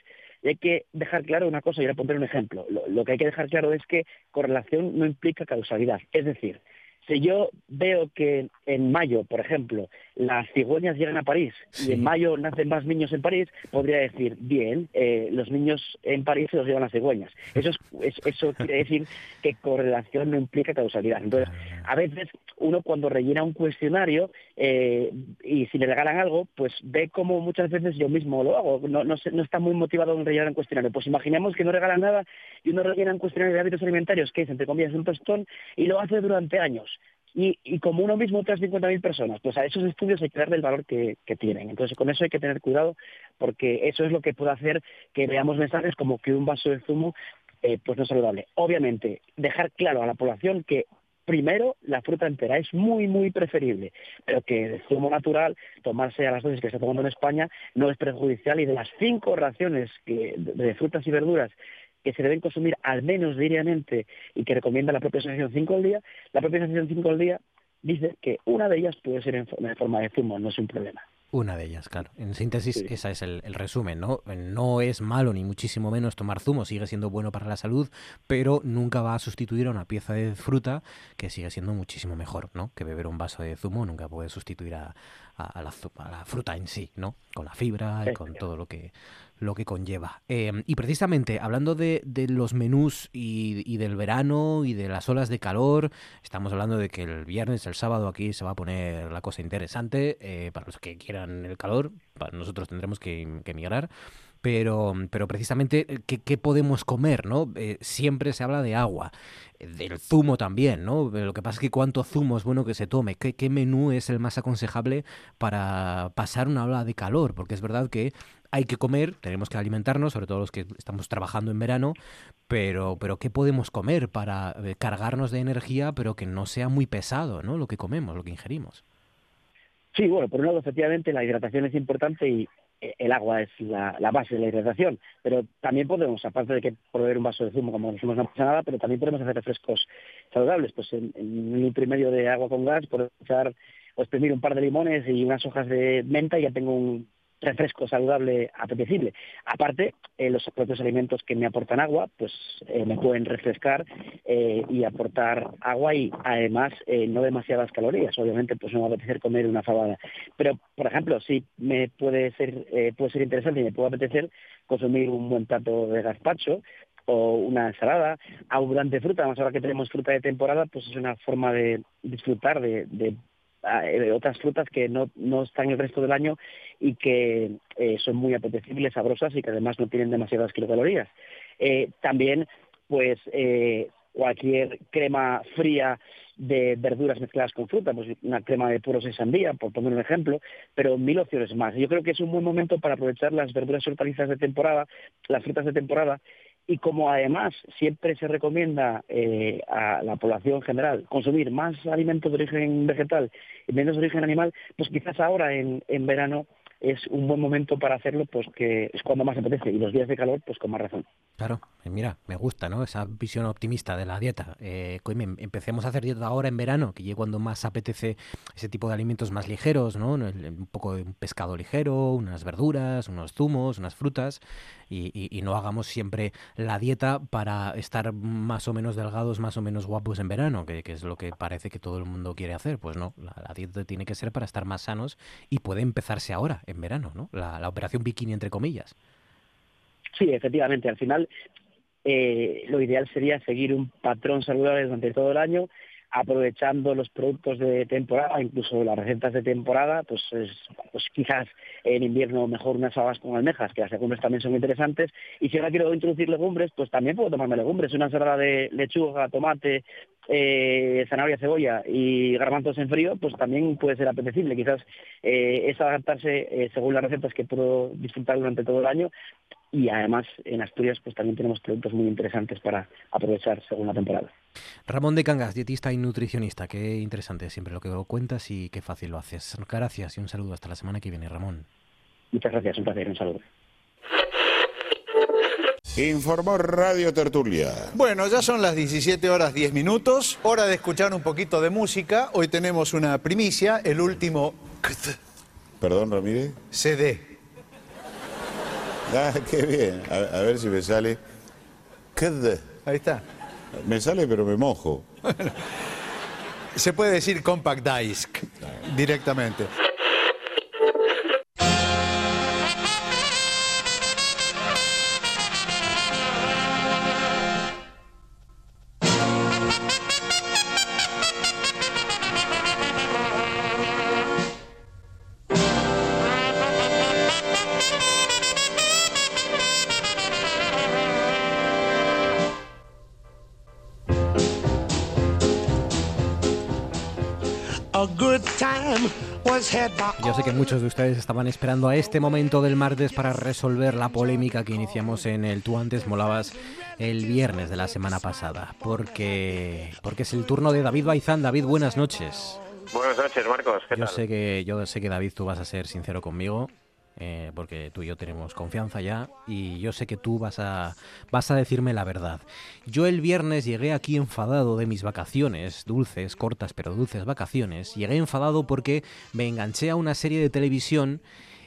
Hay que dejar claro una cosa, y voy a poner un ejemplo. lo, que hay que dejar claro es que correlación no implica causalidad. Es decir, si yo veo que en mayo, por ejemplo, las cigüeñas llegan a París y en mayo nacen más niños en París, podría decir, bien, eh, los niños en París se los llevan las cigüeñas. Eso, es, eso quiere decir que correlación no implica causalidad. Entonces, a veces uno cuando rellena un cuestionario eh, y si le regalan algo, pues ve como muchas veces yo mismo lo hago. No, no, no está muy motivado en rellenar un cuestionario. Pues imaginemos que no regalan nada y uno rellena un cuestionario de hábitos alimentarios, que es, entre comillas, un tostón, y lo hace durante años y, como uno mismo otras 50.000 personas, pues a esos estudios hay que darle el valor que, tienen. Entonces con eso hay que tener cuidado porque eso es lo que puede hacer que veamos mensajes como que un vaso de zumo eh, pues no es saludable. Obviamente, dejar claro a la población que primero la fruta entera es muy, muy preferible, pero que el zumo natural, tomarse a las dosis que se está tomando en España, no es perjudicial y de las cinco raciones de frutas y verduras que se deben consumir al menos diariamente y que recomienda la propia Asociación 5 al día, la propia Asociación 5 al día dice que una de ellas puede ser en forma de zumo, no es un problema. Una de ellas, claro. En síntesis, ese es el, resumen, ¿no? No es malo ni muchísimo menos tomar zumo, sigue siendo bueno para la salud, pero nunca va a sustituir a una pieza de fruta que sigue siendo muchísimo mejor, ¿no? Que beber un vaso de zumo nunca puede sustituir a, la, a la, fruta en sí, ¿no? Con la fibra y con todo lo que lo que conlleva. Em, y precisamente hablando de, los menús y, del verano y de las olas de calor, estamos hablando de que el viernes, el sábado aquí se va a poner la cosa interesante eh, para los que quieran el calor, para nosotros tendremos que, que migrar. Pero, pero precisamente, eh, ¿qué, podemos comer? ¿no? Eh, siempre se habla de agua, del zumo también, ¿no? Lo que pasa es que cuánto zumo es bueno que se tome, ¿Qué, qué menú es el más aconsejable para pasar una ola de calor, porque es verdad que hay que comer, tenemos que alimentarnos, sobre todo los que estamos trabajando en verano, pero, pero ¿qué podemos comer para eh, cargarnos de energía, pero que no sea muy pesado, ¿no? Lo que comemos, lo que ingerimos. Sí, bueno, por un lado, efectivamente, la hidratación es importante y, eh, el agua es la, base de la hidratación, pero también podemos, aparte de que proveer un vaso de zumo, como decimos, no pasa nada, pero también podemos hacer refrescos saludables. Pues en, un litro y medio de agua con gas, puedo echar o exprimir un par de limones y unas hojas de menta y ya tengo un, refresco saludable apetecible. Aparte, eh, los propios alimentos que me aportan agua, pues eh, me pueden refrescar eh, y aportar agua y además no demasiadas calorías. Obviamente, pues no va a apetecer comer una fabada. Pero, por ejemplo, sí me puede ser, puede ser interesante y me puede apetecer consumir un buen plato de gazpacho o una ensalada, abundante fruta, además ahora que tenemos fruta de temporada, pues es una forma de disfrutar de, de otras frutas que no, no están el resto del año y que eh, son muy apetecibles, sabrosas y que además no tienen demasiadas kilocalorías. Eh, también, pues, cualquier crema fría de verduras mezcladas con fruta, pues una crema de puros de sandía, por poner un ejemplo, pero mil opciones más. Yo creo que es un buen momento para aprovechar las verduras y hortalizas de temporada, las frutas de temporada, y como además siempre se recomienda eh, a la población general consumir más alimentos de origen vegetal y menos de origen animal, pues quizás ahora en, en verano es un buen momento para hacerlo, pues que es cuando más apetece y los días de calor, pues con más razón. Claro, eh, mira, me gusta, ¿no? Esa visión optimista de la dieta. Eh, empecemos a hacer dieta ahora en verano, que es cuando más apetece ese tipo de alimentos más ligeros, ¿no? Un poco de pescado ligero, unas verduras, unos zumos, unas frutas, y, no hagamos siempre la dieta para estar más o menos delgados, más o menos guapos en verano, que, es lo que parece que todo el mundo quiere hacer. Pues no, la dieta tiene que ser para estar más sanos y puede empezarse ahora en verano, ¿no? La, operación bikini, entre comillas. Sí, efectivamente. Al final, eh, lo ideal sería seguir un patrón saludable durante todo el año, aprovechando los productos de temporada, incluso las recetas de temporada, pues, pues quizás en invierno mejor unas habas con almejas, que las legumbres también son interesantes, y si ahora quiero introducir legumbres, pues también puedo tomarme legumbres, una ensalada de lechuga, tomate, eh, zanahoria, cebolla y garbanzos en frío, pues también puede ser apetecible. Quizás eh, es adaptarse eh, según las recetas que puedo disfrutar durante todo el año y además en Asturias pues también tenemos productos muy interesantes para aprovechar según la temporada. Ramón de Cangas, dietista y nutricionista, qué interesante siempre lo que cuentas y qué fácil lo haces. Gracias y un saludo hasta la semana que viene, Ramón. Muchas gracias, un placer, un saludo. Informó Radio Tertulia. Bueno, ya son las 17 horas 10 minutos, hora de escuchar un poquito de música. Hoy tenemos una primicia, el último... Perdón, Ramírez. CD. Ah, qué bien. A, ver si me sale... Ahí está. Me sale, pero me mojo. Se puede decir compact disc directamente. Muchos de ustedes estaban esperando a este momento del martes para resolver la polémica que iniciamos en el Tú antes molabas el viernes de la semana pasada, porque porque es el turno de David Baizán. David, buenas noches. Buenas noches, Marcos. ¿Qué yo sé que yo sé que David tú vas a ser sincero conmigo. Eh, porque tú y yo tenemos confianza ya y yo sé que tú vas a, vas a decirme la verdad. Yo el viernes llegué aquí enfadado de mis vacaciones, dulces, cortas pero dulces vacaciones, llegué enfadado porque me enganché a una serie de televisión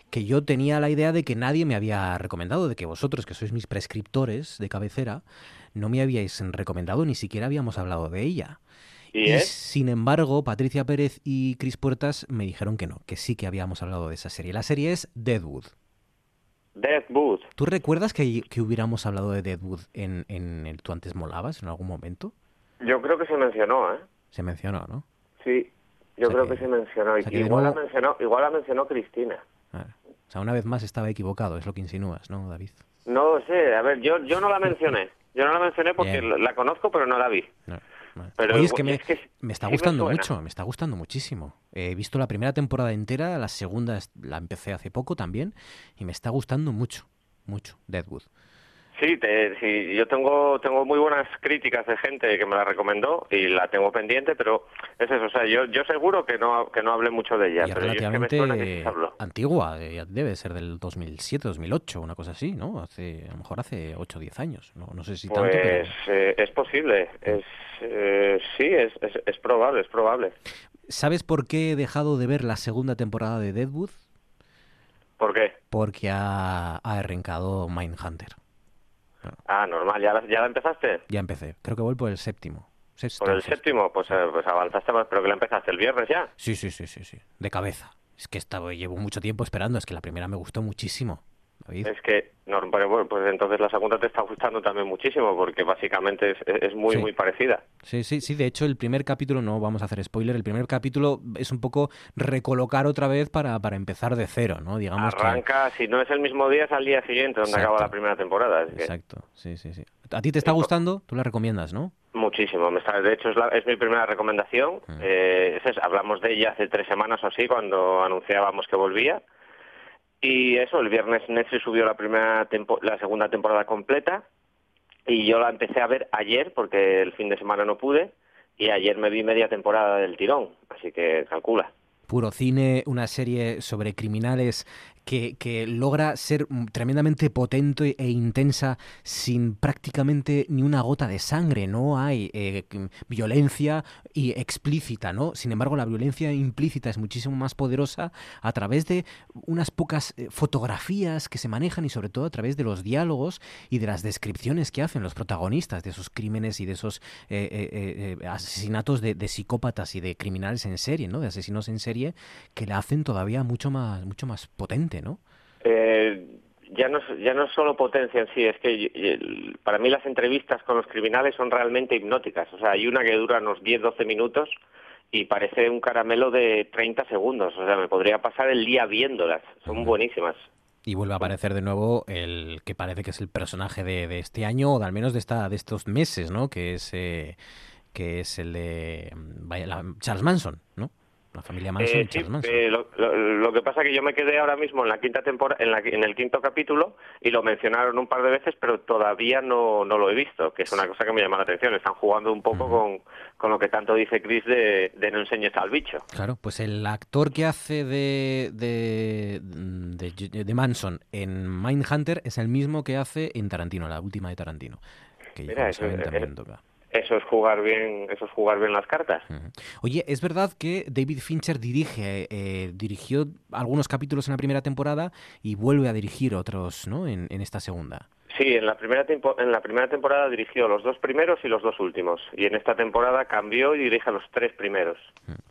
que yo tenía la idea de que nadie me había recomendado, de que vosotros, que sois mis prescriptores de cabecera, no me habíais recomendado, ni siquiera habíamos hablado de ella. ¿Y, sin embargo, Patricia Pérez y Cris Puertas me dijeron que no, que sí que habíamos hablado de esa serie. La serie es Deadwood. Deadwood. ¿Tú recuerdas que, que hubiéramos hablado de Deadwood en, en el Tú antes molabas en algún momento? Yo creo que se mencionó, ¿eh? Se mencionó, ¿no? Sí, yo creo que, se mencionó. igual, la mencionó igual la mencionó Cristina. Ah, o sea, una vez más estaba equivocado, es lo que insinúas, ¿no, David? No sé, a ver, yo, yo no la mencioné. Yo no la mencioné porque la conozco, pero no la vi. Pero es que me, me está gustando mucho, me está gustando muchísimo. He visto la primera temporada entera, la segunda la empecé hace poco también, y me está gustando mucho, mucho, Deadwood. Sí, sí, yo tengo tengo muy buenas críticas de gente que me la recomendó y la tengo pendiente, pero es eso, o sea, yo, yo seguro que no que no hablé mucho de ella, y pero relativamente yo es que me antigua, eh, debe ser del 2007, 2008, una cosa así, ¿no? Hace a lo mejor hace 8 o 10 años, no, no sé si tanto, pues, pero... eh, es posible, es eh, sí, es, es, es probable, es probable. ¿Sabes por qué he dejado de ver la segunda temporada de Deadwood? ¿Por qué? Porque ha, ha arrancado Mindhunter. Ah, normal. ¿Ya la, ¿Ya la empezaste? Ya empecé. Creo que voy por el séptimo. ¿Por el séptimo? Pues, eh, pues avanzaste más, pero que la empezaste el viernes ya. Sí, sí, sí, sí, sí. De cabeza. Es que estaba, llevo mucho tiempo esperando. Es que la primera me gustó muchísimo. Es que, no, bueno, pues entonces la segunda te está gustando también muchísimo, porque básicamente es, es muy, Sí. muy parecida. Sí, sí, sí. De hecho, el primer capítulo, no vamos a hacer spoiler, el primer capítulo es un poco recolocar otra vez para, para empezar de cero, ¿no? Digamos que- Arranca, si no es el mismo día, es al día siguiente, donde Exacto. acaba la primera temporada. que Exacto, sí, sí, sí. ¿A ti te está gustando? Tú la recomiendas, ¿no? Muchísimo. Me está- de hecho, es, la- es mi primera recomendación. Mm. Eh, es- hablamos de ella hace tres semanas o así, cuando anunciábamos que volvía. Y eso, el viernes Netflix subió la, primera tempo- la segunda temporada completa. Y yo la empecé a ver ayer, porque el fin de semana no pude. Y ayer me vi media temporada del tirón. Así que calcula. Puro cine, una serie sobre criminales que, logra ser mm, tremendamente potente e intensa sin prácticamente ni una gota de sangre. No hay eh, violencia y explícita, ¿no? Sin embargo, la violencia implícita es muchísimo más poderosa a través de unas pocas eh, fotografías que se manejan y sobre todo a través de los diálogos y de las descripciones que hacen los protagonistas de esos crímenes y de esos eh, asesinatos de, de psicópatas y de criminales en serie, ¿no? De asesinos en serie que la hacen todavía mucho más, mucho más potente, ¿no? Eh, ya no es- ya no es solo potencia en sí, es que para mí las entrevistas con los criminales son realmente hipnóticas. O sea, hay una que dura unos 10-12 minutos y parece un caramelo de 30 segundos. O sea, me podría pasar el día viéndolas. Son buenísimas. Y vuelve a aparecer de nuevo el que parece que es el personaje de, de este año o de al menos de esta de estos meses, ¿no? Que es eh, que es el de Charles Manson, ¿no? La familia Manson, Eh, Charles Manson. eh, lo, lo- lo que pasa que yo me quedé ahora mismo en la quinta temporada, en, la- en el quinto capítulo y lo mencionaron un par de veces, pero todavía no, no lo he visto, que es una cosa que me llama la atención. Están jugando un poco con, con lo que tanto dice Chris de, de no enseñes al bicho. Claro, pues el actor que hace de, de, de, de Manson en Mindhunter es el mismo que hace en Tarantino, la última de Tarantino. Que Mira, ya eso, también eh, toca. Eso es jugar bien, eso es jugar bien las cartas. Oye, es verdad que David Fincher dirige, eh, dirigió algunos capítulos en la primera temporada y vuelve a dirigir otros, ¿no? En, en esta segunda. Sí, en la primera tempo- en la primera temporada dirigió los dos primeros y los dos últimos, y en esta temporada cambió y dirige a los tres primeros.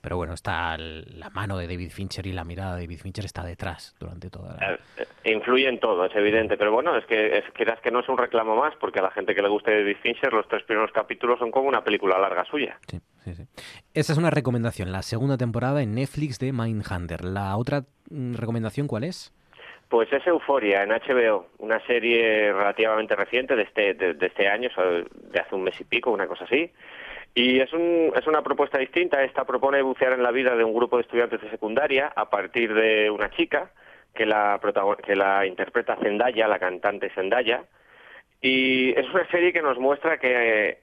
Pero bueno, está la mano de David Fincher y la mirada de David Fincher está detrás durante toda la... Eh, Influye en todo, es evidente, pero bueno, es que es, quieras que no es un reclamo más, porque a la gente que le guste David Fincher, los tres primeros capítulos son como una película larga suya. Esa es una recomendación, la segunda temporada en Netflix de Mindhunter. La otra mm, recomendación, ¿cuál es? Pues es Euforia en HBO, una serie relativamente reciente de este, de, de este año, de hace un mes y pico, una cosa así. Y es, un, es una propuesta distinta. Esta propone bucear en la vida de un grupo de estudiantes de secundaria a partir de una chica que la, que la interpreta Zendaya, la cantante Zendaya. Y es una serie que nos muestra que,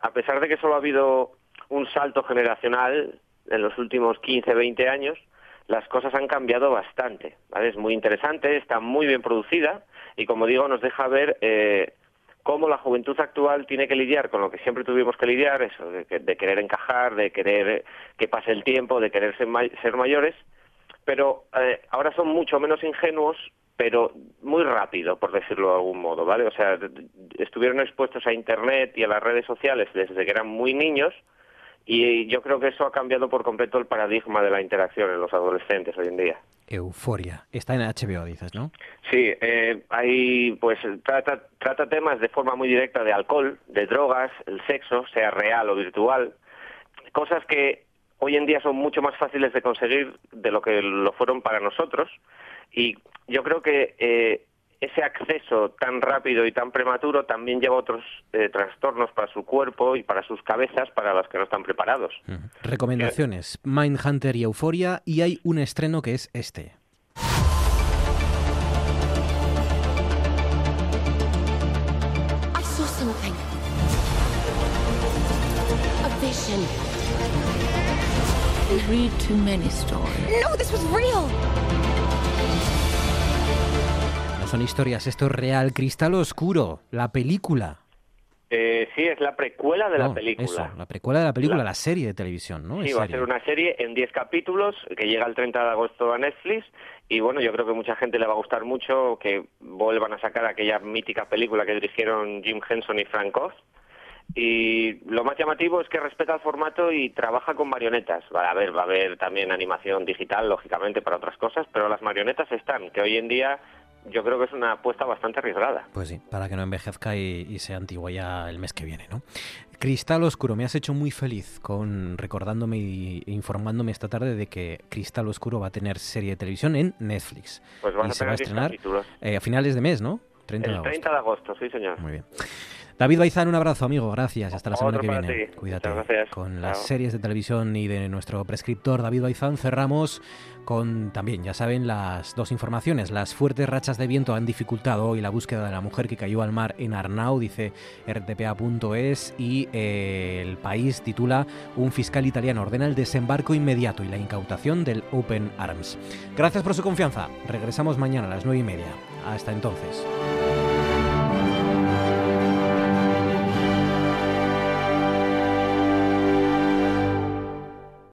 a pesar de que solo ha habido un salto generacional en los últimos 15, 20 años, las cosas han cambiado bastante. ¿vale? Es muy interesante, está muy bien producida y, como digo, nos deja ver eh, cómo la juventud actual tiene que lidiar con lo que siempre tuvimos que lidiar, eso, de, de querer encajar, de querer que pase el tiempo, de querer ser, ser mayores, pero eh, ahora son mucho menos ingenuos, pero muy rápido, por decirlo de algún modo, ¿vale? O sea, estuvieron expuestos a Internet y a las redes sociales desde que eran muy niños y yo creo que eso ha cambiado por completo el paradigma de la interacción en los adolescentes hoy en día. Euforia. Está en HBO, dices, ¿no? Sí, eh, hay, pues trata, trata temas de forma muy directa de alcohol, de drogas, el sexo, sea real o virtual, cosas que hoy en día son mucho más fáciles de conseguir de lo que lo fueron para nosotros y yo creo que eh, ese acceso tan rápido y tan prematuro también lleva otros eh, trastornos para su cuerpo y para sus cabezas para las que no están preparados. Mm. Recomendaciones, Mindhunter y Euforia, y hay un estreno que es este. Read too many stories. No, this was real. Son historias, esto es real. Cristal Oscuro, la película. Eh, sí, es la precuela de la película. Eso, la precuela de la película, la, serie de televisión, ¿no? Sí, va a ser una serie en 10 capítulos que llega el 30 de agosto a Netflix y bueno, yo creo que mucha gente le va a gustar mucho que vuelvan a sacar aquella mítica película que dirigieron Jim Henson y Frank Oz. Y lo más llamativo es que respeta el formato y trabaja con marionetas. Va a haber, va a haber también animación digital, lógicamente, para otras cosas, pero las marionetas están, que hoy en día yo creo que es una apuesta bastante arriesgada. Pues sí, para que no envejezca y, sea antigua ya el mes que viene, ¿no? Cristal Oscuro, me has hecho muy feliz con recordándome e informándome esta tarde de que Cristal Oscuro va a tener serie de televisión en Netflix. Pues y se va a estrenar eh, a finales de mes, ¿no? 30 el 30 de agosto, sí señor. Muy bien. David Baizán, un abrazo, amigo. Gracias. Hasta la semana que viene. Cuídate. Con las series de televisión y de nuestro prescriptor David Baizán cerramos con también, ya saben, las dos informaciones. Las fuertes rachas de viento han dificultado hoy la búsqueda de la mujer que cayó al mar en Arnau, dice rtpa.es, y eh, el país titula Un fiscal italiano ordena el desembarco inmediato y la incautación del Open Arms. Gracias por su confianza. Regresamos mañana a las nueve y media. Hasta entonces.